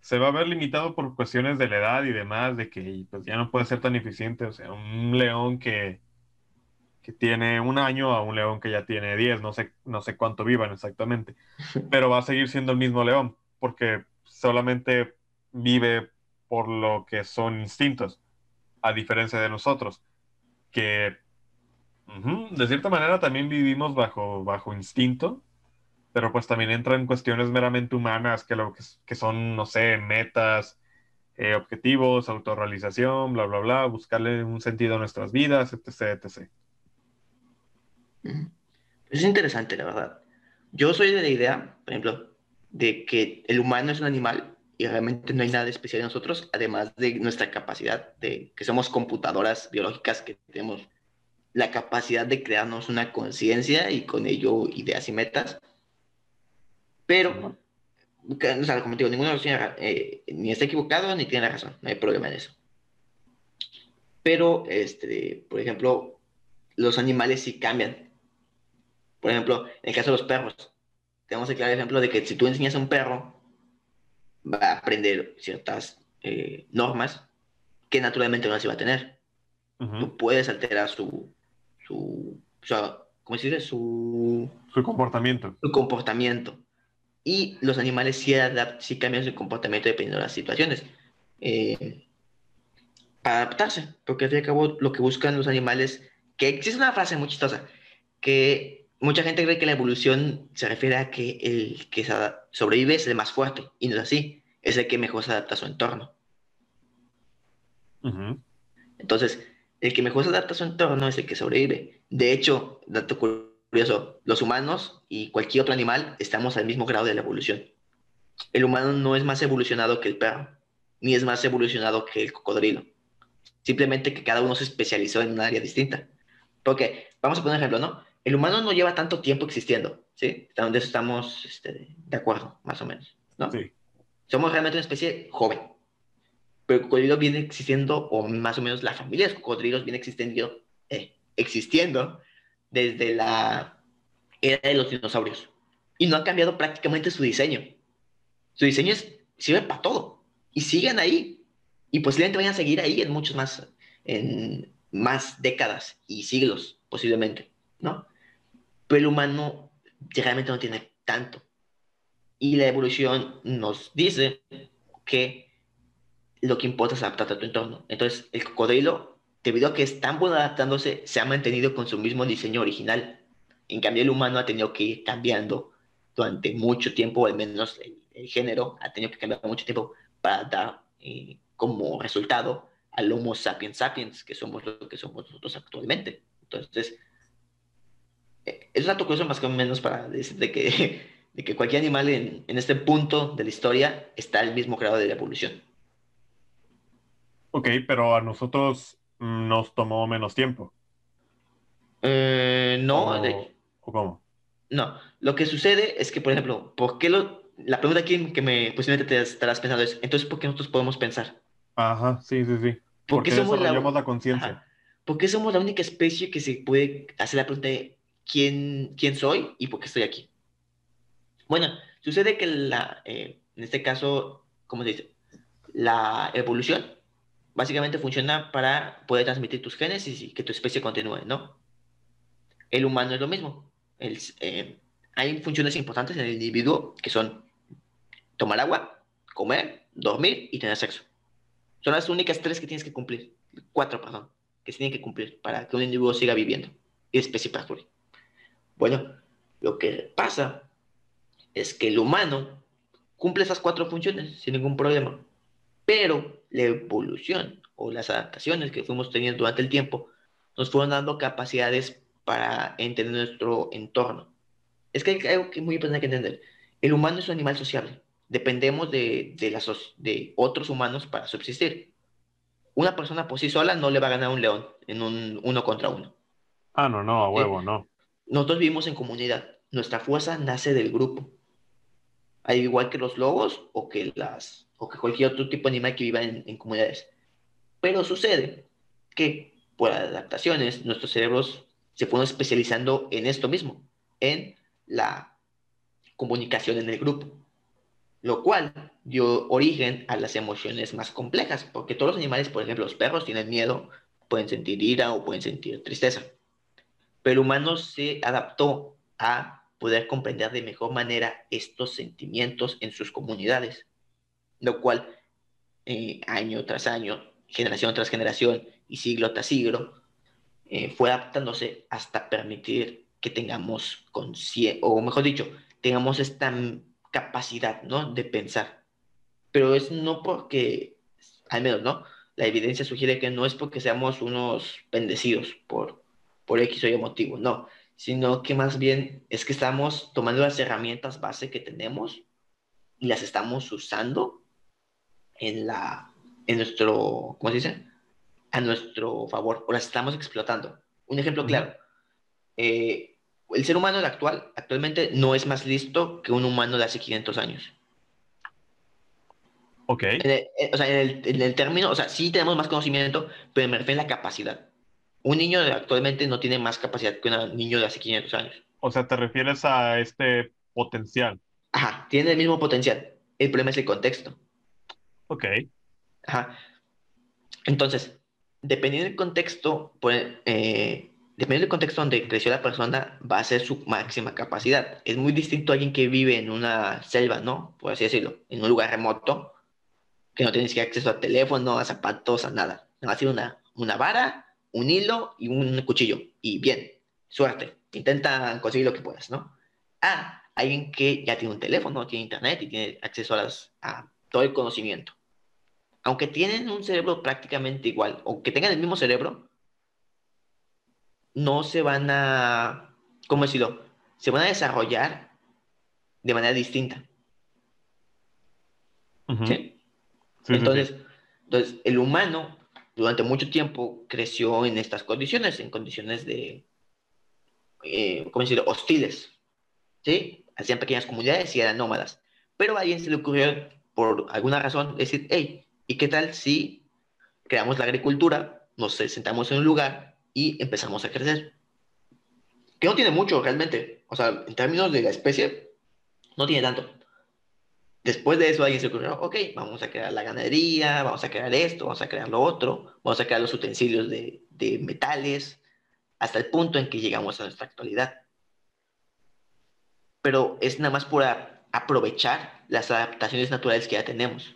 Se va a ver limitado por cuestiones de la edad y demás, de que pues, ya no puede ser tan eficiente. O sea, un león que, que tiene un año a un león que ya tiene 10, no sé, no sé cuánto vivan exactamente, pero va a seguir siendo el mismo león, porque solamente vive por lo que son instintos, a diferencia de nosotros, que de cierta manera también vivimos bajo, bajo instinto, pero pues también entran cuestiones meramente humanas que, lo que, son, no sé, metas, eh, objetivos, autorrealización, bla, bla, bla, buscarle un sentido a nuestras vidas, etc, etc. Es interesante, la verdad. Yo soy de la idea, por ejemplo, de que el humano es un animal y realmente no hay nada especial en nosotros, además de nuestra capacidad de que somos computadoras biológicas que tenemos la capacidad de crearnos una conciencia y con ello ideas y metas. Pero, o sea, como digo, ninguno los eh, ni está equivocado ni tiene la razón, no hay problema en eso. Pero, este, por ejemplo, los animales sí cambian. Por ejemplo, en el caso de los perros, tenemos el claro ejemplo de que si tú enseñas a un perro, va a aprender ciertas eh, normas que naturalmente no se va a tener. Tú puedes alterar su, su, ¿cómo se dice? Su, su comportamiento. Su comportamiento. Y los animales sí, sí cambian su comportamiento dependiendo de las situaciones. Eh, para adaptarse, porque al fin y al cabo lo que buscan los animales, que existe una frase muy chistosa, que mucha gente cree que la evolución se refiere a que el que sobrevive es el más fuerte, y no es así, es el que mejor se adapta a su entorno. Entonces, el que mejor se adapta a su entorno es el que sobrevive. De hecho, dato curioso, los humanos y cualquier otro animal estamos al mismo grado de la evolución. El humano no es más evolucionado que el perro, ni es más evolucionado que el cocodrilo. Simplemente que cada uno se especializó en un área distinta. Porque, vamos a poner un ejemplo, ¿no? El humano no lleva tanto tiempo existiendo, ¿sí? De eso estamos este, de acuerdo, más o menos, ¿no? Sí. Somos realmente una especie joven pero el cocodrilo viene existiendo, o más o menos la familia de cocodrilos viene existiendo, eh, existiendo desde la era de los dinosaurios. Y no ha cambiado prácticamente su diseño. Su diseño es, sirve para todo. Y siguen ahí. Y posiblemente vayan a seguir ahí en muchos más, en más décadas y siglos, posiblemente, ¿no? Pero el humano realmente no tiene tanto. Y la evolución nos dice que lo que importa es adaptarte a tu entorno. Entonces, el cocodrilo, debido a que es tan bueno adaptándose, se ha mantenido con su mismo diseño original. En cambio, el humano ha tenido que ir cambiando durante mucho tiempo, al menos el, género ha tenido que cambiar mucho tiempo para dar eh, como resultado al Homo sapiens sapiens, que somos lo que somos nosotros actualmente. Entonces, es un dato curioso más que menos para decir que, de que cualquier animal en, en este punto de la historia está al mismo grado de la evolución. Ok, pero a nosotros nos tomó menos tiempo. Eh, no. ¿O cómo? No. Lo que sucede es que, por ejemplo, ¿por qué lo, la pregunta aquí que me posiblemente te estarás pensando es, entonces, ¿por qué nosotros podemos pensar? Ajá, sí, sí, sí. ¿Por Porque somos la, la conciencia. ¿Por qué somos la única especie que se puede hacer la pregunta de quién, quién soy y por qué estoy aquí? Bueno, sucede que la, eh, en este caso, ¿cómo se dice? La evolución básicamente funciona para poder transmitir tus genes y que tu especie continúe, ¿no? El humano es lo mismo. Eh, hay funciones importantes en el individuo que son tomar agua, comer, dormir y tener sexo. Son las únicas tres que tienes que cumplir. Cuatro, perdón, que se tienen que cumplir para que un individuo siga viviendo y especie perdure. Bueno, lo que pasa es que el humano cumple esas cuatro funciones sin ningún problema. Pero la evolución o las adaptaciones que fuimos teniendo durante el tiempo nos fueron dando capacidades para entender nuestro entorno. Es que hay algo que muy importante que entender. El humano es un animal sociable. Dependemos de, de, de otros humanos para subsistir. Una persona por sí sola no le va a ganar a un león en un uno contra uno. Ah, no, no, a huevo, eh, no. Nosotros vivimos en comunidad. Nuestra fuerza nace del grupo. Al igual que los lobos o que las o que cualquier otro tipo de animal que viva en, comunidades. Pero sucede que por adaptaciones nuestros cerebros se fueron especializando en esto mismo, en la comunicación en el grupo. lo cual dio origen a las emociones más complejas, porque todos los animales, por ejemplo, los perros tienen miedo, pueden sentir ira o pueden sentir tristeza, pero el humano se adaptó a poder comprender de mejor manera estos sentimientos en sus comunidades, lo cual eh, año tras año, generación tras generación y siglo tras siglo, eh, fue adaptándose hasta permitir que tengamos conciencia, o mejor dicho, tengamos esta capacidad, ¿no? De pensar. Pero es no porque, al menos, ¿no? La evidencia sugiere que no es porque seamos unos bendecidos por, por X o Y motivo, no, sino que más bien es que estamos tomando las herramientas base que tenemos y las estamos usando en la, en nuestro, ¿cómo se dice? A nuestro favor, o las estamos explotando. Un ejemplo claro, eh, el ser humano actual, actualmente, no es más listo que un humano de hace 500 años. Ok. Eh, o sea, en el, término, o sea, sí tenemos más conocimiento, pero me refiero a la capacidad. Un niño de actualmente no tiene más capacidad que un niño de hace 500 años. O sea, te refieres a este potencial. Ajá, tiene el mismo potencial. El problema es el contexto. Ok. Ajá. Entonces, dependiendo del contexto, pues, eh, dependiendo del contexto donde creció la persona, va a ser su máxima capacidad. Es muy distinto a alguien que vive en una selva, ¿no? Por así decirlo, en un lugar remoto, que no tienes que acceso a teléfono, a zapatos, a nada. Va a ser una, una vara, un hilo y un cuchillo. Y bien, suerte. Intenta conseguir lo que puedas, ¿no? Ah, alguien que ya tiene un teléfono, tiene internet y tiene acceso a, las, a todo el conocimiento. Aunque tienen un cerebro prácticamente igual, o que tengan el mismo cerebro, no se van a, ¿cómo decirlo? Se van a desarrollar de manera distinta. ¿Sí? entonces, entonces, el humano durante mucho tiempo creció en estas condiciones, en condiciones de, eh, ¿cómo decirlo?, hostiles. ¿Sí? Hacían pequeñas comunidades y eran nómadas. Pero a alguien se le ocurrió, por alguna razón, decir, hey, ¿y qué tal si creamos la agricultura, nos sentamos en un lugar y empezamos a crecer? Que no tiene mucho realmente. O sea, en términos de la especie, no tiene tanto. Después de eso alguien se ocurrió, ok, vamos a crear la ganadería, vamos a crear esto, vamos a crear lo otro, vamos a crear los utensilios de, de metales, hasta el punto en que llegamos a nuestra actualidad. Pero es nada más por aprovechar las adaptaciones naturales que ya tenemos.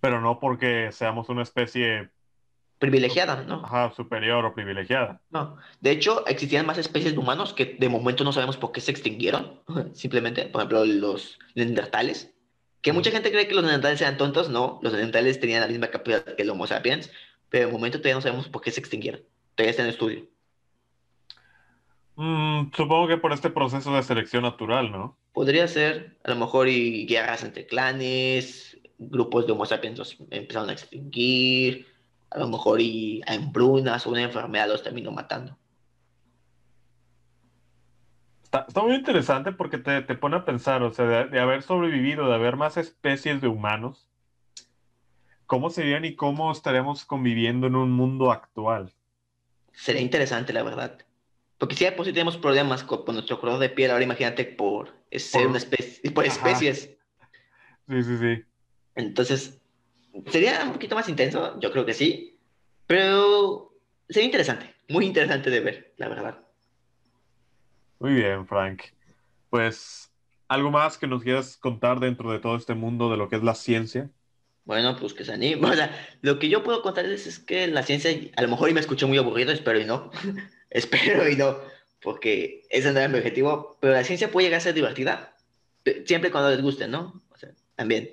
Pero no porque seamos una especie privilegiada, ¿no? Ajá, superior o privilegiada. No, de hecho existían más especies de humanos que de momento no sabemos por qué se extinguieron, simplemente, por ejemplo, los neandertales, que mucha gente cree que los neandertales eran tontos, no, los neandertales tenían la misma capacidad que el Homo sapiens, pero de momento todavía no sabemos por qué se extinguieron, todavía está en estudio. Mm, supongo que por este proceso de selección natural, ¿no? Podría ser, a lo mejor, y guerras entre clanes, grupos de Homo sapiens empezaron a extinguir, a lo mejor y a hambrunas o una enfermedad los terminó matando. Está, muy interesante porque te, pone a pensar, o sea, de, haber sobrevivido, de haber más especies de humanos, ¿cómo serían y cómo estaríamos conviviendo en un mundo actual? Sería interesante, la verdad. Porque si de por sí tenemos problemas con, nuestro color de piel, ahora imagínate por ser una especie, por especies. Sí, sí, sí. Entonces, Sería un poquito más intenso, yo creo que sí, pero sería interesante, muy interesante de ver, la verdad. Muy bien, Frank. Pues, ¿algo más que nos quieras contar dentro de todo este mundo de lo que es la ciencia? Bueno, pues que se anime. O sea, lo que yo puedo contarles es que la ciencia, a lo mejor y me escuché muy aburrido, espero y no. espero y no, porque ese no era mi objetivo. Pero la ciencia puede llegar a ser divertida, siempre cuando les guste, ¿no? O sea, también.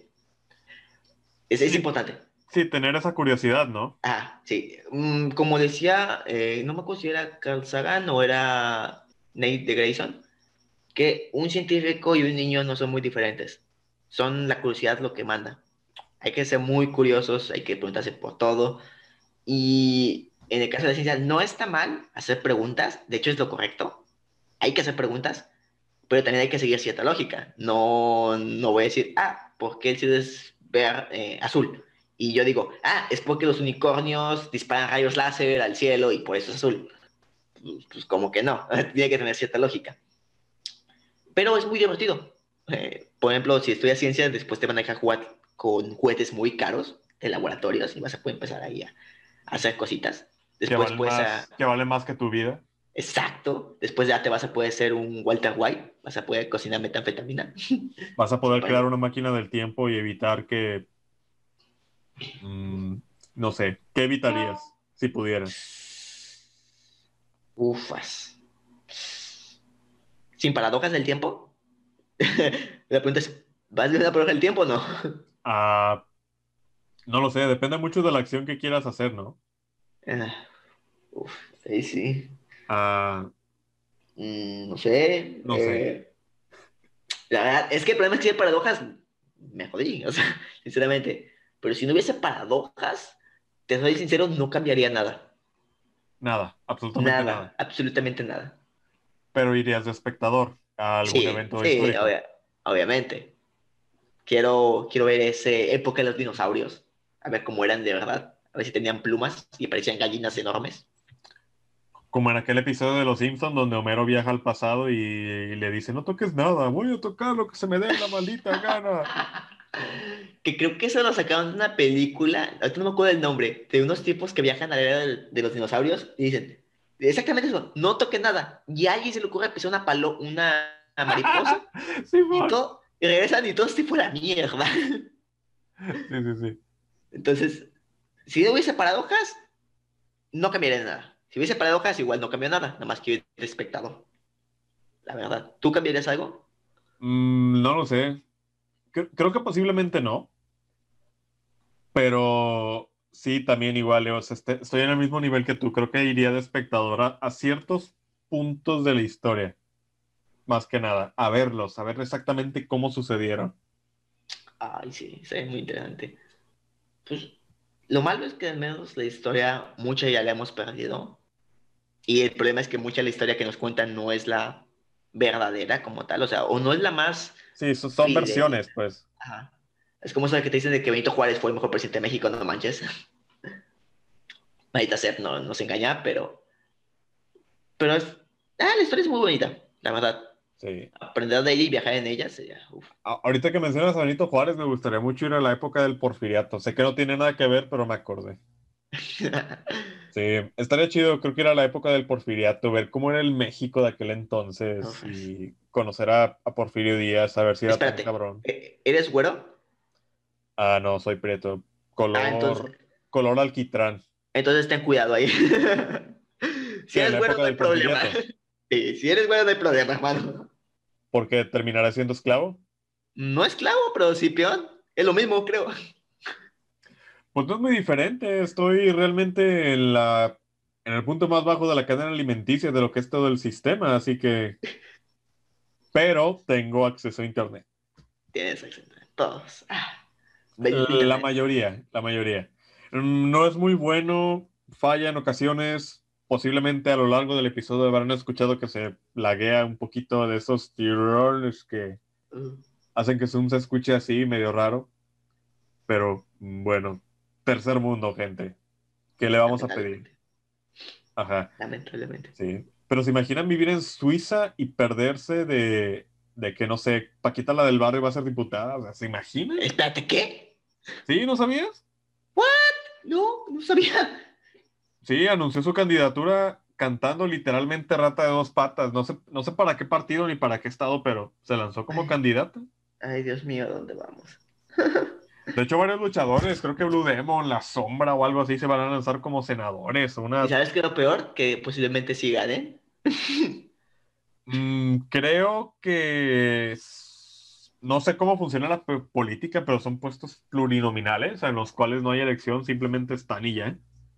Es, importante. Sí, tener esa curiosidad, ¿no? Ah, sí. Mm, como decía, eh, no me acuerdo si era Carl Sagan o era Nate de Grayson, que un científico y un niño no son muy diferentes. Son la curiosidad lo que manda. Hay que ser muy curiosos, hay que preguntarse por todo. Y en el caso de la ciencia, no está mal hacer preguntas, de hecho es lo correcto. Hay que hacer preguntas, pero también hay que seguir cierta lógica. No, no voy a decir, ah, ¿por qué el cielo es ver eh, azul. Y yo digo, ah, es porque los unicornios disparan rayos láser al cielo y por eso es azul. Pues, pues como que no, tiene que tener cierta lógica. Pero es muy divertido. Eh, por ejemplo, si estudias ciencias, después te van a dejar jugar con juguetes muy caros de laboratorios y vas a poder empezar ahí a, hacer cositas. Después que vale, más, que vale más que tu vida. Exacto. Después ya te vas a poder ser un Walter White, vas a poder cocinar metanfetamina. Vas a poder crear una máquina del tiempo y evitar que... Mm, no sé, ¿qué evitarías si pudieras? Ufas. ¿Sin paradojas del tiempo? La pregunta es, ¿vas a una paradoja del tiempo o no? Ah, no lo sé, depende mucho de la acción que quieras hacer, ¿no? Ah, uf, ahí sí. Ah, mm, no sé. No sé. Eh, la verdad, es que el problema es que si hay paradojas, me jodí, o sea, sinceramente. Pero si no hubiese paradojas, te soy sincero, no cambiaría nada. Nada, absolutamente nada. Absolutamente nada. Pero irías de espectador a algún evento sí, obviamente. Quiero, quiero ver esa época de los dinosaurios, a ver cómo eran de verdad, a ver si tenían plumas y parecían gallinas enormes. Como en aquel episodio de Los Simpsons donde Homero viaja al pasado y, le dice, no toques nada, voy a tocar lo que se me dé la maldita gana. que creo que eso lo sacaron de una película, ahorita no me acuerdo el nombre, de unos tipos que viajan a la era de, los dinosaurios y dicen, exactamente eso, no toques nada. Y a alguien se le ocurre empezar una palo, una mariposa y, todo, y regresan y todo es tipo la mierda. sí, sí, sí. Entonces, si no hubiese paradojas, no cambiaría nada. Si hubiese paradojas, igual no cambia nada, nada más que el espectador. La verdad. ¿Tú cambiarías algo? Mm, no lo sé. Creo, que posiblemente no. Pero sí, también igual, este, estoy en el mismo nivel que tú. Creo que iría de espectador a, ciertos puntos de la historia. Más que nada, a verlos, a ver exactamente cómo sucedieron. Ay, sí, es muy interesante. Pues lo malo es que al menos la historia, mucha ya la hemos perdido. Y el problema es que mucha de la historia que nos cuentan no es la verdadera como tal, o sea, o no es la más... Sí, son, versiones, pues. Ajá. Es como eso que te dicen de que Benito Juárez fue el mejor presidente de México, no manches. Ahorita ser no nos engaña, pero... Pero es... Ah, la historia es muy bonita, la verdad. Sí. Aprender de ella y viajar en ella sería... Ahorita que mencionas a Benito Juárez, me gustaría mucho ir a la época del porfiriato. Sé que no tiene nada que ver, pero me acordé. Sí, estaría chido, creo que era la época del porfiriato, ver cómo era el México de aquel entonces y conocer a, Porfirio Díaz, a ver si era tan cabrón. ¿e-, ¿Eres güero? Ah, no, soy prieto. Color, ah, color alquitrán. Entonces ten cuidado ahí. si eres güero, no hay problema. si eres güero, no hay problema, hermano. ¿Porque terminará siendo esclavo? No esclavo, pero sí peón. Es lo mismo, creo. Pues no es muy diferente. Estoy realmente en la en el punto más bajo de la cadena alimenticia de lo que es todo el sistema, así que. Pero tengo acceso a internet. Tienes acceso a internet. Todos. Ah, la mayoría, la mayoría. No es muy bueno, falla en ocasiones. Posiblemente a lo largo del episodio habrán escuchado que se laguea un poquito de esos tirones que uh. hacen que Zoom se escuche así, medio raro. Pero bueno, tercer mundo, gente. ¿Qué le vamos a pedir? Ajá. Lamentablemente. Sí. Pero se imaginan vivir en Suiza y perderse de, de que, no sé, Paquita la del barrio va a ser diputada. O sea, ¿se imaginan? Espérate, ¿qué? ¿Sí? ¿No sabías? ¿What? No, no sabía. Sí, anunció su candidatura cantando literalmente rata de dos patas. No sé, no sé para qué partido ni para qué estado, pero se lanzó como candidata. Ay, Dios mío, ¿dónde vamos? De hecho, varios luchadores, creo que Blue Demon, La Sombra o algo así, se van a lanzar como senadores. Una... ¿Y sabes qué es lo peor? Que posiblemente sí ganen. Mm, creo que no sé cómo funciona la política, pero son puestos plurinominales en los cuales no hay elección, simplemente están y ya.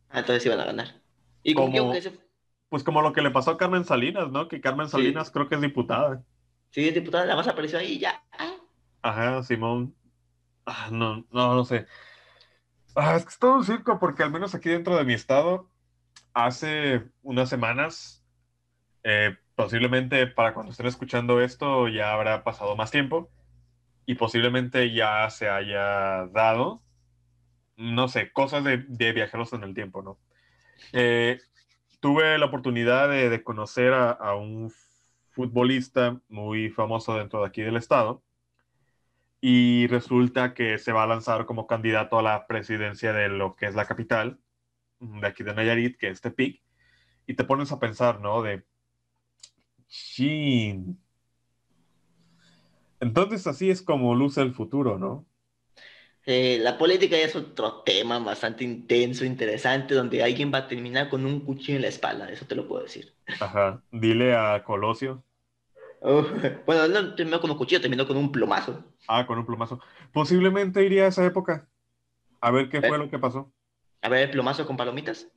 Ah, entonces sí van a ganar. ¿Y como, Pues como lo que le pasó a Carmen Salinas, ¿no? Que Carmen Salinas creo que es diputada. Sí, es diputada, la más apareció ahí ya. Ajá, Simón. Ah, no, no, no sé. Ah, es que es todo un circo porque al menos aquí dentro de mi estado, hace unas semanas, eh, posiblemente para cuando estén escuchando esto ya habrá pasado más tiempo y posiblemente ya se haya dado, no sé, cosas de, viajeros en el tiempo, ¿no? Eh, tuve la oportunidad de, conocer a, a, un futbolista muy famoso dentro de aquí del estado y resulta que se va a lanzar como candidato a la presidencia de lo que es la capital, de aquí de Nayarit, que es Tepic, y te pones a pensar, ¿no? De, chin. Entonces así es como luce el futuro, ¿no? Eh, la política es otro tema bastante intenso, interesante, donde alguien va a terminar con un cuchillo en la espalda, eso te lo puedo decir. Ajá, dile a Colosio. bueno, no terminó con un cuchillo, terminó con un plomazo. Ah, con un plomazo. Posiblemente iría a esa época. A ver qué fue lo que pasó. A ver el plomazo con palomitas.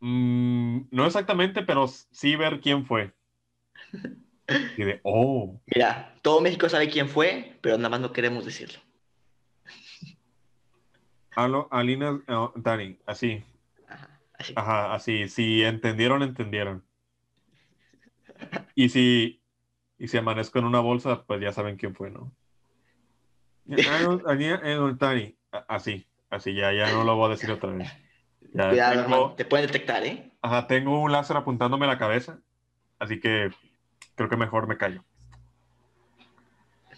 Mm, no exactamente, pero sí ver quién fue. Y de, oh. Mira, todo México sabe quién fue, pero nada más no queremos decirlo. Aló, Alina, oh, Dani, así. Ajá, así. Ajá, así. Si entendieron, entendieron. Y si, y si amanezco en una bolsa, pues ya saben quién fue, ¿no? Así, así, ya, ya no lo voy a decir otra vez. Cuidado, te pueden detectar, ¿eh? Ajá, tengo un láser apuntándome a la cabeza, así que creo que mejor me callo.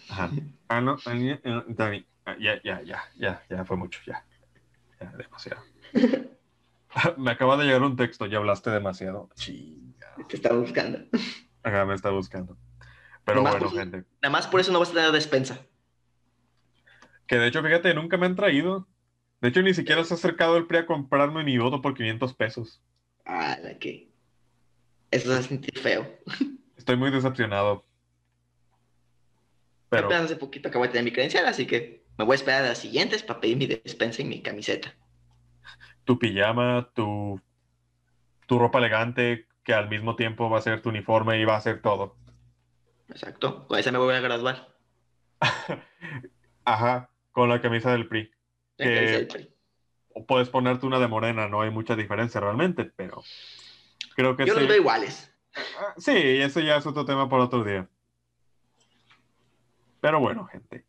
Ajá. Ah, no, Dani, ah, ya, ya, ya, ya, ya fue mucho, ya. Ya, demasiado. me acaba de llegar un texto, ya hablaste demasiado. Chinga. Te está buscando. Ajá, me está buscando. Pero bueno, gente. Nada más por eso no vas a tener despensa. Que de hecho, fíjate, nunca me han traído. De hecho, ni siquiera se ha acercado el PRI a comprarme mi voto por 500 pesos. Ah, la que. Eso se sentir feo. Estoy muy decepcionado. Pero... Hace poquito acabo de tener mi credencial, así que me voy a esperar a las siguientes para pedir mi despensa y mi camiseta. Tu pijama, tu, tu ropa elegante, que al mismo tiempo va a ser tu uniforme y va a ser todo. Exacto, con esa me voy a graduar. Ajá, con la camisa del PRI. O puedes ponerte una de morena, no hay mucha diferencia realmente, pero creo que Yo los veo iguales. Ah, sí, eso ya es otro tema para otro día. Pero bueno, gente.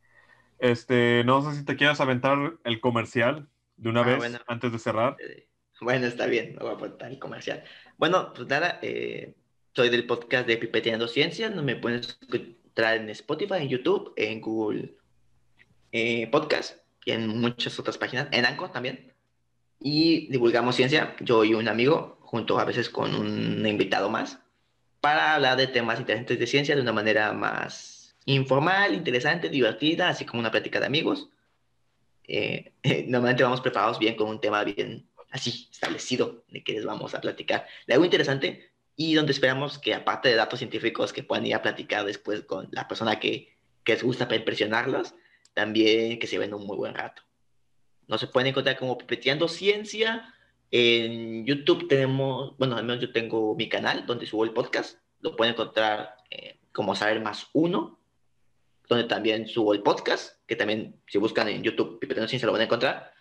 Este, no sé si te quieras aventar el comercial de una ah, vez antes de cerrar. Eh, bueno, está bien, me voy a apuntar el comercial. Bueno, pues nada, eh, soy del podcast de Pipeteando Ciencias. Me pueden encontrar en Spotify, en YouTube, en Google eh, Podcast y en muchas otras páginas, en Anchor también. Y divulgamos ciencia, yo y un amigo, junto a veces con un invitado más, para hablar de temas interesantes de ciencia de una manera más informal, interesante, divertida, así como una plática de amigos. Eh, normalmente vamos preparados bien con un tema bien así establecido de que les vamos a platicar de algo interesante y donde esperamos que aparte de datos científicos que puedan ir a platicar después con la persona que, que les gusta para impresionarlos, también que se ven un muy buen rato. No se pueden encontrar como Pipeteando Ciencia. En YouTube tenemos, bueno, al menos yo tengo mi canal donde subo el podcast. Lo pueden encontrar eh, como Saber Más Uno, donde también subo el podcast, que también si buscan en YouTube Pipeteando Ciencia lo van a encontrar.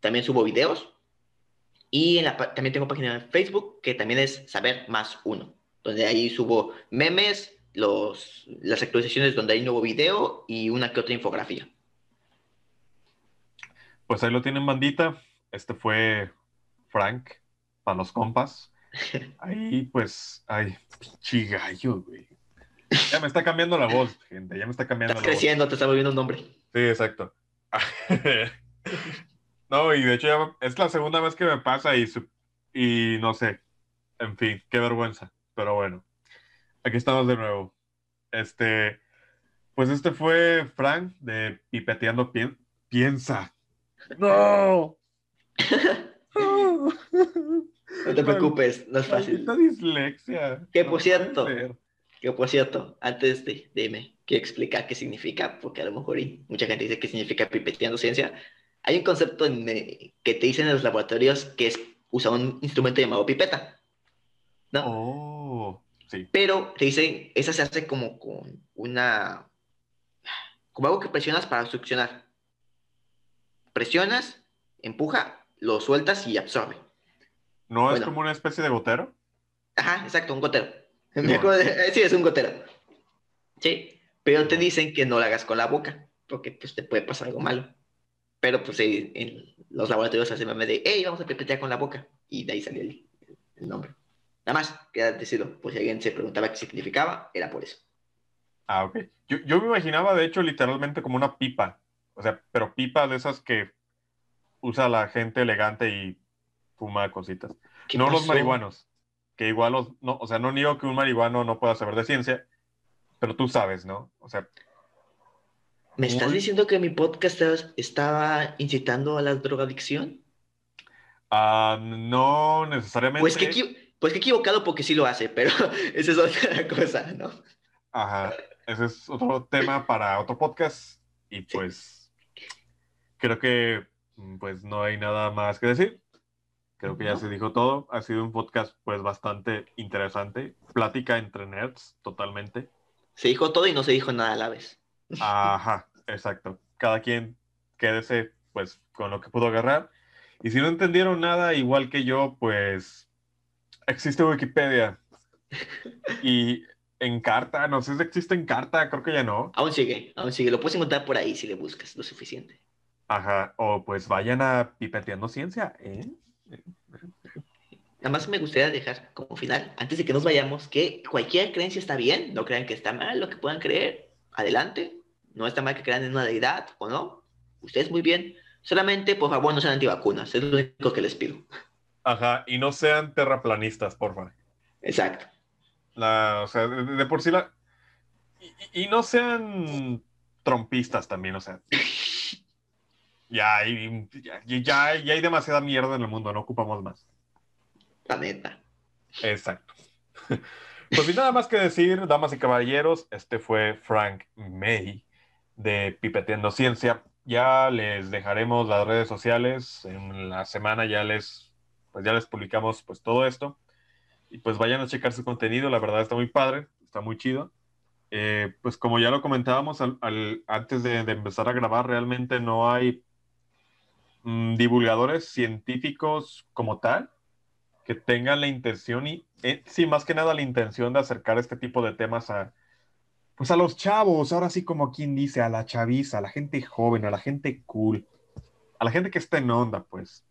También subo videos. Y en la, también tengo página en Facebook que también es Saber Más Uno, donde ahí subo memes, los, las actualizaciones donde hay nuevo video y una que otra infografía. Pues ahí lo tienen, bandita. Este fue Frank, para los compas. Ahí, pues, ay, pinche gallo, güey. Ya me está cambiando la voz, gente. Ya me está cambiando Estás creciendo, te está volviendo un nombre. Sí, exacto. no, y de hecho ya es la segunda vez que me pasa y, y no sé. En fin, qué vergüenza. Pero bueno. Aquí estamos de nuevo. Este, pues este fue Frank de Pipeteando Piensa. ¡No! no te preocupes, no es fácil. dislexia. Que por cierto, que por cierto, antes de dime que explicar qué significa, porque a lo mejor mucha gente dice que significa pipeteando ciencia, hay un concepto en, que te dicen en los laboratorios que es usar un instrumento llamado pipeta. ¿No? Oh. Pero te dicen, esa se hace como con una, como algo que presionas para succionar. Presionas, empuja, lo sueltas y absorbe. ¿No es como una especie de gotero? Ajá, exacto, un gotero. Sí, es un gotero. Sí, pero te dicen que no lo hagas con la boca, porque pues te puede pasar algo malo. Pero pues en los laboratorios hacen meme de, hey, vamos a pipetear con la boca. Y de ahí salió el nombre. Nada más, queda decirlo, pues si alguien se preguntaba qué significaba, era por eso. Ah, ok. Yo, yo me imaginaba, de hecho, literalmente como una pipa. O sea, pero pipa de esas que usa la gente elegante y fuma cositas. ¿Qué No los marihuanos. Que igual los, no, o sea, no niego que un marihuano no pueda saber de ciencia, pero tú sabes, ¿no? O sea, ¿Me estás Muy- diciendo que mi podcast estaba- incitando a la drogadicción? ah, no necesariamente. Pues que, equi- pues que equivocado porque sí lo hace, pero esa es otra cosa, ¿no? Ajá, ese es otro tema para otro podcast y pues creo que mm, pues no hay nada más que decir. Creo que ya No. se dijo todo. Ha sido un podcast pues bastante interesante. Plática entre nerds, totalmente. Se dijo todo y no se dijo nada a la vez. Ajá, exacto. Cada quien quédese pues con lo que pudo agarrar. Y si no entendieron nada, igual que yo, pues existe Wikipedia. Y en carta, no sé si existe en carta, creo que ya no. Aún sigue, aún sigue. Lo puedes encontrar por ahí si le buscas lo suficiente. Ajá, o pues vayan a Pipeteando Ciencia, ¿eh? Nada más me gustaría dejar como final, antes de que nos vayamos, que cualquier creencia está bien. No crean que está mal lo que puedan creer. Adelante. No está mal que crean en una deidad o no. Ustedes muy bien. Solamente, por favor, no sean antivacunas. Es lo único que les pido. Ajá, y no sean terraplanistas, porfa. Exacto. La, o sea, de, de por sí la... Y, y no sean trompistas también, o sea. Ya hay, ya, ya, ya hay demasiada mierda en el mundo, no ocupamos más. La neta. Exacto. Pues sin nada más que decir, damas y caballeros, este fue Frank May de Pipeteando Ciencia. Ya les dejaremos las redes sociales. En la semana ya les, pues ya les publicamos pues todo esto. Y pues vayan a checar su contenido, la verdad está muy padre, está muy chido. Eh, pues como ya lo comentábamos al- antes de, de empezar a grabar, realmente no hay mm, divulgadores científicos como tal que tengan la intención y, eh, sí, más que nada la intención de acercar este tipo de temas a, pues a los chavos, ahora sí como quien dice, a la chaviza, a la gente joven, a la gente cool, a la gente que está en onda, pues.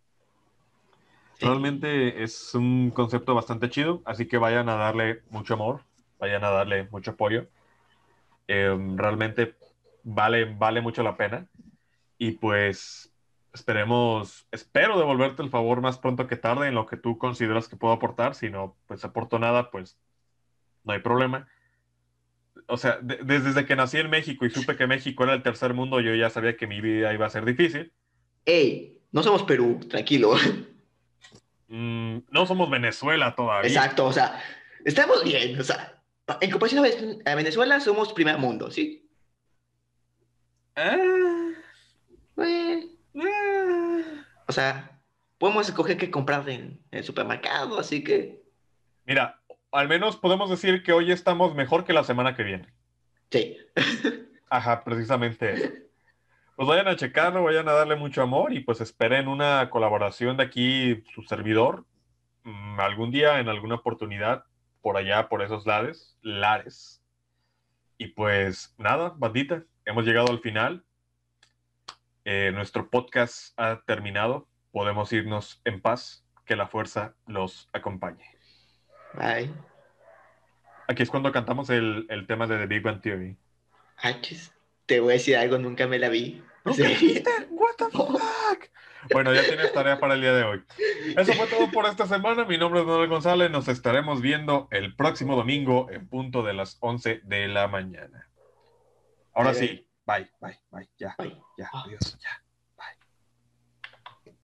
Realmente es un concepto bastante chido, así que vayan a darle mucho amor, vayan a darle mucho apoyo. Eh, realmente vale, vale mucho la pena. Y pues esperemos, espero devolverte el favor más pronto que tarde en lo que tú consideras que puedo aportar. Si no, pues aporto nada, pues no hay problema. O sea, de- desde que nací en México y supe que México era el tercer mundo, yo ya sabía que mi vida iba a ser difícil. Ey, no somos Perú, tranquilo. Mm, no somos Venezuela todavía. Exacto, o sea, estamos bien. O sea, en comparación a Ve- a Venezuela, somos primer mundo, ¿sí? Ah, Eh, ah. o sea, podemos escoger qué comprar en, el supermercado, así que Mira, al menos podemos decir que hoy estamos mejor que la semana que viene. sí. Ajá, precisamente. Pues vayan a checarlo, vayan a darle mucho amor y pues esperen una colaboración de aquí, su servidor, mm, algún día, en alguna oportunidad, por allá, por esos lares, lares. Y pues nada, bandita, hemos llegado al final. Eh, nuestro podcast ha terminado. Podemos irnos en paz. Que la fuerza los acompañe. Bye. Aquí es cuando cantamos el, el tema de The Big Bang Theory. Achis, te voy a decir algo, nunca me la vi. ¿No Sí. te viste? What the fuck? Bueno, ya tienes tarea para el día de hoy. Eso fue todo por esta semana. Mi nombre es Manuel González. Nos estaremos viendo el próximo domingo en punto de las 11 de la mañana. Ahora Bye, sí. Bye, bye, bye. Ya, Bye. ya, Ah. adiós, ya.